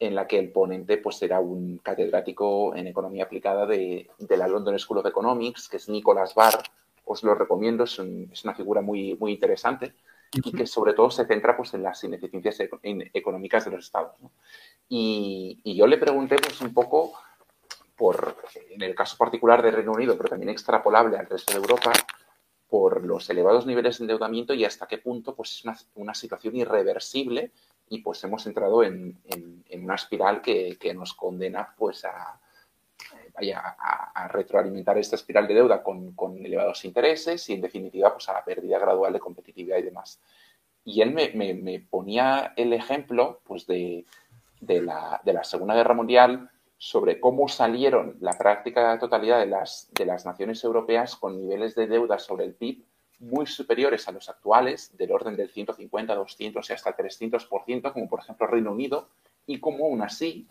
S2: en la que el ponente pues, era un catedrático en economía aplicada de, de la London School of Economics, que es Nicholas Barr. Os lo recomiendo, es, un- es una figura muy, muy interesante y que sobre todo se centra pues, en las ineficiencias eco- en- económicas de los estados. ¿no? Y, y yo le pregunté pues, un poco, por, en el caso particular de Reino Unido, pero también extrapolable al resto de Europa, por los elevados niveles de endeudamiento y hasta qué punto pues, es una, una situación irreversible y pues hemos entrado en, en- una espiral que, que nos condena pues, a, a retroalimentar esta espiral de deuda con, con elevados intereses y en definitiva pues, a la pérdida gradual de competitividad y demás. Y él me, me- me ponía el ejemplo pues, de, de la, de la Segunda Guerra Mundial sobre cómo salieron la práctica totalidad de las, de las naciones europeas con niveles de deuda sobre el PIB muy superiores a los actuales, del orden del 150, 200 y hasta 300%, como por ejemplo Reino Unido, y cómo aún así,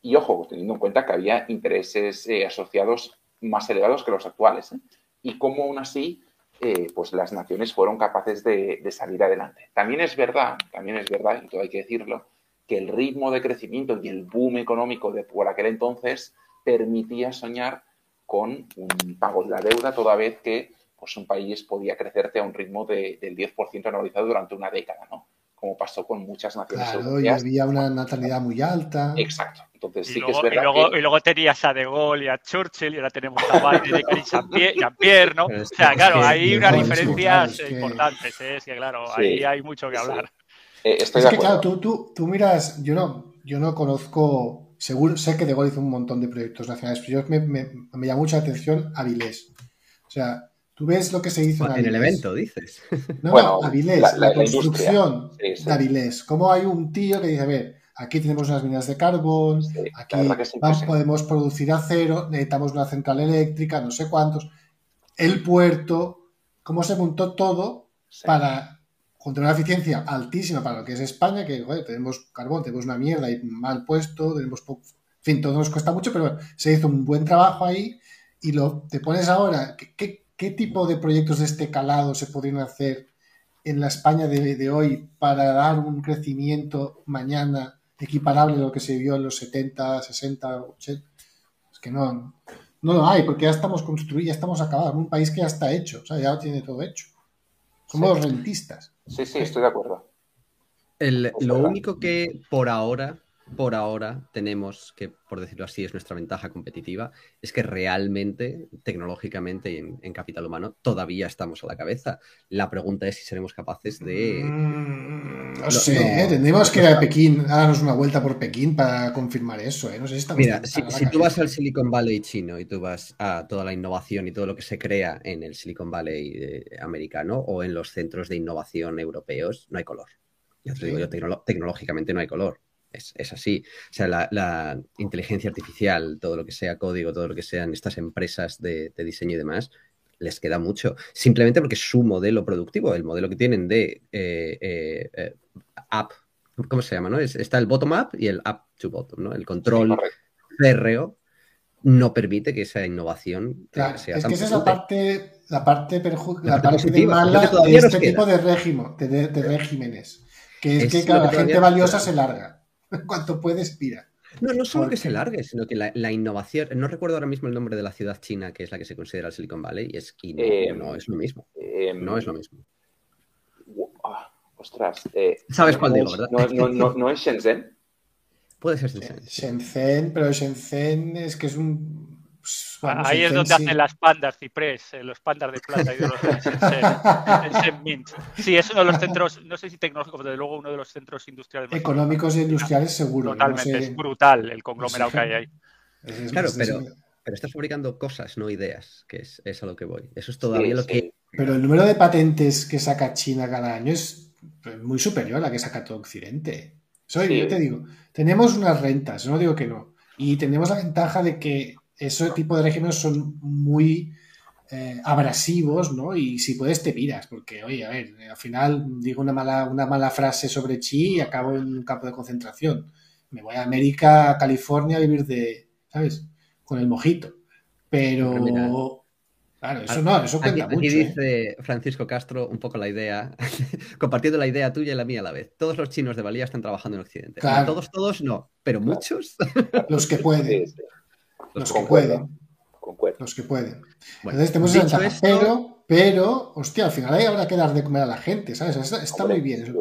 S2: y ojo, teniendo en cuenta que había intereses eh, asociados más elevados que los actuales, ¿eh? y cómo aún así eh, pues las naciones fueron capaces de, de salir adelante. También es verdad, también es verdad, y todo hay que decirlo, que el ritmo de crecimiento y el boom económico de por aquel entonces permitía soñar con un pago de la deuda toda vez que pues, un país podía crecerte a un ritmo de- del 10% anualizado durante una década, ¿no? Como pasó con muchas naciones
S3: Claro, y había una natalidad muy alta.
S2: Exacto. Entonces
S4: Y
S2: sí que es
S4: luego, y, luego,
S2: que...
S4: y luego tenías a De Gaulle y a Churchill y ahora tenemos a Biden y a Jean-Pierre, ¿no? O sea, claro,
S3: es que
S4: hay unas diferencias
S3: claro, es que-
S4: importantes, ¿eh? Es que claro,
S2: Sí,
S4: ahí hay mucho que
S2: sí.
S4: hablar.
S2: eh, estoy
S3: Es
S2: de
S3: que
S2: acuerdo.
S3: claro, tú, tú, tú miras, yo no, yo no conozco, seguro, sé que De Gaulle hizo un montón de proyectos nacionales, pero yo me, me, me llama mucha atención Avilés. O sea, tú ves lo que se hizo en
S1: En el evento, dices.
S3: No,
S2: Bueno,
S3: no, Avilés,
S2: la-
S3: la,
S2: la- la
S3: construcción
S2: Sí, sí.
S3: de Avilés. Cómo hay un tío que dice, a ver, aquí tenemos unas minas de carbón,
S2: Sí,
S3: aquí vamos- podemos producir acero, necesitamos una central eléctrica, no sé cuántos. El puerto, cómo se montó todo
S2: Sí.
S3: para con una eficiencia altísima para lo que es España, que joder, tenemos carbón, tenemos una mierda y mal puesto, tenemos poco, en fin, todo nos cuesta mucho, pero se hizo un buen trabajo ahí y lo te pones ahora, ¿qué, qué, qué tipo de proyectos de este calado se podrían hacer en la España de, de hoy para dar un crecimiento mañana equiparable a lo que se vio en los 70, 60, 80? Es que no, no lo hay, porque ya estamos construidos, ya estamos acabados, un país que ya está hecho, o sea, ya lo tiene todo hecho. Somos
S2: Sí.
S3: rentistas.
S2: Sí, sí, estoy de acuerdo.
S1: El- lo único que por ahora, por ahora tenemos, que por decirlo así es nuestra ventaja competitiva, es que realmente, tecnológicamente y en, en capital humano, todavía estamos a la cabeza. La pregunta es si seremos capaces de...
S3: Mm, no sé,
S1: no,
S3: ¿eh? tendremos
S1: no
S3: que ir a. Pekín, darnos una vuelta por Pekín para confirmar eso. ¿eh? No sé si estamos
S1: Mira, si, tú vas al Silicon Valley chino y tú vas a toda la innovación y todo lo que se crea en el Silicon Valley eh, americano o en los centros de innovación europeos, no hay color. Ya te
S3: Sí.
S1: digo yo, tecnológicamente no hay color. Es, es así. O sea, la, la inteligencia artificial, todo lo que sea código, todo lo que sean estas empresas de, de diseño y demás, les queda mucho. Simplemente porque su modelo productivo, el modelo que tienen de eh, eh, eh, app, ¿cómo se llama? No? Es- está el bottom-up y el up to bottom, ¿no? El control férreo no permite que esa innovación
S3: Claro,
S1: sea
S3: es
S1: tan
S3: que esa es la parte, la parte, perju-
S1: La
S3: la
S1: parte
S3: de mala de este tipo de régimen, de, regímenes. Que es,
S1: Es
S3: que claro,
S1: que
S3: la gente valiosa se larga. En cuanto puede, expira.
S1: No, no solo que
S3: Porque-
S1: se largue, sino que la, la innovación, no recuerdo ahora mismo el nombre de la ciudad china que es la que se considera el Silicon Valley, y es y no,
S2: Eh,
S1: no es lo mismo.
S2: Eh,
S1: No es lo mismo.
S2: ah, ostras. eh,
S1: Sabes cuál
S2: no
S1: digo,
S2: es-
S1: ¿verdad?
S2: No, no, no, no es Shenzhen.
S1: Puede ser Shenzhen.
S3: Shenzhen, pero Shenzhen es que es un
S4: pues, Ahí es donde hacen las pandas ciprés, eh, los pandas de plata y de los en Sí, es uno de los centros, no sé si tecnológicos, pero desde luego uno de los centros industriales
S3: más económicos e industriales seguro.
S4: Totalmente, es brutal el conglomerado que hay ahí.
S1: claro, pero, pero estás fabricando cosas, no ideas, que es, a lo que voy. Eso es todavía lo que.
S3: Pero el número de patentes que saca China cada año es muy superior a la que saca todo Occidente. Soy, yo te digo, tenemos unas rentas, no digo que no. Y tenemos la ventaja de que ese tipo de regímenes son muy eh, abrasivos, ¿no? Y si puedes te piras, porque, oye, a ver, al final digo una mala, una mala frase sobre Chi y acabo en un campo de concentración. Me voy a América, a California a vivir de, ¿sabes? Con el mojito. Pero... Claro, eso no, eso cuenta
S1: aquí,
S3: mucho.
S1: Aquí ¿eh? dice Francisco Castro un poco la idea, compartiendo la idea tuya y la mía a la vez. Todos los chinos de Valía están trabajando en Occidente. todos, todos no, pero muchos.
S3: Los que pueden. Los que pueden. Los que pueden. Entonces tenemos esa ventaja. Pero, pero, hostia, al final ahí habrá que dar de comer a la gente, ¿sabes? Está, muy bien.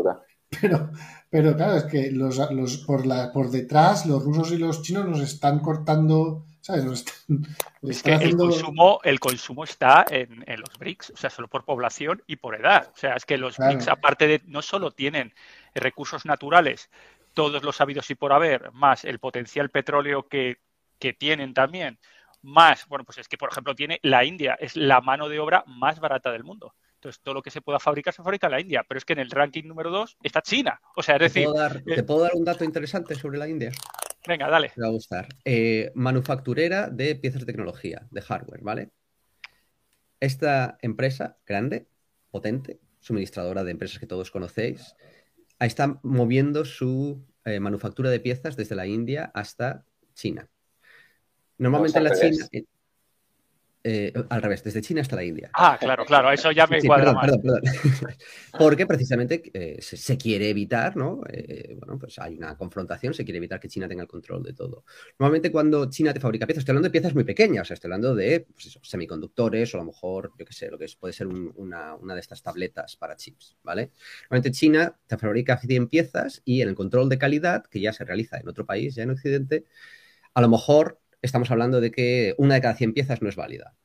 S3: Pero, pero claro, es que los, los, por, la, por detrás los rusos y los chinos nos están cortando, ¿sabes? Nos están,
S4: es que el, consumo, el consumo está en, en, los BRICS, o sea, solo por población y por edad. O sea, es que los BRICS, aparte de, no solo tienen recursos naturales, todos los habidos y por haber, más el potencial petróleo que que tienen también, más, bueno, pues es que, por ejemplo, tiene la India, es la mano de obra más barata del mundo. Entonces, todo lo que se pueda fabricar se fabrica en la India, pero es que en el ranking número 2 está China. O sea, es decir...
S1: Eh, ¿Te puedo, dar, un dato interesante sobre la India?
S4: Venga, dale.
S1: Me va a gustar. Eh, manufacturera de piezas de tecnología, de hardware, ¿vale? Esta empresa grande, potente, suministradora de empresas que todos conocéis, está moviendo su eh, manufactura de piezas desde la India hasta China. Normalmente en la China. Eh, eh, al revés, desde China hasta la India.
S4: Ah, claro, claro, eso ya me cuadra más.
S1: Porque precisamente eh, se, quiere evitar, ¿no? bueno, pues hay una confrontación, se quiere evitar que China tenga el control de todo. Normalmente cuando China te fabrica piezas, estoy hablando de piezas muy pequeñas, o sea, estoy hablando de pues semiconductores o a lo mejor, yo qué sé, lo que puede ser una, una, de estas tabletas para chips, ¿vale? Normalmente China te fabrica 100 piezas y en el control de calidad, que ya se realiza en otro país, ya en Occidente, a lo mejor estamos hablando de que una de cada 100 piezas no es válida.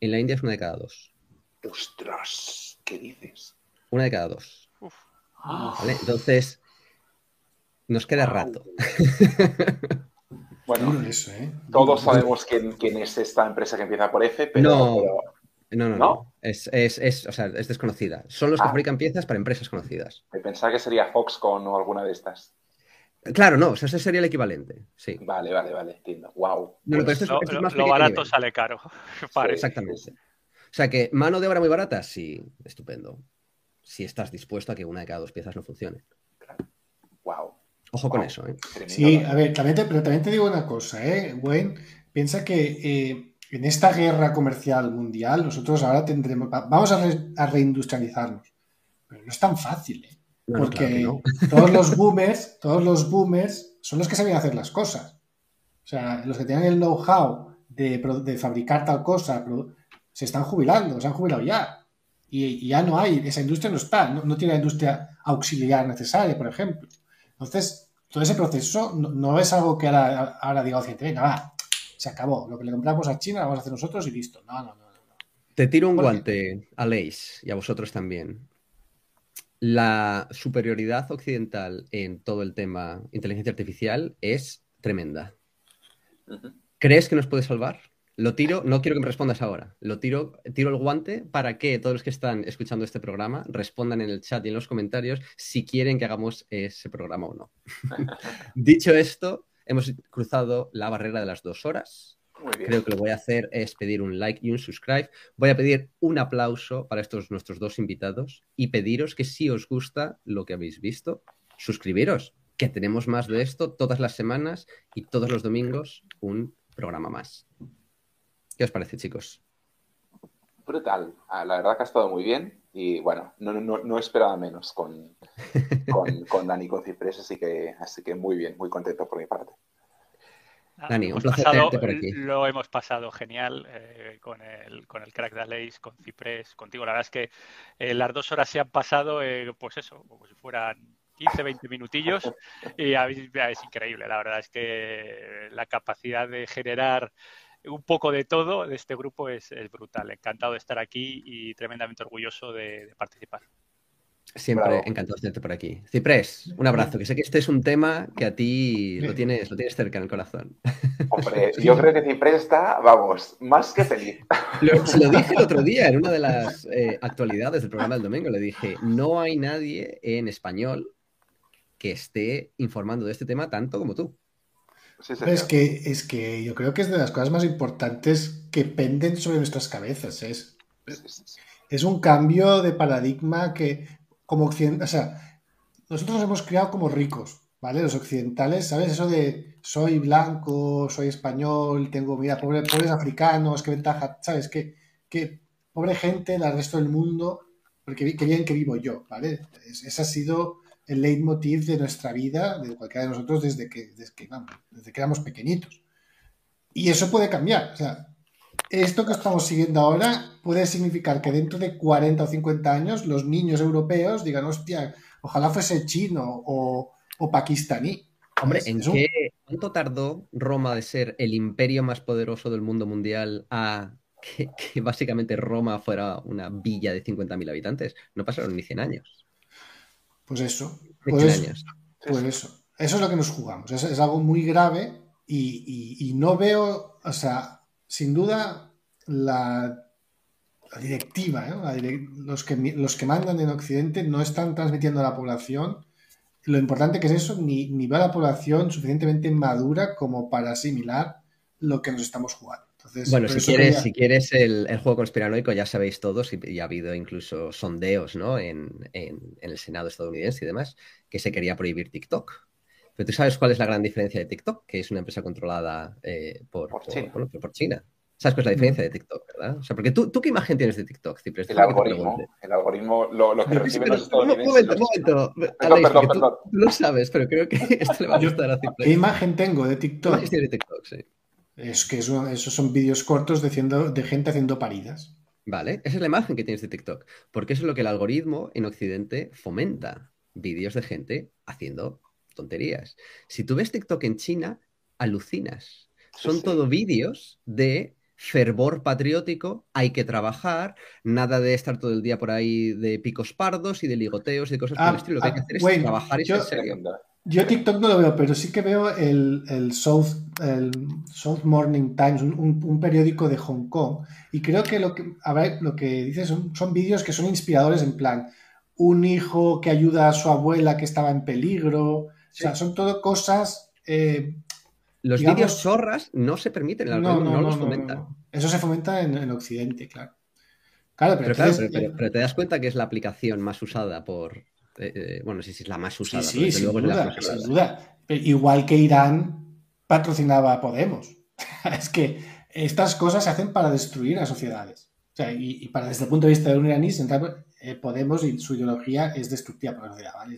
S1: En la India es una de cada dos.
S2: ¡Ostras! ¿Qué dices?
S1: Una de cada dos. Entonces, nos queda rato.
S2: Bueno, ¿eh? todos sabemos quién, es esta empresa que empieza por F, pero...
S1: No, no, no. Es, desconocida. Son los que ah. fabrican piezas para empresas conocidas.
S2: Me pensaba que sería Foxconn o alguna de estas.
S1: Claro, no, o sea, ese sería el equivalente. Sí.
S2: Vale, vale, vale, entiendo. Wow.
S4: lo, barato sale caro.
S1: exactamente. O sea que mano de obra muy barata, sí, estupendo. Si estás dispuesto a que una de cada dos piezas no funcione.
S2: Wow.
S1: Ojo con eso, ¿eh?
S3: Sí, a ver, también te, pero también te digo una cosa, ¿eh? Wayne, piensa que eh, en esta guerra comercial mundial nosotros ahora tendremos, vamos a, a reindustrializarnos. Pero no es tan fácil, ¿eh? Porque todos los boomers, todos los boomers son los que saben hacer las cosas. O sea, los que tienen el know-how de, fabricar tal cosa, se están jubilando, se han jubilado ya. Y, ya no hay, esa industria no está, no, tiene la industria auxiliar necesaria, por ejemplo. Entonces, todo ese proceso no, es algo que ahora, ahora diga Occidente, venga, va, se acabó. Lo que le compramos a China lo vamos a hacer nosotros y listo. No, no, no.
S1: Te tiro un guante a Leis y a vosotros también la superioridad occidental en todo el tema inteligencia artificial es tremenda. ¿Crees que nos puede salvar? Lo tiro, no quiero que me respondas ahora. Lo tiro, tiro el guante para que todos los que están escuchando este programa respondan en el chat y en los comentarios si quieren que hagamos ese programa o no. Dicho esto, hemos cruzado la barrera de las dos horas. Creo que lo voy a hacer es pedir un like y un subscribe. Voy a pedir un aplauso para estos nuestros dos invitados y pediros que si os gusta lo que habéis visto, suscribiros, que tenemos más de esto todas las semanas y todos los domingos un programa más. ¿Qué os parece, chicos?
S2: Brutal. Ah, la verdad que ha estado muy bien y bueno, no, no, no esperaba menos con, con, con Dani con Ciprés, así que, así que muy bien, muy contento por mi parte.
S1: Dani, un
S4: placer por aquí. Lo hemos pasado genial eh, con, el, con el crack de con Ciprés, contigo. La verdad es que eh, las dos horas se han pasado, eh, pues eso, como si fueran 15, 20 minutillos y es increíble, la verdad es que la capacidad de generar un poco de todo de este grupo es, brutal. Encantado de estar aquí y tremendamente orgulloso de participar.
S1: Siempre encantado de tenerte por aquí. Ciprés, un abrazo, que sé que este es un tema que a ti lo tienes, lo tienes cerca en el corazón.
S2: Hombre, yo creo que Ciprés está, vamos, más que feliz.
S1: Lo, se lo dije el otro día en una de las eh, actualidades del programa del domingo, le dije, no hay nadie en español que esté informando de este tema tanto como tú.
S3: es, que, es que yo creo que es de las cosas más importantes que penden sobre nuestras cabezas. Es, es un cambio de paradigma que como occidentales, o sea, nosotros nos hemos criado como ricos, ¿vale? Los occidentales, ¿sabes? Eso de soy blanco, soy español, tengo, mira, pobre, pobres africanos, qué ventaja, ¿sabes? Que, que pobre gente, el resto del mundo, porque qué bien que vivo yo, ¿vale? ese ha sido el leitmotiv de nuestra vida, de cualquiera de nosotros, desde que, desde que, vamos, desde que éramos pequeñitos. Y eso puede cambiar, o sea, esto que estamos siguiendo ahora puede significar que dentro de 40 o 50 años los niños europeos digan, hostia, ojalá fuese chino o, pakistaní.
S1: Hombre, ¿en qué, cuánto tardó Roma de ser el imperio más poderoso del mundo mundial a que, básicamente Roma fuera una villa de 50.000 habitantes? No pasaron ni 100 años.
S3: Pues eso. Pues, años. pues eso. Eso es lo que nos jugamos. Es, algo muy grave y no veo, o sea, sin duda, la, directiva, los, que, los que mandan en Occidente no están transmitiendo a la población lo importante que es eso, ni, ni va a la población suficientemente madura como para asimilar lo que nos estamos jugando.
S1: bueno, si quieres, si quieres el, juego conspiranoico, ya sabéis todos, y, ha habido incluso sondeos ¿no? en, el Senado estadounidense y demás, que se quería prohibir TikTok. Pero tú sabes cuál es la gran diferencia de TikTok, que es una empresa controlada eh, por, China. ¿Sabes cuál es la diferencia de TikTok, verdad? O sea, porque tú, ¿tú qué imagen tienes de TikTok,
S2: Cipres? El algoritmo, el algoritmo, lo, lo que reciben los
S1: Un momento, un momento. Perdón, perdón, perdón. Tú, lo sabes, pero creo que esto le va a gustar a Cipres.
S3: ¿Qué imagen tengo de TikTok? ¿Qué
S1: imagen de TikTok, sí?
S3: Es que eso, esos son vídeos cortos de, de gente haciendo paridas.
S1: Vale, esa es la imagen que tienes de TikTok. Porque eso es lo que el algoritmo en Occidente fomenta. Vídeos de gente haciendo tonterías. Si tú ves TikTok en China, alucinas. Son todo vídeos de fervor patriótico, hay que trabajar, nada de estar todo el día por ahí de picos pardos y de ligoteos y de cosas por el ah, estilo. Lo que hay que ah, hacer es trabajar y yo, ser serio.
S3: Yo TikTok no lo veo, pero sí que veo el, South, el South Morning Times, un, periódico de Hong Kong, y creo que lo que, a ver, lo que dice son, son vídeos que son inspiradores en plan, un hijo que ayuda a su abuela que estaba en peligro, o sea, son todo cosas. Eh,
S1: los vídeos chorras no se permiten, el no, no, los fomenta.
S3: Eso se fomenta en, Occidente, claro.
S1: Claro, pero, pero, te das cuenta que es la aplicación más usada por. Eh, eh, bueno, sí, sí, es la más usada.
S3: Sí, sí sin, duda, sin duda. igual que Irán patrocinaba a Podemos. es que estas cosas se hacen para destruir a sociedades. O sea, y, para desde el punto de vista de un iraní, Podemos y su ideología es destructiva para la sociedad, ¿vale?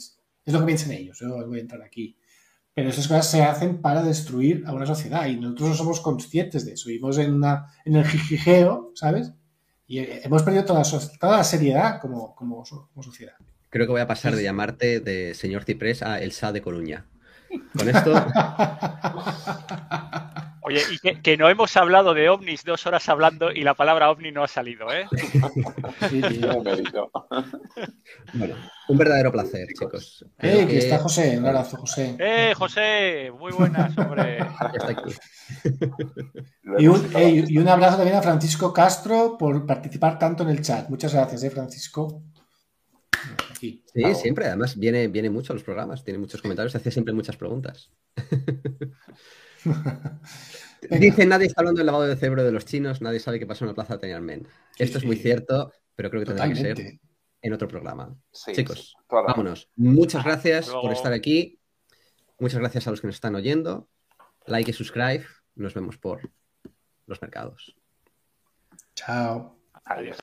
S3: Es lo que piensan ellos, yo voy a entrar aquí. Pero esas cosas se hacen para destruir a una sociedad y nosotros no somos conscientes de eso. Vivimos en, una, en el jijijeo, ¿sabes? Y hemos perdido toda, toda la seriedad como, como, como, sociedad.
S1: Creo que voy a pasar de llamarte de señor Ciprés a El Sa de Coruña. Con esto.
S4: Oye, y que, no hemos hablado de ovnis dos horas hablando y la palabra ovni no ha salido, ¿eh? Sí,
S1: bueno, un verdadero placer, chicos.
S3: ¡Eh, que está José! Un abrazo, José.
S4: ¡Eh, José! Muy buenas, hombre. Está aquí.
S3: y, un, y, un, abrazo también a Francisco Castro por participar tanto en el chat. Muchas gracias, ¿eh, Francisco?
S1: Sí, siempre. Además, viene, viene mucho a los programas, tiene muchos comentarios, hace siempre muchas preguntas. Dice, nadie está hablando del lavado de cerebro de los chinos, nadie sabe qué pasó en la plaza de Tiananmen. Esto es muy cierto, pero creo que tendrá que ser en otro programa. Chicos, vámonos. Muchas gracias por estar aquí. Muchas gracias a los que nos están oyendo. Like y subscribe. Nos vemos por los mercados.
S3: Chao.
S4: Adiós.